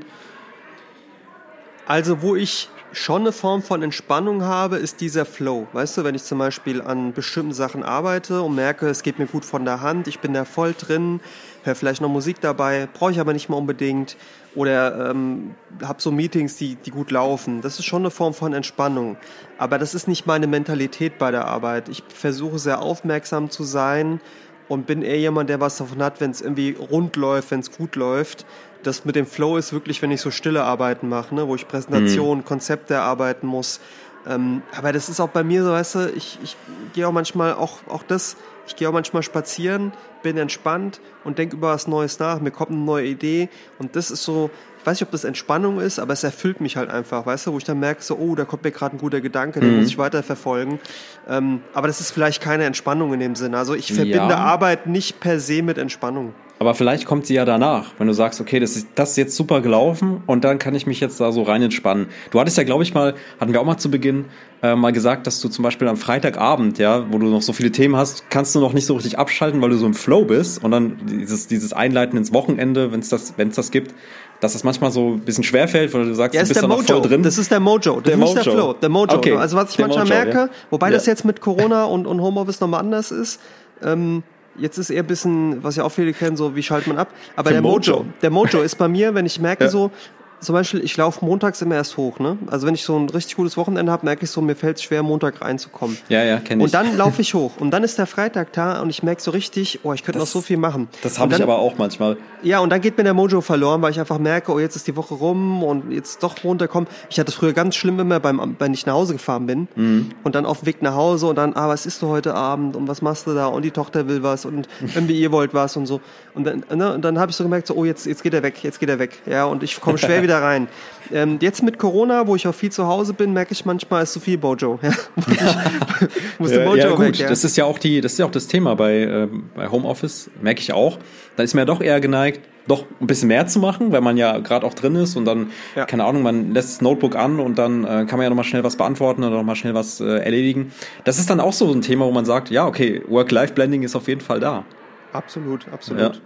Also wo ich schon eine Form von Entspannung habe, ist dieser Flow. Weißt du, wenn ich zum Beispiel an bestimmten Sachen arbeite und merke, es geht mir gut von der Hand, ich bin da voll drin, höre vielleicht noch Musik dabei, brauche ich aber nicht mehr unbedingt oder ähm, habe so Meetings, die, die gut laufen. Das ist schon eine Form von Entspannung. Aber das ist nicht meine Mentalität bei der Arbeit. Ich versuche sehr aufmerksam zu sein und bin eher jemand, der was davon hat, wenn es irgendwie rund läuft, wenn es gut läuft das mit dem Flow ist wirklich, wenn ich so stille Arbeiten mache, ne, wo ich Präsentationen, mhm. Konzepte erarbeiten muss. Ähm, aber das ist auch bei mir so, weißt du, ich, ich gehe auch manchmal auch, auch das, ich gehe auch manchmal spazieren, bin entspannt und denke über was Neues nach. Mir kommt eine neue Idee und das ist so, weiß nicht, ob das Entspannung ist, aber es erfüllt mich halt einfach, weißt du, wo ich dann merke, so, oh, da kommt mir gerade ein guter Gedanke, den mhm. muss ich weiter verfolgen. Ähm, aber das ist vielleicht keine Entspannung in dem Sinne. Also ich verbinde ja. Arbeit nicht per se mit Entspannung. Aber vielleicht kommt sie ja danach, wenn du sagst, okay, das ist, das ist jetzt super gelaufen und dann kann ich mich jetzt da so rein entspannen. Du hattest ja, glaube ich, mal, hatten wir auch mal zu Beginn, äh, mal gesagt, dass du zum Beispiel am Freitagabend, ja, wo du noch so viele Themen hast, kannst du noch nicht so richtig abschalten, weil du so im Flow bist und dann dieses, dieses Einleiten ins Wochenende, wenn es das, wenn es das gibt, dass es manchmal so ein bisschen schwerfällt, weil du sagst, ja, du bist da noch voll drin. Das ist der Mojo, der nicht Mojo. der Flow, der Mojo. Okay. Also was ich der manchmal Mojo, merke, ja. wobei ja. das jetzt mit Corona und, und Homeoffice nochmal anders ist, ähm, Jetzt ist eher ein bisschen, was ja auch viele kennen, so wie schaltet man ab. Aber der, der Mojo. Mojo, der Mojo ist bei mir, wenn ich merke ja. so, zum Beispiel, ich laufe montags immer erst hoch, ne? Also wenn ich so ein richtig gutes Wochenende habe, merke ich so, mir fällt es schwer, Montag reinzukommen. Ja, ja, kenne ich. Und dann laufe ich hoch. Und dann ist der Freitag da und ich merke so richtig, oh, ich könnte noch so viel machen. Das habe ich aber auch manchmal. Ja, und dann geht mir der Mojo verloren, weil ich einfach merke, oh, jetzt ist die Woche rum und jetzt doch runterkommen. Ich hatte früher ganz schlimm immer, beim, wenn ich nach Hause gefahren bin. Mhm. Und dann auf dem Weg nach Hause und dann, ah, was isst du heute Abend und was machst du da? Und die Tochter will was und irgendwie ihr wollt was und so. Und dann, ne, dann habe ich so gemerkt, so, oh, jetzt, jetzt geht er weg, jetzt geht er weg. Ja, und ich komme schwer wieder rein. Ähm, jetzt mit Corona, wo ich auch viel zu Hause bin, merke ich manchmal, ist zu viel Bojo. Ja, muss der Bojo ja, gut, weg, ja. das ist ja auch die, das ist ja auch das Thema bei, äh, bei Homeoffice, merke ich auch. Da ist mir ja doch eher geneigt, doch ein bisschen mehr zu machen, weil man ja gerade auch drin ist und dann, ja. keine Ahnung, man lässt das Notebook an und dann äh, kann man ja nochmal schnell was beantworten oder nochmal schnell was äh, erledigen. Das ist dann auch so ein Thema, wo man sagt, ja, okay, Work-Life-Blending ist auf jeden Fall da. Absolut, absolut. Ja.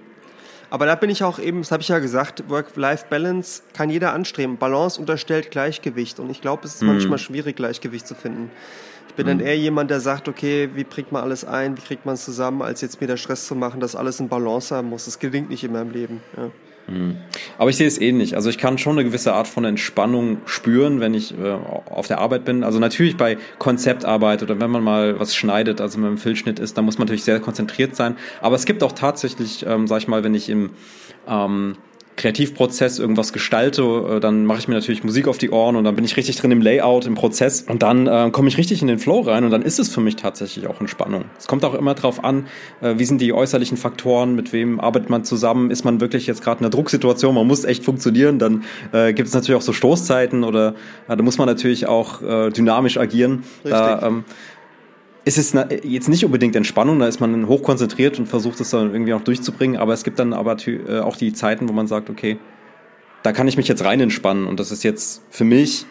Aber da bin ich auch eben, das habe ich ja gesagt, Work-Life-Balance kann jeder anstreben. Balance unterstellt Gleichgewicht und ich glaube, es ist mhm. manchmal schwierig, Gleichgewicht zu finden. Ich bin mhm. dann eher jemand, der sagt, okay, wie bringt man alles ein, wie kriegt man es zusammen, als jetzt mir der Stress zu machen, dass alles in Balance haben muss. Das gelingt nicht in meinem Leben. Ja. Mhm. Aber ich sehe es ähnlich. Also ich kann schon eine gewisse Art von Entspannung spüren, wenn ich äh, auf der Arbeit bin. Also natürlich bei Konzeptarbeit oder wenn man mal was schneidet, also wenn man im Filzschnitt ist, da muss man natürlich sehr konzentriert sein. Aber es gibt auch tatsächlich, ähm, sag ich mal, wenn ich im ähm, Kreativprozess irgendwas gestalte, äh, dann mache ich mir natürlich Musik auf die Ohren und dann bin ich richtig drin im Layout, im Prozess und dann äh, komme ich richtig in den Flow rein und dann ist es für mich tatsächlich auch Entspannung. Es kommt auch immer darauf an, äh, wie sind die äußerlichen Faktoren, mit wem arbeitet man zusammen, ist man wirklich jetzt gerade in einer Drucksituation, man muss echt funktionieren, dann äh, gibt es natürlich auch so Stoßzeiten oder äh, da muss man natürlich auch äh, dynamisch agieren. Richtig. Da, ähm, ist es jetzt nicht unbedingt Entspannung, da ist man hochkonzentriert und versucht es dann irgendwie auch durchzubringen, aber es gibt dann aber äh, auch die Zeiten, wo man sagt, okay, da kann ich mich jetzt rein entspannen und das ist jetzt für mich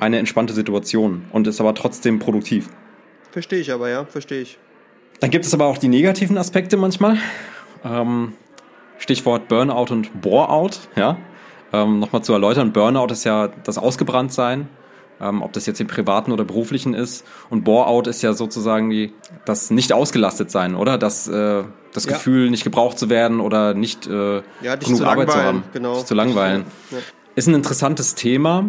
eine entspannte Situation und ist aber trotzdem produktiv. Verstehe ich aber, ja, verstehe ich. Dann gibt es aber auch die negativen Aspekte manchmal. Ähm, Stichwort Burnout und Boreout, ja. Ähm, Nochmal zu erläutern, Burnout ist ja das Ausgebranntsein, ähm, ob das jetzt im privaten oder beruflichen ist. Und Bore-out ist ja sozusagen die, das nicht ausgelastet sein, oder? Das, äh, das ja. Gefühl, nicht gebraucht zu werden oder nicht äh, ja, genug Arbeit zu haben, genau. Dich zu langweilen. Ja. Ist ein interessantes Thema.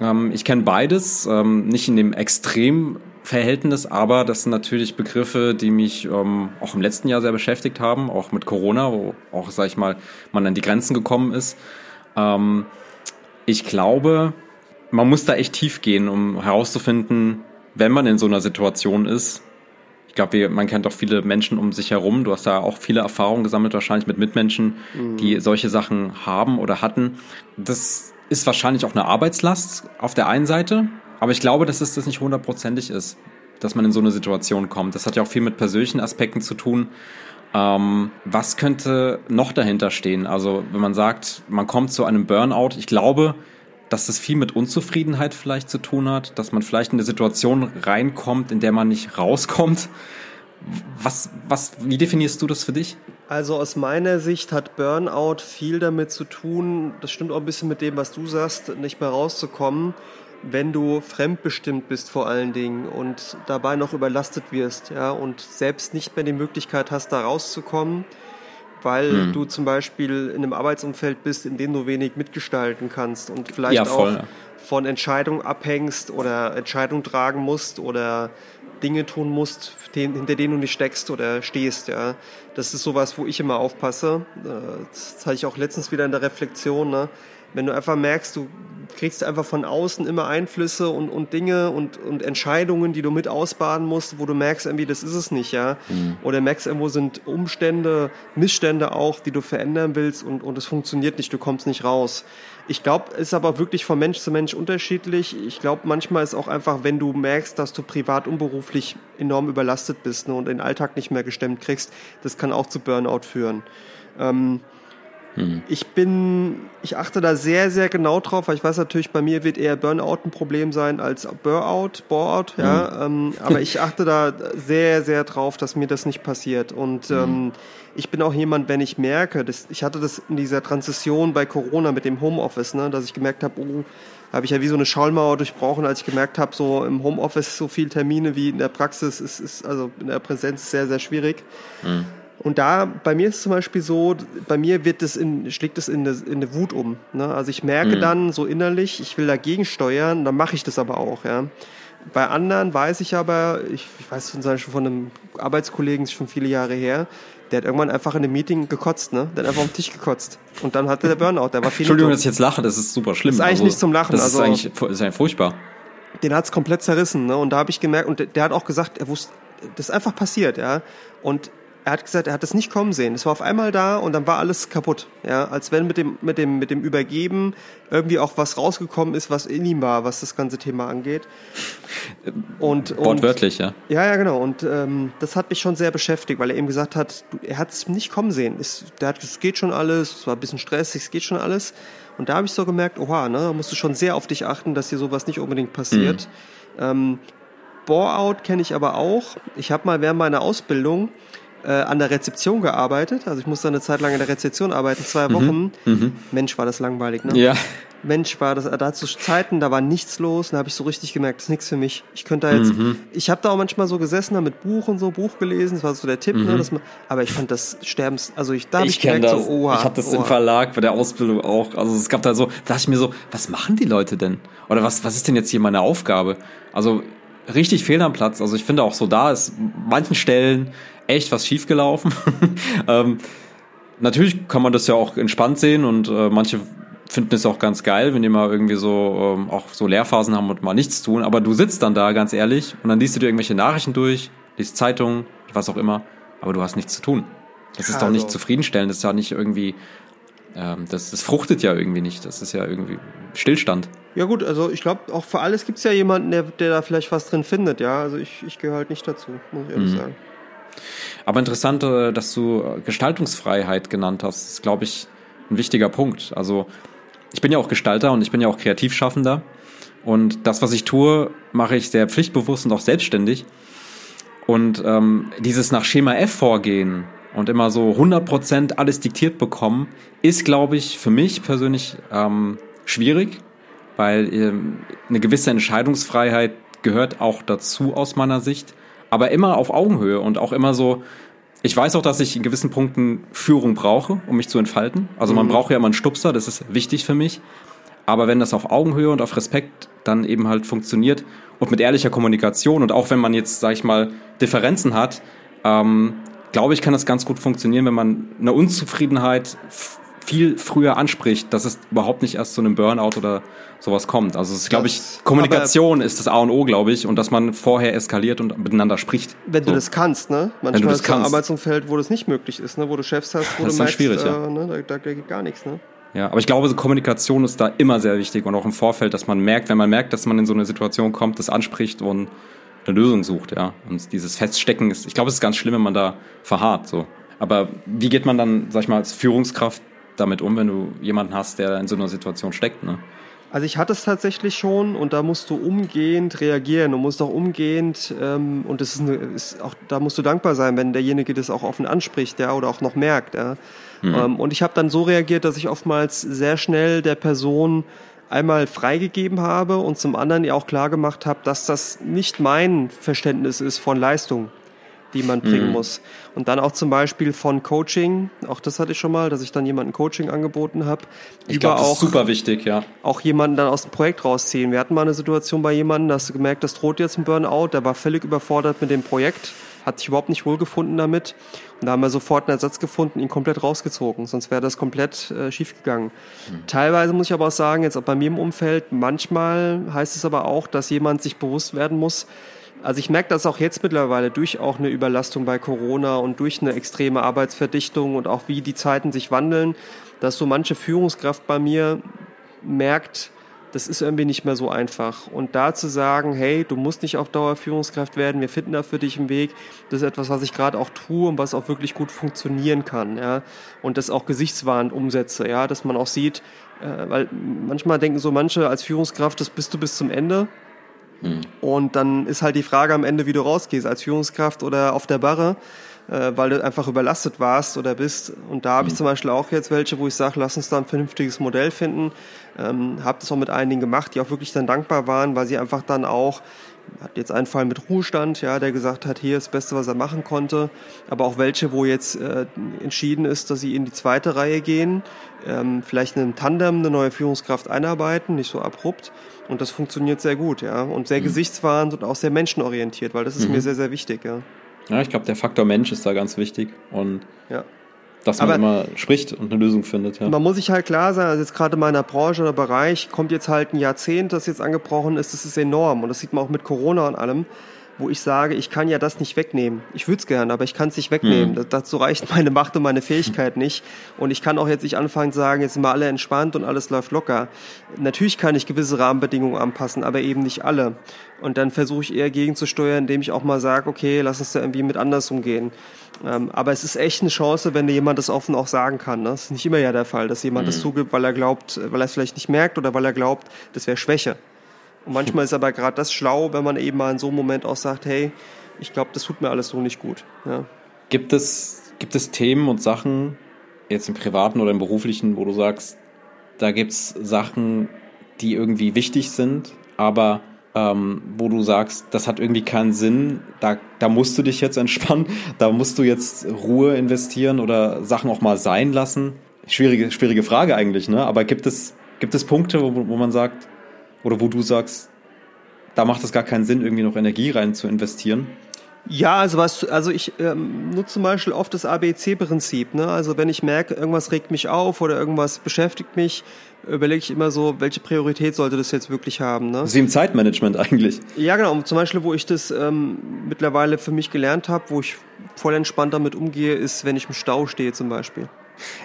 Ähm, ich kenne beides, ähm, nicht in dem Extrem Verhältnis, aber das sind natürlich Begriffe, die mich ähm, auch im letzten Jahr sehr beschäftigt haben, auch mit Corona, wo auch, sag ich mal, man an die Grenzen gekommen ist. Ähm, ich glaube, man muss da echt tief gehen, um herauszufinden, wenn man in so einer Situation ist. Ich glaube, man kennt auch viele Menschen um sich herum. Du hast da auch viele Erfahrungen gesammelt, wahrscheinlich mit Mitmenschen, mhm. die solche Sachen haben oder hatten. Das ist wahrscheinlich auch eine Arbeitslast auf der einen Seite, aber ich glaube, dass es das nicht hundertprozentig ist, dass man in so eine Situation kommt. Das hat ja auch viel mit persönlichen Aspekten zu tun. Ähm, was könnte noch dahinter stehen? Also, wenn man sagt, man kommt zu einem Burnout, ich glaube, dass das viel mit Unzufriedenheit vielleicht zu tun hat, dass man vielleicht in eine Situation reinkommt, in der man nicht rauskommt. Was, was, wie definierst du das für dich? Also aus meiner Sicht hat Burnout viel damit zu tun, das stimmt auch ein bisschen mit dem, was du sagst, nicht mehr rauszukommen, wenn du fremdbestimmt bist vor allen Dingen und dabei noch überlastet wirst, ja, und selbst nicht mehr die Möglichkeit hast, da rauszukommen weil hm. du zum Beispiel in einem Arbeitsumfeld bist, in dem du wenig mitgestalten kannst und vielleicht ja, auch von Entscheidungen abhängst oder Entscheidungen tragen musst oder Dinge tun musst, hinter denen du nicht steckst oder stehst. Ja. Das ist sowas, wo ich immer aufpasse. Das hatte ich auch letztens wieder in der Reflexion. Ne? Wenn du einfach merkst, du kriegst einfach von außen immer Einflüsse und, und Dinge und, und Entscheidungen, die du mit ausbaden musst, wo du merkst, irgendwie, das ist es nicht, ja. Mhm. Oder merkst, irgendwo sind Umstände, Missstände auch, die du verändern willst und, und es funktioniert nicht, du kommst nicht raus. Ich glaube, ist aber wirklich von Mensch zu Mensch unterschiedlich. Ich glaube, manchmal ist auch einfach, wenn du merkst, dass du privat und beruflich enorm überlastet bist ne, und den Alltag nicht mehr gestemmt kriegst, das kann auch zu Burnout führen. Ähm, hm. Ich bin, ich achte da sehr, sehr genau drauf, weil ich weiß natürlich, bei mir wird eher Burnout ein Problem sein als Burnout, Boreout, ja. Hm. Ähm, aber ich achte da sehr, sehr drauf, dass mir das nicht passiert. Und hm. ähm, ich bin auch jemand, wenn ich merke, dass, ich hatte das in dieser Transition bei Corona mit dem Homeoffice, ne, dass ich gemerkt habe, oh, habe ich ja wie so eine Schallmauer durchbrochen, als ich gemerkt habe, so im Homeoffice so viel Termine wie in der Praxis ist, ist also in der Präsenz sehr, sehr schwierig. Mhm. Und da, bei mir ist es zum Beispiel so, bei mir wird es in, schlägt es in eine, in eine Wut um. Ne? Also ich merke mhm. dann so innerlich, ich will dagegen steuern, dann mache ich das aber auch, ja. Bei anderen weiß ich aber, ich, ich weiß zum Beispiel von einem Arbeitskollegen, schon viele Jahre her, der hat irgendwann einfach in einem Meeting gekotzt, ne? Der hat einfach auf den Tisch gekotzt. Und dann hatte der Burnout, der war viel. Entschuldigung, dass ich jetzt lache, das ist super schlimm. Das ist eigentlich also, nicht zum Lachen. Das also, ist eigentlich, das ist eigentlich furchtbar. Den hat's komplett zerrissen, ne? Und da habe ich gemerkt, und der, der hat auch gesagt, er wusste, das ist einfach passiert, ja. Und er hat gesagt, er hat es nicht kommen sehen. Es war auf einmal da und dann war alles kaputt. Ja, als wenn mit dem, mit dem, mit dem Übergeben irgendwie auch was rausgekommen ist, was in ihm war, was das ganze Thema angeht. Und, und Wortwörtlich, ja. Ja, ja, genau. Und ähm, das hat mich schon sehr beschäftigt, weil er eben gesagt hat, er hat es nicht kommen sehen. Es, der hat, es geht schon alles, es war ein bisschen stressig, es geht schon alles. Und da habe ich so gemerkt, oha, ne, da musst du schon sehr auf dich achten, dass dir sowas nicht unbedingt passiert. Mhm. Ähm, Bore-out kenne ich aber auch. Ich habe mal während meiner Ausbildung äh, an der Rezeption gearbeitet. Also ich musste eine Zeit lang in der Rezeption arbeiten, zwei mhm. Wochen. Mhm. Mensch, war das langweilig, ne? Ja. Mensch, war das, da zu Zeiten, da war nichts los, da habe ich so richtig gemerkt, das ist nichts für mich. Ich könnte da jetzt, mhm. ich habe da auch manchmal so gesessen, da mit Buch und so, Buch gelesen, das war so der Tipp, ne, mhm. ne, dass man, aber ich fand das Sterbens, also ich, da habe ich, ich gemerkt, das. so, oha, Ich habe das oha. im Verlag bei der Ausbildung auch, also es gab da so, da dachte ich mir so, was machen die Leute denn? Oder was, was ist denn jetzt hier meine Aufgabe? Also richtig fehl am Platz, also ich finde auch so, da ist manchen Stellen echt was schiefgelaufen. ähm, natürlich kann man das ja auch entspannt sehen und äh, manche finden es auch ganz geil, wenn die mal irgendwie so ähm, auch so Lehrphasen haben und mal nichts tun. Aber du sitzt dann da, ganz ehrlich, und dann liest du dir irgendwelche Nachrichten durch, liest Zeitungen, was auch immer, aber du hast nichts zu tun. Das ist also. doch nicht also zufriedenstellend, das ist ja nicht irgendwie, ähm, das, das fruchtet ja irgendwie nicht, das ist ja irgendwie Stillstand. Ja gut, also ich glaube, auch für alles gibt es ja jemanden, der, der da vielleicht was drin findet, ja. Also ich, ich gehöre halt nicht dazu, muss ich ehrlich mhm. sagen. Aber interessant, äh, dass du Gestaltungsfreiheit genannt hast, ist, glaube ich, ein wichtiger Punkt. Also ich bin ja auch Gestalter und ich bin ja auch Kreativschaffender. Und das, was ich tue, mache ich sehr pflichtbewusst und auch selbstständig. Und ähm, dieses nach Schema F vorgehen und immer so 100% alles diktiert bekommen, ist, glaube ich, für mich persönlich ähm, schwierig, weil ähm, eine gewisse Entscheidungsfreiheit gehört auch dazu aus meiner Sicht aber immer auf Augenhöhe und auch immer so, ich weiß auch, dass ich in gewissen Punkten Führung brauche, um mich zu entfalten. Also man mhm. braucht ja immer einen Stupser, das ist wichtig für mich. Aber wenn das auf Augenhöhe und auf Respekt dann eben halt funktioniert und mit ehrlicher Kommunikation und auch wenn man jetzt, sag ich mal, Differenzen hat, ähm, glaube ich, kann das ganz gut funktionieren, wenn man eine Unzufriedenheit viel früher anspricht, dass es überhaupt nicht erst zu einem Burnout oder sowas kommt. Also es ist, glaube ich, Kommunikation ist das A und O, glaube ich, und dass man vorher eskaliert und miteinander spricht. Wenn so. du das kannst, ne? Manchmal ist es ein Arbeitsumfeld, wo das nicht möglich ist, ne? Wo du Chefs hast, wo das du merkst, schwierig, äh, ja. ne? da, da geht gar nichts, ne? Ja, aber ich glaube, so Kommunikation ist da immer sehr wichtig und auch im Vorfeld, dass man merkt, wenn man merkt, dass man in so eine Situation kommt, das anspricht und eine Lösung sucht, ja. Und dieses Feststecken ist, ich glaube, es ist ganz schlimm, wenn man da verharrt, so. Aber wie geht man dann, sag ich mal, als Führungskraft damit um, wenn du jemanden hast, der in so einer Situation steckt, ne? Also ich hatte es tatsächlich schon und da musst du umgehend reagieren und musst auch umgehend ähm, und das ist, eine, ist, auch da musst du dankbar sein, wenn derjenige das auch offen anspricht, ja, oder auch noch merkt, ja. Mhm. Ähm, und ich habe dann so reagiert, dass ich oftmals sehr schnell der Person einmal freigegeben habe und zum anderen ihr auch klar gemacht habe, dass das nicht mein Verständnis ist von Leistung die man bringen mhm. muss. Und dann auch zum Beispiel von Coaching, auch das hatte ich schon mal, dass ich dann jemanden Coaching angeboten habe. Ich glaube, das ist super wichtig, ja. Auch jemanden dann aus dem Projekt rausziehen. Wir hatten mal eine Situation bei jemandem, da hast du gemerkt, das droht jetzt ein Burnout, der war völlig überfordert mit dem Projekt, hat sich überhaupt nicht wohlgefunden damit. Und da haben wir sofort einen Ersatz gefunden, ihn komplett rausgezogen, sonst wäre das komplett äh, schiefgegangen. Mhm. Teilweise muss ich aber auch sagen, jetzt auch bei mir im Umfeld, manchmal heißt es aber auch, dass jemand sich bewusst werden muss, also ich merke das auch jetzt mittlerweile durch auch eine Überlastung bei Corona und durch eine extreme Arbeitsverdichtung und auch wie die Zeiten sich wandeln, dass so manche Führungskraft bei mir merkt, das ist irgendwie nicht mehr so einfach. Und da zu sagen, hey, du musst nicht auf Dauer Führungskraft werden, wir finden da für dich einen Weg, das ist etwas, was ich gerade auch tue und was auch wirklich gut funktionieren kann. Ja? Und das auch gesichtswahrend umsetze, ja, dass man auch sieht, äh, weil manchmal denken so manche als Führungskraft, das bist du bis zum Ende. Hm. Und dann ist halt die Frage am Ende, wie du rausgehst, als Führungskraft oder auf der Barre äh, weil du einfach überlastet warst oder bist. Und da habe ich mhm. zum Beispiel auch jetzt welche, wo ich sage, lass uns da ein vernünftiges Modell finden. Ähm, habe das auch mit einigen gemacht, die auch wirklich dann dankbar waren, weil sie einfach dann auch hat jetzt einen Fall mit Ruhestand, ja, der gesagt hat, hier ist das Beste, was er machen konnte. Aber auch welche, wo jetzt äh, entschieden ist, dass sie in die zweite Reihe gehen, ähm, vielleicht in einem Tandem eine neue Führungskraft einarbeiten, nicht so abrupt. Und das funktioniert sehr gut, ja. Und sehr mhm. gesichtswahrend und auch sehr menschenorientiert, weil das ist mhm. mir sehr, sehr wichtig, ja. Ja, ich glaube, der Faktor Mensch ist da ganz wichtig und ja. Dass man immer spricht und eine Lösung findet. Ja. Man muss sich halt klar sein, also jetzt gerade in meiner Branche oder Bereich kommt jetzt halt ein Jahrzehnt, das jetzt angebrochen ist, das ist enorm und das sieht man auch mit Corona und allem wo ich sage, ich kann ja das nicht wegnehmen. Ich würde es gern, aber ich kann es nicht wegnehmen. Mhm. dazu reicht meine Macht und meine Fähigkeit nicht. Und ich kann auch jetzt nicht anfangen zu sagen, jetzt sind wir alle entspannt und alles läuft locker. Natürlich kann ich gewisse Rahmenbedingungen anpassen, aber eben nicht alle. Und dann versuche ich eher gegenzusteuern, indem ich auch mal sage, okay, lass uns da irgendwie mit anders umgehen. Ähm, aber es ist echt eine Chance, wenn dir jemand das offen auch sagen kann. Ne? Das ist nicht immer ja der Fall, dass jemand mhm. das zugibt, weil er glaubt, weil er es vielleicht nicht merkt oder weil er glaubt, das wäre Schwäche. Und manchmal ist aber gerade das schlau, wenn man eben mal in so einem Moment auch sagt, hey, ich glaube, das tut mir alles so nicht gut. Ja. Gibt es, gibt es Themen und Sachen, jetzt im privaten oder im beruflichen, wo du sagst, da gibt es Sachen, die irgendwie wichtig sind, aber ähm, wo du sagst, das hat irgendwie keinen Sinn, da, da musst du dich jetzt entspannen, da musst du jetzt Ruhe investieren oder Sachen auch mal sein lassen? Schwierige, schwierige Frage eigentlich, ne? Aber gibt es, gibt es Punkte, wo, wo man sagt, oder wo du sagst, da macht es gar keinen Sinn, irgendwie noch Energie rein zu investieren? Ja, also was, also ich ähm, nutze zum Beispiel oft das ABC-Prinzip. Ne? Also wenn ich merke, irgendwas regt mich auf oder irgendwas beschäftigt mich, überlege ich immer so, welche Priorität sollte das jetzt wirklich haben. Ne? Sie im Zeitmanagement eigentlich. Ja, genau. Zum Beispiel, wo ich das ähm, mittlerweile für mich gelernt habe, wo ich voll entspannt damit umgehe, ist, wenn ich im Stau stehe zum Beispiel.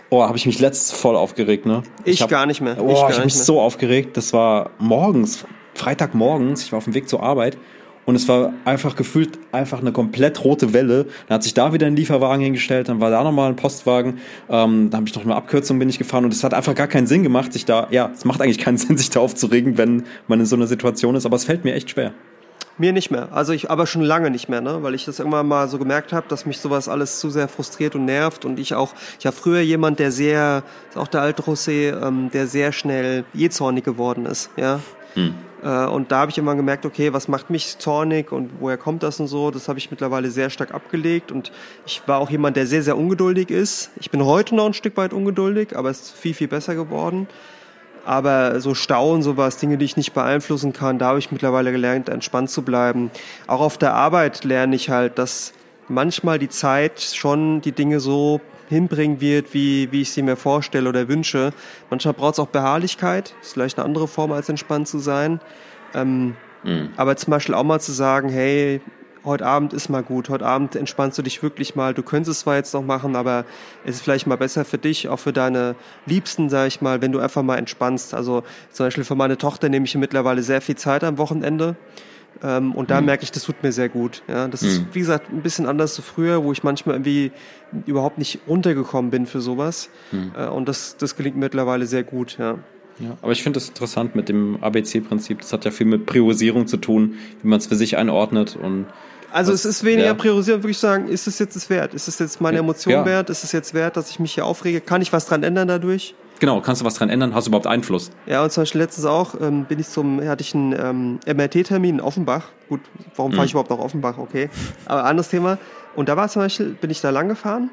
Oh, habe ich mich letztens voll aufgeregt, ne? Ich, ich hab, gar nicht mehr. Oh, ich, ich habe mich mehr. so aufgeregt. Das war morgens, Freitagmorgens. Ich war auf dem Weg zur Arbeit und es war einfach gefühlt einfach eine komplett rote Welle. Dann hat sich da wieder ein Lieferwagen hingestellt, dann war da nochmal ein Postwagen, ähm, da habe ich noch eine Abkürzung bin ich gefahren und es hat einfach gar keinen Sinn gemacht, sich da, ja, es macht eigentlich keinen Sinn, sich da aufzuregen, wenn man in so einer Situation ist, aber es fällt mir echt schwer. Mir nicht mehr. Also ich aber schon lange nicht mehr, ne? Weil ich das irgendwann mal so gemerkt habe, dass mich sowas alles zu sehr frustriert und nervt. Und ich auch, ich war früher jemand, der sehr, ist auch der alte José, ähm, der sehr schnell jähzornig geworden ist, ja. Hm. Äh, und da habe ich immer gemerkt, okay, was macht mich zornig und woher kommt das und so. Das habe ich mittlerweile sehr stark abgelegt. Und ich war auch jemand, der sehr, sehr ungeduldig ist. Ich bin heute noch ein Stück weit ungeduldig, aber es ist viel, viel besser geworden. Aber so Stau und sowas, Dinge, die ich nicht beeinflussen kann, da habe ich mittlerweile gelernt, entspannt zu bleiben. Auch auf der Arbeit lerne ich halt, dass manchmal die Zeit schon die Dinge so hinbringen wird, wie, wie ich sie mir vorstelle oder wünsche. Manchmal braucht es auch Beharrlichkeit, ist vielleicht eine andere Form als entspannt zu sein. Ähm, mhm. Aber zum Beispiel auch mal zu sagen, hey, heute Abend ist mal gut, heute Abend entspannst du dich wirklich mal. Du könntest es zwar jetzt noch machen, aber es ist vielleicht mal besser für dich, auch für deine Liebsten, sag ich mal, wenn du einfach mal entspannst. Also zum Beispiel für meine Tochter nehme ich mittlerweile sehr viel Zeit am Wochenende. Ähm, und da mhm. merke ich, das tut mir sehr gut. Ja, das mhm. ist, wie gesagt, ein bisschen anders zu früher, wo ich manchmal irgendwie überhaupt nicht runtergekommen bin für sowas. Mhm. Äh, und das, das gelingt mittlerweile sehr gut, ja. Ja, aber ich finde das interessant mit dem ABC-Prinzip. Das hat ja viel mit Priorisierung zu tun, wie man es für sich einordnet und also was, es ist weniger ja. priorisieren, würde ich sagen, ist es jetzt das wert? Ist es jetzt meine Emotion ja. wert? Ist es jetzt wert, dass ich mich hier aufrege? Kann ich was dran ändern dadurch? Genau, kannst du was dran ändern? Hast du überhaupt Einfluss? Ja, und zum Beispiel letztens auch ähm, bin ich zum, hatte ich einen ähm, MRT-Termin in Offenbach. Gut, warum fahre ich mhm. überhaupt nach Offenbach? Okay, aber anderes Thema. Und da war zum Beispiel, bin ich da lang gefahren.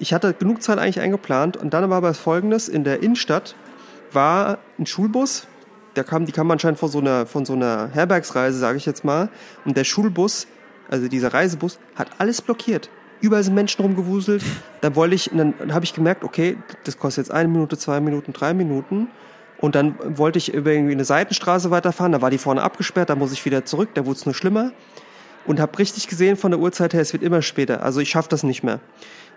Ich hatte genug Zeit eigentlich eingeplant und dann war aber Folgendes, in der Innenstadt war ein Schulbus, da kam, die kam anscheinend von so einer, von so einer Herbergsreise, sage ich jetzt mal, und der Schulbus also dieser Reisebus, hat alles blockiert. überall sind Menschen rumgewuselt. Dann wollte ich, dann habe ich gemerkt, okay, das kostet jetzt eine Minute, zwei Minuten, drei Minuten. Und dann wollte ich über irgendwie eine Seitenstraße weiterfahren, da war die vorne abgesperrt, da muss ich wieder zurück, da wurde es nur schlimmer. Und habe richtig gesehen von der Uhrzeit her, es wird immer später. Also ich schaffe das nicht mehr.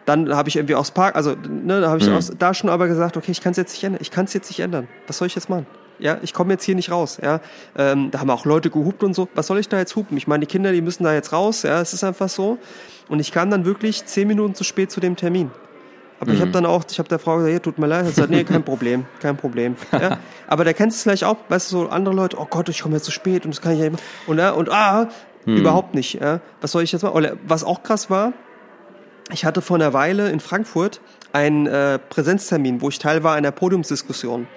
Dann habe ich irgendwie aufs Park, also ne, da habe ich mhm. aus, da schon aber gesagt, okay, ich kann es jetzt nicht ändern. Ich kann es jetzt nicht ändern. Was soll ich jetzt machen? Ja, ich komme jetzt hier nicht raus. Ja, ähm, da haben auch Leute gehupt und so. Was soll ich da jetzt hupen? Ich meine, die Kinder, die müssen da jetzt raus. Ja, es ist einfach so. Und ich kam dann wirklich zehn Minuten zu spät zu dem Termin. Aber mhm. ich habe dann auch, ich habe der Frau gesagt, ja, tut mir leid. Sie hat nee, kein Problem, kein Problem. Ja? Aber da kennst du es vielleicht auch, weißt du, so andere Leute, oh Gott, ich komme jetzt zu spät und das kann ich ja immer. Und, ja, und ah, mhm. überhaupt nicht. Ja? Was soll ich jetzt machen? Oder was auch krass war, ich hatte vor einer Weile in Frankfurt einen äh, Präsenztermin, wo ich Teil war einer Podiumsdiskussion.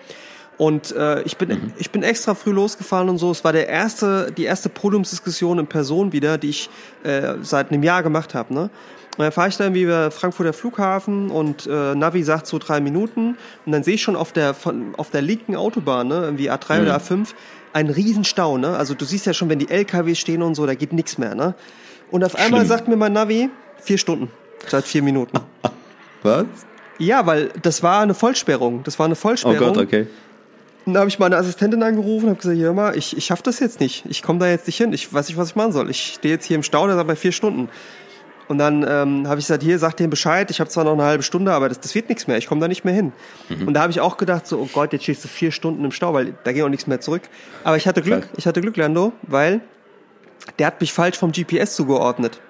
Und äh, ich bin mhm. ich bin extra früh losgefahren und so. Es war der erste die erste Podiumsdiskussion in Person wieder, die ich äh, seit einem Jahr gemacht habe. Ne? Und dann fahre ich dann wie über Frankfurter Flughafen und äh, Navi sagt so drei Minuten und dann sehe ich schon auf der von, auf der linken Autobahn, ne, irgendwie A3 mhm. oder A5, einen riesen Stau. Ne? Also du siehst ja schon, wenn die LKW stehen und so, da geht nichts mehr. Ne? Und auf einmal Schlimm. sagt mir mein Navi vier Stunden statt vier Minuten. Was? Ja, weil das war eine Vollsperrung. Das war eine Vollsperrung. Oh Gott, okay. Und dann habe ich meine Assistentin angerufen und habe gesagt, hör mal, ich, ich schaffe das jetzt nicht. Ich komme da jetzt nicht hin. Ich weiß nicht, was ich machen soll. Ich stehe jetzt hier im Stau, der sagt bei vier Stunden. Und dann ähm, habe ich gesagt, hier, sag dem Bescheid, ich habe zwar noch eine halbe Stunde, aber das, das wird nichts mehr, ich komme da nicht mehr hin. Mhm. Und da habe ich auch gedacht, so, oh Gott, jetzt stehst du vier Stunden im Stau, weil da ging auch nichts mehr zurück. Aber ich hatte Glück, ich hatte Glück, Lando, weil der hat mich falsch vom GPS zugeordnet.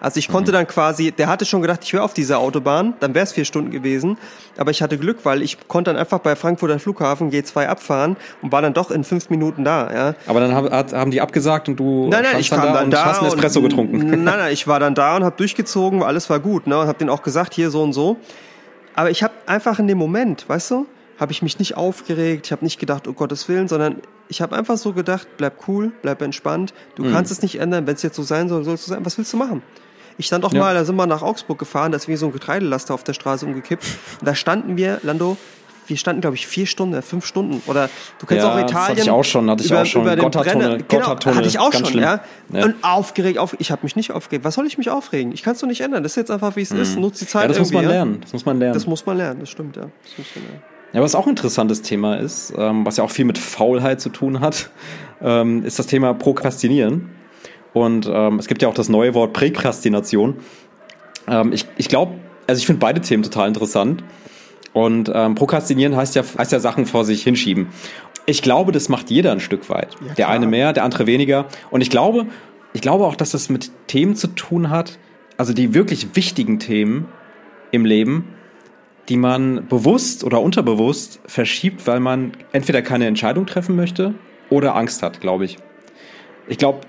Also ich konnte mhm. dann quasi, der hatte schon gedacht, ich wäre auf dieser Autobahn, dann wäre es vier Stunden gewesen. Aber ich hatte Glück, weil ich konnte dann einfach bei Frankfurter Flughafen G2 abfahren und war dann doch in fünf Minuten da. Ja. Aber dann haben die abgesagt und du nein, nein, ich kam dann, dann da, hast einen Espresso und, getrunken. Nein, nein, ich war dann da und habe durchgezogen, alles war gut. Ne, und habe denen auch gesagt, hier so und so. Aber ich habe einfach in dem Moment, weißt du, habe ich mich nicht aufgeregt, ich habe nicht gedacht, oh Gottes Willen, sondern ich habe einfach so gedacht, bleib cool, bleib entspannt, du mhm. kannst es nicht ändern, wenn es jetzt so sein soll, soll es so sein, was willst du machen? Ich stand auch ja. mal, da sind wir nach Augsburg gefahren, da ist wie so ein Getreidelaster auf der Straße umgekippt. Und da standen wir, Lando, wir standen, glaube ich, vier Stunden, fünf Stunden. Oder du kennst ja, auch Italien. hatte ich auch schon, hatte ich über, auch schon. Brenner, genau, hatte ich auch schon, ja. ja. Und aufgeregt, auf, ich habe mich nicht aufgeregt. Was soll ich mich aufregen? Ich kann es doch nicht ändern. Das ist jetzt einfach, wie es mhm. ist. Nutz die Zeit ja, das muss man lernen. Das muss man lernen. Das muss man lernen, das stimmt, ja. Das muss man lernen. Ja, was auch ein interessantes Thema ist, ähm, was ja auch viel mit Faulheit zu tun hat, ähm, ist das Thema Prokrastinieren. Und ähm, es gibt ja auch das neue Wort Präkrastination. Ähm, ich ich glaube, also ich finde beide Themen total interessant. Und ähm, Prokrastinieren heißt ja, heißt ja Sachen vor sich hinschieben. Ich glaube, das macht jeder ein Stück weit. Ja, der eine mehr, der andere weniger. Und ich glaube, ich glaube auch, dass das mit Themen zu tun hat, also die wirklich wichtigen Themen im Leben, die man bewusst oder unterbewusst verschiebt, weil man entweder keine Entscheidung treffen möchte oder Angst hat, glaube ich. Ich glaube,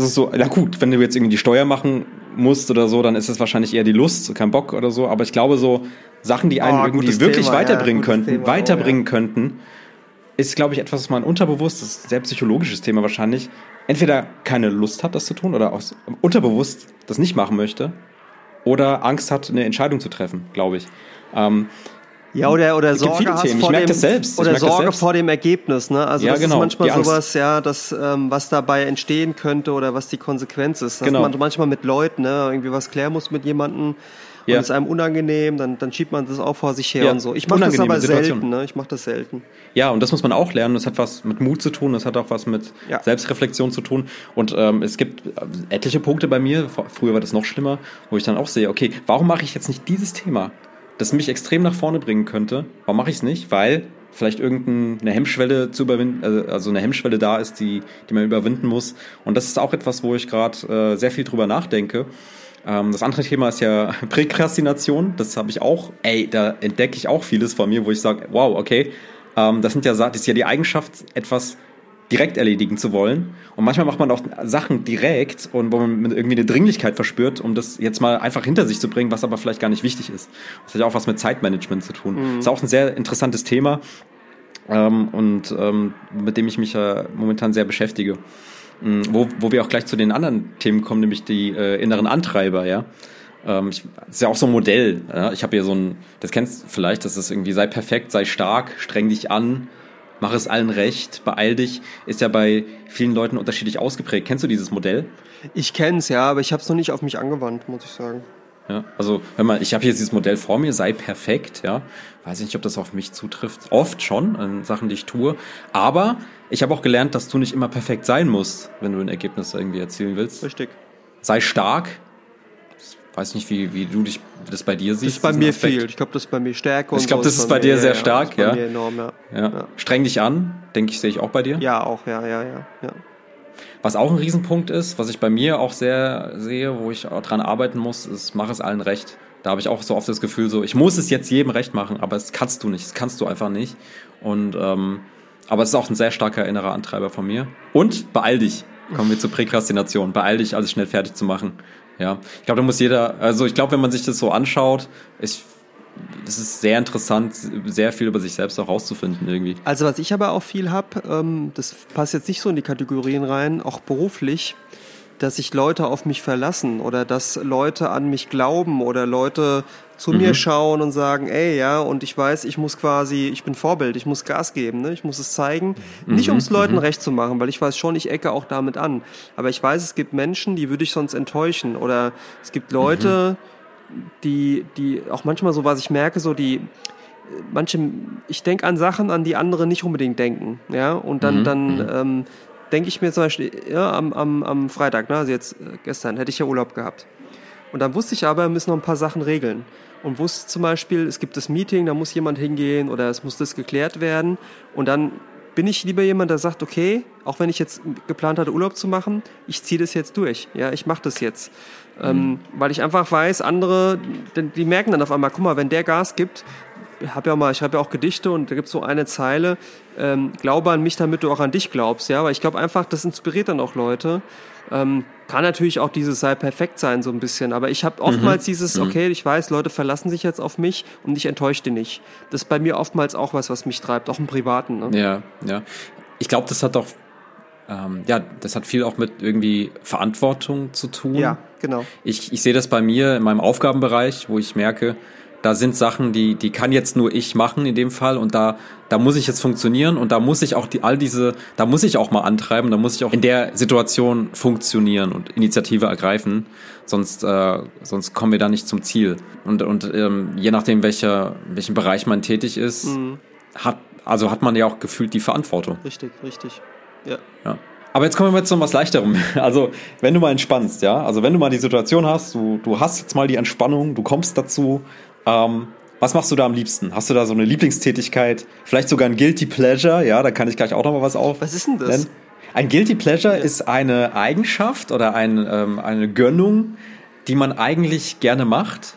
also so, na gut, wenn du jetzt irgendwie die Steuer machen musst oder so, dann ist es wahrscheinlich eher die Lust, kein Bock oder so. Aber ich glaube, so Sachen, die einen oh, irgendwie wirklich Thema, weiterbringen ja, könnten, Thema, weiterbringen oh, ja. könnten, ist, glaube ich, etwas, was man unterbewusst, das ist ein sehr psychologisches Thema wahrscheinlich, entweder keine Lust hat, das zu tun oder auch unterbewusst das nicht machen möchte oder Angst hat, eine Entscheidung zu treffen, glaube ich. Ähm, ja, oder, oder Sorge hast Themen. vor dem, selbst. oder Sorge vor dem Ergebnis, ne? Also ja, das genau. ist manchmal sowas, ja, das, ähm, was dabei entstehen könnte oder was die Konsequenz ist. Dass genau. man manchmal mit Leuten, ne, irgendwie was klären muss mit jemandem ja. und ist einem unangenehm, dann, dann schiebt man das auch vor sich her ja. und so. Ich mache das aber Situation. selten, ne? Ich mache das selten. Ja, und das muss man auch lernen. Das hat was mit Mut zu tun, das hat auch was mit ja. Selbstreflexion zu tun. Und ähm, es gibt äh, etliche Punkte bei mir, früher war das noch schlimmer, wo ich dann auch sehe, okay, warum mache ich jetzt nicht dieses Thema? Das mich extrem nach vorne bringen könnte. Warum mache ich es nicht? Weil vielleicht irgendeine Hemmschwelle zu überwinden, also, also eine Hemmschwelle da ist, die, die man überwinden muss. Und das ist auch etwas, wo ich gerade äh, sehr viel drüber nachdenke. Ähm, das andere Thema ist ja Präkrastination. Das habe ich auch, ey, da entdecke ich auch vieles von mir, wo ich sage, wow, okay, ähm, das sind ja, das ist ja die Eigenschaft, etwas direkt erledigen zu wollen. Und manchmal macht man auch Sachen direkt und wo man irgendwie eine Dringlichkeit verspürt, um das jetzt mal einfach hinter sich zu bringen, was aber vielleicht gar nicht wichtig ist. Das hat ja auch was mit Zeitmanagement zu tun. Mhm. Das ist auch ein sehr interessantes Thema ähm, und ähm, mit dem ich mich ja momentan sehr beschäftige. Mhm, wo, wo wir auch gleich zu den anderen Themen kommen, nämlich die äh, inneren Antreiber, ja. Ähm, ich, das ist ja auch so ein Modell. Ja? Ich habe hier so ein, das kennst du vielleicht, das ist irgendwie, sei perfekt, sei stark, streng dich an, mach es allen recht, beeil dich, ist ja bei vielen Leuten unterschiedlich ausgeprägt. Kennst du dieses Modell? Ich kenn's ja, aber ich habe es noch nicht auf mich angewandt, muss ich sagen. Ja? Also, wenn man, ich habe jetzt dieses Modell vor mir, sei perfekt, ja. Weiß ich nicht, ob das auf mich zutrifft. Oft schon an Sachen, die ich tue. Aber ich habe auch gelernt, dass du nicht immer perfekt sein musst, wenn du ein Ergebnis irgendwie erzielen willst. Richtig. Sei stark. Weiß nicht, wie, wie du dich das bei dir siehst. Das ist bei mir Aspekt. viel. Ich glaube, das ist bei mir Stärke. Ich glaube, das ist bei dir sehr stark, ja. Bei mir enorm, ja. ja. Streng dich an, denke ich, sehe ich auch bei dir. Ja, auch, ja, ja, ja, ja. Was auch ein Riesenpunkt ist, was ich bei mir auch sehr sehe, wo ich auch dran arbeiten muss, ist, mach es allen recht. Da habe ich auch so oft das Gefühl, so, ich muss es jetzt jedem recht machen, aber es kannst du nicht, das kannst du einfach nicht. Und ähm, aber es ist auch ein sehr starker innerer Antreiber von mir. Und beeil dich. Kommen wir zur Präkrastination. Beeil dich, alles schnell fertig zu machen. Ja, ich glaube, da muss jeder, also ich glaube, wenn man sich das so anschaut, ich es ist sehr interessant, sehr viel über sich selbst auch rauszufinden irgendwie. Also was ich aber auch viel habe, ähm, das passt jetzt nicht so in die Kategorien rein, auch beruflich, dass sich Leute auf mich verlassen oder dass Leute an mich glauben oder Leute zu mhm. mir schauen und sagen, ey, ja, und ich weiß, ich muss quasi, ich bin Vorbild, ich muss Gas geben, ne? ich muss es zeigen. Mhm. Nicht um es Leuten mhm. recht zu machen, weil ich weiß schon, ich ecke auch damit an. Aber ich weiß, es gibt Menschen, die würde ich sonst enttäuschen. Oder es gibt Leute, mhm die, die auch manchmal so, was ich merke, so die manche, ich denke an Sachen, an die andere nicht unbedingt denken, ja, und dann, mhm. dann mhm. ähm, denke ich mir zum Beispiel, ja, am, am, am Freitag, ne, also jetzt äh, gestern, hätte ich ja Urlaub gehabt. Und dann wusste ich aber, wir müssen noch ein paar Sachen regeln. Und wusste zum Beispiel, es gibt das Meeting, da muss jemand hingehen oder es muss das geklärt werden. Und dann bin ich lieber jemand, der sagt, okay, auch wenn ich jetzt geplant hatte, Urlaub zu machen, ich ziehe das jetzt durch. Ja, ich mache das jetzt. Mhm. Ähm, weil ich einfach weiß, andere, die merken dann auf einmal, guck mal, wenn der Gas gibt, habe ja mal, ich habe ja auch Gedichte und da gibt es so eine Zeile, ähm, glaube an mich, damit du auch an dich glaubst, ja, aber ich glaube einfach, das inspiriert dann auch Leute. Ähm, kann natürlich auch dieses sei perfekt sein so ein bisschen, aber ich habe oftmals mhm. dieses, mhm. okay, ich weiß, Leute verlassen sich jetzt auf mich und ich enttäusche die nicht. Das ist bei mir oftmals auch was, was mich treibt, auch im Privaten. Ne? Ja, ja. Ich glaube, das hat doch ähm, ja, das hat viel auch mit irgendwie Verantwortung zu tun. Ja, genau. Ich, ich sehe das bei mir in meinem Aufgabenbereich, wo ich merke, da sind Sachen, die, die kann jetzt nur ich machen in dem Fall und da, da muss ich jetzt funktionieren und da muss ich auch die, all diese, da muss ich auch mal antreiben, da muss ich auch in der Situation funktionieren und Initiative ergreifen, sonst, äh, sonst kommen wir da nicht zum Ziel. Und, und ähm, je nachdem, welcher, welchen Bereich man tätig ist, mhm. hat, also hat man ja auch gefühlt die Verantwortung. Richtig, richtig. Ja. ja. Aber jetzt kommen wir zu was Leichterem. Also, wenn du mal entspannst, ja, also wenn du mal die Situation hast, du, du hast jetzt mal die Entspannung, du kommst dazu, ähm, was machst du da am liebsten? Hast du da so eine Lieblingstätigkeit? Vielleicht sogar ein Guilty Pleasure? Ja, da kann ich gleich auch noch mal was auf. Was ist denn das? Nennen. Ein Guilty Pleasure ja. ist eine Eigenschaft oder ein, ähm, eine Gönnung, die man eigentlich gerne macht,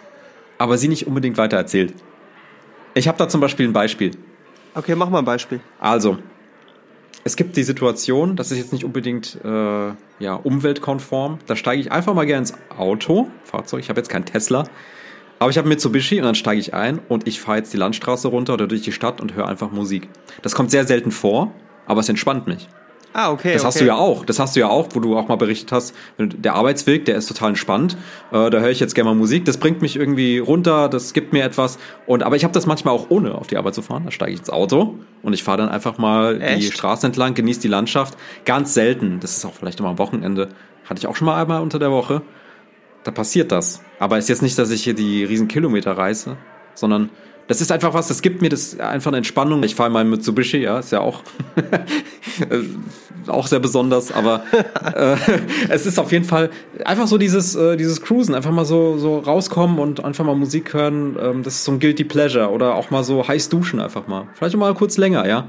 aber sie nicht unbedingt weitererzählt. Ich habe da zum Beispiel ein Beispiel. Okay, mach mal ein Beispiel. Also, es gibt die Situation, das ist jetzt nicht unbedingt äh, ja, umweltkonform, da steige ich einfach mal gerne ins Auto, Fahrzeug, ich habe jetzt kein Tesla, aber ich habe Mitsubishi und dann steige ich ein und ich fahre jetzt die Landstraße runter oder durch die Stadt und höre einfach Musik. Das kommt sehr selten vor, aber es entspannt mich. Ah, okay. Das okay. hast du ja auch. Das hast du ja auch, wo du auch mal berichtet hast, der Arbeitsweg, der ist total entspannt. Äh, da höre ich jetzt gerne mal Musik. Das bringt mich irgendwie runter, das gibt mir etwas. Und aber ich habe das manchmal auch ohne auf die Arbeit zu fahren. Da steige ich ins Auto und ich fahre dann einfach mal Echt? die Straße entlang, genieße die Landschaft. Ganz selten. Das ist auch vielleicht immer am Wochenende. Hatte ich auch schon mal einmal unter der Woche. Da passiert das. Aber ist jetzt nicht, dass ich hier die riesen Kilometer reiße, sondern das ist einfach was, das gibt mir das einfach eine Entspannung. Ich fahre mal Mitsubishi, ja, ist ja auch, auch sehr besonders, aber äh, es ist auf jeden Fall einfach so dieses, äh, dieses Cruisen, einfach mal so, so rauskommen und einfach mal Musik hören, ähm, das ist so ein Guilty Pleasure oder auch mal so heiß duschen einfach mal. Vielleicht auch mal kurz länger, ja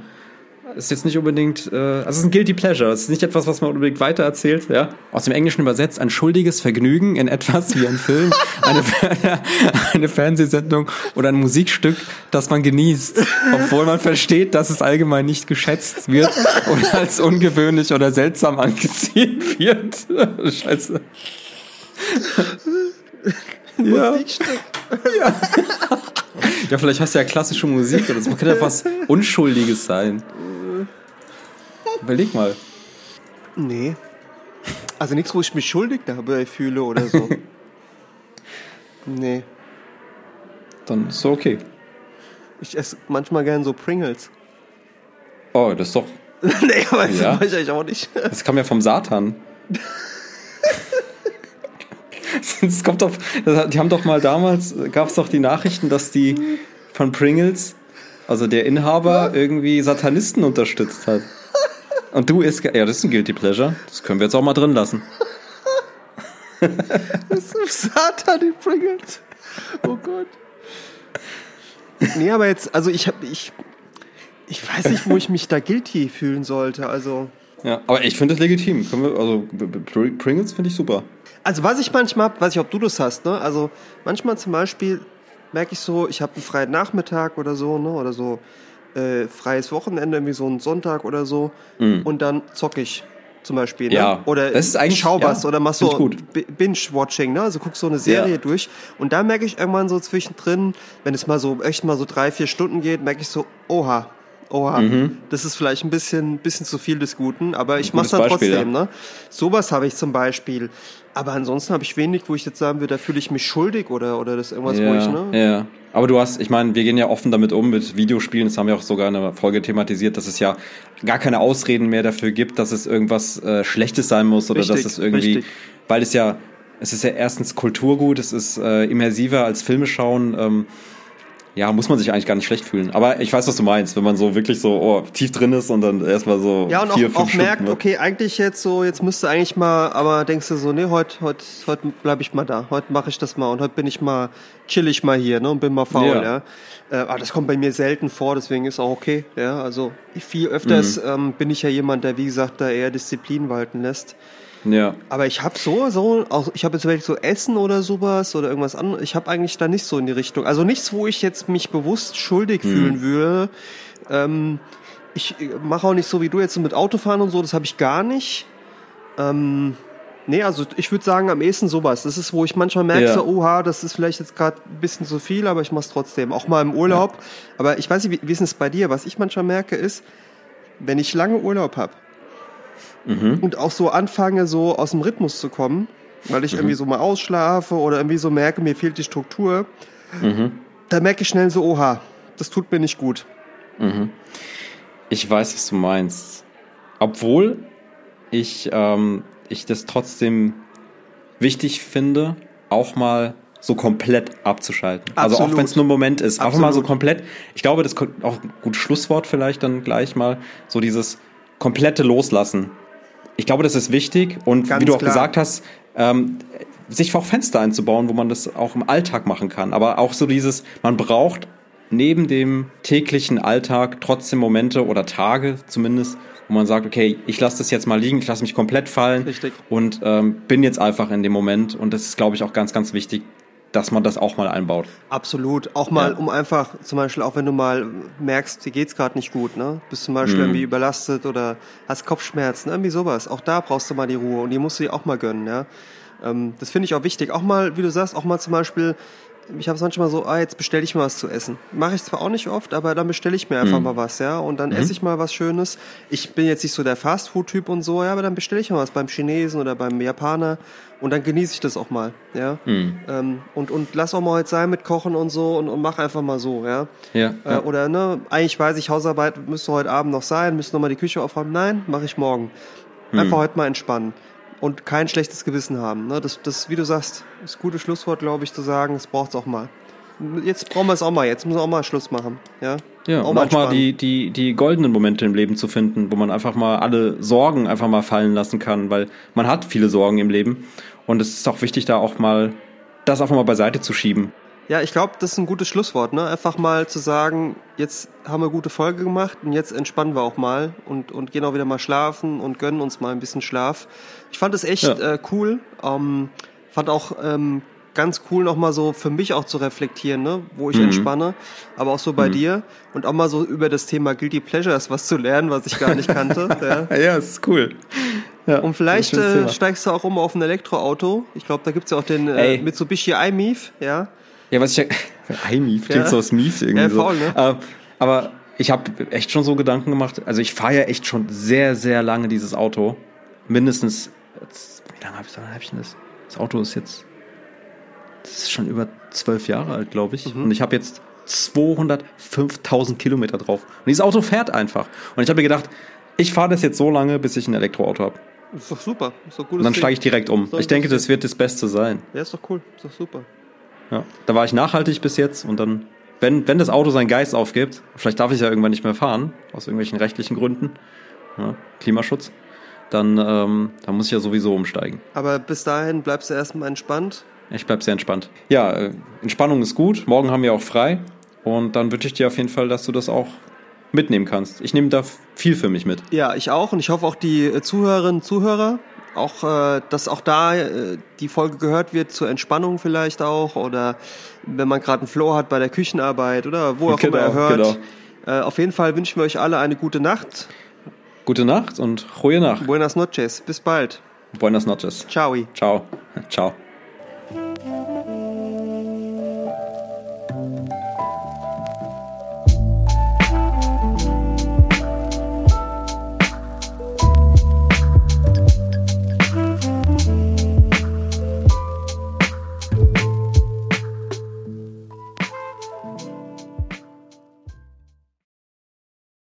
ist jetzt nicht unbedingt, äh, also es ist ein guilty pleasure. Es ist nicht etwas, was man unbedingt weitererzählt. Ja? Aus dem Englischen übersetzt ein schuldiges Vergnügen in etwas wie ein Film, eine, eine Fernsehsendung oder ein Musikstück, das man genießt, obwohl man versteht, dass es allgemein nicht geschätzt wird oder als ungewöhnlich oder seltsam angesehen wird. Scheiße. Ja. Musikstück. Ja. ja, vielleicht hast du ja klassische Musik oder so. Man könnte ja was Unschuldiges sein. Überleg mal. Nee. Also nichts, wo ich mich schuldig dabei fühle oder so. nee. Dann ist so okay. Ich esse manchmal gern so Pringles. Oh, das ist doch. nee, aber das ja. mache ich eigentlich auch nicht. das kam ja vom Satan. Es kommt doch, die haben doch mal damals, gab es doch die Nachrichten, dass die von Pringles, also der Inhaber, irgendwie Satanisten unterstützt hat. Und du isst, ja, das ist ein Guilty Pleasure. Das können wir jetzt auch mal drin lassen. das ist Satan, die Pringles. Oh Gott. Nee, aber jetzt, also ich habe, ich, ich weiß nicht, wo ich mich da guilty fühlen sollte. Also. Ja, aber ich finde das legitim. Wir, also Pringles finde ich super. Also was ich manchmal habe, weiß ich, ob du das hast, ne? Also manchmal zum Beispiel merke ich so, ich habe einen freien Nachmittag oder so, ne? Oder so äh, freies Wochenende, wie so ein Sonntag oder so. Mm. Und dann zocke ich zum Beispiel. Ne? Ja, oder das ist eigentlich, schau was ja, oder machst so Binge-Watching, ne? Also guckst so eine Serie ja. durch. Und da merke ich irgendwann so zwischendrin, wenn es mal so echt mal so drei, vier Stunden geht, merke ich so, oha, oha, mhm. das ist vielleicht ein bisschen, bisschen zu viel des Guten, aber ich mache es dann Beispiel, trotzdem. Ja. Ne? Sowas habe ich zum Beispiel. Aber ansonsten habe ich wenig, wo ich jetzt sagen würde, da fühle ich mich schuldig oder, oder das irgendwas, ja, wo ich, ne? Ja. Aber du hast, ich meine, wir gehen ja offen damit um mit Videospielen, das haben wir auch sogar in einer Folge thematisiert, dass es ja gar keine Ausreden mehr dafür gibt, dass es irgendwas äh, Schlechtes sein muss oder richtig, dass es irgendwie, richtig. weil es ja, es ist ja erstens Kulturgut, es ist äh, immersiver als Filme schauen. Ähm, ja, muss man sich eigentlich gar nicht schlecht fühlen. Aber ich weiß, was du meinst, wenn man so wirklich so oh, tief drin ist und dann erstmal so ja, und vier, auch, fünf auch Stunden merkt, okay, eigentlich jetzt so, jetzt müsste eigentlich mal, aber denkst du so, nee, heute heute heute bleibe ich mal da, heute mache ich das mal und heute bin ich mal chill ich mal hier, ne, und bin mal faul, ja. ja. Äh, aber das kommt bei mir selten vor, deswegen ist auch okay, ja. Also viel öfters mhm. ähm, bin ich ja jemand, der wie gesagt da eher Disziplin walten lässt. Ja. Aber ich habe so, so, auch, ich habe jetzt vielleicht so Essen oder sowas oder irgendwas anderes. Ich habe eigentlich da nicht so in die Richtung. Also nichts, wo ich jetzt mich bewusst schuldig mhm. fühlen würde. Ähm, ich mache auch nicht so wie du jetzt mit Autofahren und so, das habe ich gar nicht. Ähm, nee, also ich würde sagen, am ehesten sowas. Das ist, wo ich manchmal merke, ja. so, oha, das ist vielleicht jetzt gerade ein bisschen zu viel, aber ich mache es trotzdem. Auch mal im Urlaub. Ja. Aber ich weiß nicht, wie, wie ist es bei dir? Was ich manchmal merke, ist, wenn ich lange Urlaub habe, mhm. und auch so anfange, so aus dem Rhythmus zu kommen, weil ich mhm. irgendwie so mal ausschlafe oder irgendwie so merke, mir fehlt die Struktur, mhm. da merke ich schnell so, oha, das tut mir nicht gut. Mhm. Ich weiß, was du meinst. Obwohl ich, ähm, ich das trotzdem wichtig finde, auch mal so komplett abzuschalten. Absolut. Also auch wenn es nur ein Moment ist, Absolut. einfach mal so komplett. Ich glaube, das ist auch ein gutes Schlusswort vielleicht dann gleich mal, so dieses komplette Loslassen ich glaube, das ist wichtig und Ganz wie du auch klar. gesagt hast, ähm, sich auch Fenster einzubauen, wo man das auch im Alltag machen kann. Aber auch so dieses, man braucht neben dem täglichen Alltag trotzdem Momente oder Tage zumindest, wo man sagt, okay, ich lasse das jetzt mal liegen, ich lasse mich komplett fallen Richtig. und ähm, bin jetzt einfach in dem Moment. Und das ist, glaube ich, auch ganz, ganz wichtig, dass man das auch mal einbaut. Absolut. Auch mal, ja. um einfach, zum Beispiel, auch wenn du mal merkst, dir geht's gerade nicht gut, ne? Bist zum Beispiel mhm. irgendwie überlastet oder hast Kopfschmerzen, irgendwie sowas. Auch da brauchst du mal die Ruhe und die musst du dir auch mal gönnen, ja. Ähm, das finde ich auch wichtig. Auch mal, wie du sagst, auch mal zum Beispiel ich habe es manchmal so, ah, jetzt bestelle ich mal was zu essen. Mache ich zwar auch nicht oft, aber dann bestelle ich mir einfach mhm. mal was, ja. Und dann mhm. esse ich mal was Schönes. Ich bin jetzt nicht so der Fastfood-Typ und so, ja, aber dann bestelle ich mal was beim Chinesen oder beim Japaner und dann genieße ich das auch mal, ja. Mhm. Ähm, und, und lass auch mal heute sein mit Kochen und so und, und mach einfach mal so, ja. ja, äh, Oder, ne, eigentlich weiß ich, Hausarbeit müsste heute Abend noch sein, müsste noch mal die Küche aufräumen. Nein, mache ich morgen. Mhm. Einfach heute mal entspannen und kein schlechtes Gewissen haben. Ne? Das, das, wie du sagst, ist gutes Schlusswort, glaube ich, zu sagen, es braucht es auch mal. Jetzt brauchen wir es auch mal, jetzt müssen wir auch mal Schluss machen. Ja, ja auch und auch mal die, die, die goldenen Momente im Leben zu finden, wo man einfach mal alle Sorgen einfach mal fallen lassen kann, weil man hat viele Sorgen im Leben und es ist auch wichtig, da auch mal das einfach mal beiseite zu schieben. Ja, ich glaube, das ist ein gutes Schlusswort, ne? Einfach mal zu sagen, jetzt haben wir gute Folge gemacht und jetzt entspannen wir auch mal und, und gehen auch wieder mal schlafen und gönnen uns mal ein bisschen Schlaf. Ich fand es echt ja. äh, cool. Ähm, fand auch ähm, ganz cool nochmal so für mich auch zu reflektieren, ne? wo ich mhm. entspanne, aber auch so bei mhm. dir und auch mal so über das Thema Guilty Pleasures was zu lernen, was ich gar nicht kannte. ja. ja, ist cool. Ja, und vielleicht äh, steigst du auch um auf ein Elektroauto. Ich glaube, da gibt's ja auch den äh, Mitsubishi iMIF, ja. Ja, was ich iMief, klingt ja. so aus Mief irgendwie ja, voll, ne? so. aber ich habe echt schon so Gedanken gemacht. Also ich fahre ja echt schon sehr, sehr lange dieses Auto. Mindestens, wie lange habe ich, hab ich denn das? Das Auto ist jetzt, das ist schon über zwölf Jahre alt, glaube ich. Mhm. Und ich habe jetzt 205.000 Kilometer drauf. Und dieses Auto fährt einfach. Und ich habe mir gedacht, ich fahre das jetzt so lange, bis ich ein Elektroauto habe. Ist doch super. Ist doch gut. Und dann steige ich direkt um. Ich denke, das wird das Beste sein. Ja, ist doch cool. Ist doch super. Ja. Da war ich nachhaltig bis jetzt und dann, wenn, wenn das Auto seinen Geist aufgibt, vielleicht darf ich es ja irgendwann nicht mehr fahren, aus irgendwelchen rechtlichen Gründen, ja, Klimaschutz, dann, ähm, dann muss ich ja sowieso umsteigen. Aber bis dahin bleibst du erstmal entspannt? Ich bleib sehr entspannt. Ja, äh, Entspannung ist gut. Morgen haben wir auch frei. Und dann wünsche ich dir auf jeden Fall, dass du das auch mitnehmen kannst. Ich nehme da viel für mich mit. Ja, ich auch. Und ich hoffe auch die äh, Zuhörerinnen und Zuhörer, auch, äh, dass auch da äh, die Folge gehört wird zur Entspannung vielleicht auch oder wenn man gerade einen Flow hat bei der Küchenarbeit oder wo auch genau, immer er hört. Genau. Äh, auf jeden Fall wünschen wir euch alle eine gute Nacht. Gute Nacht und ruhige Nacht. Buenas noches. Bis bald. Buenas noches. Ciao. Ciao. Ciao.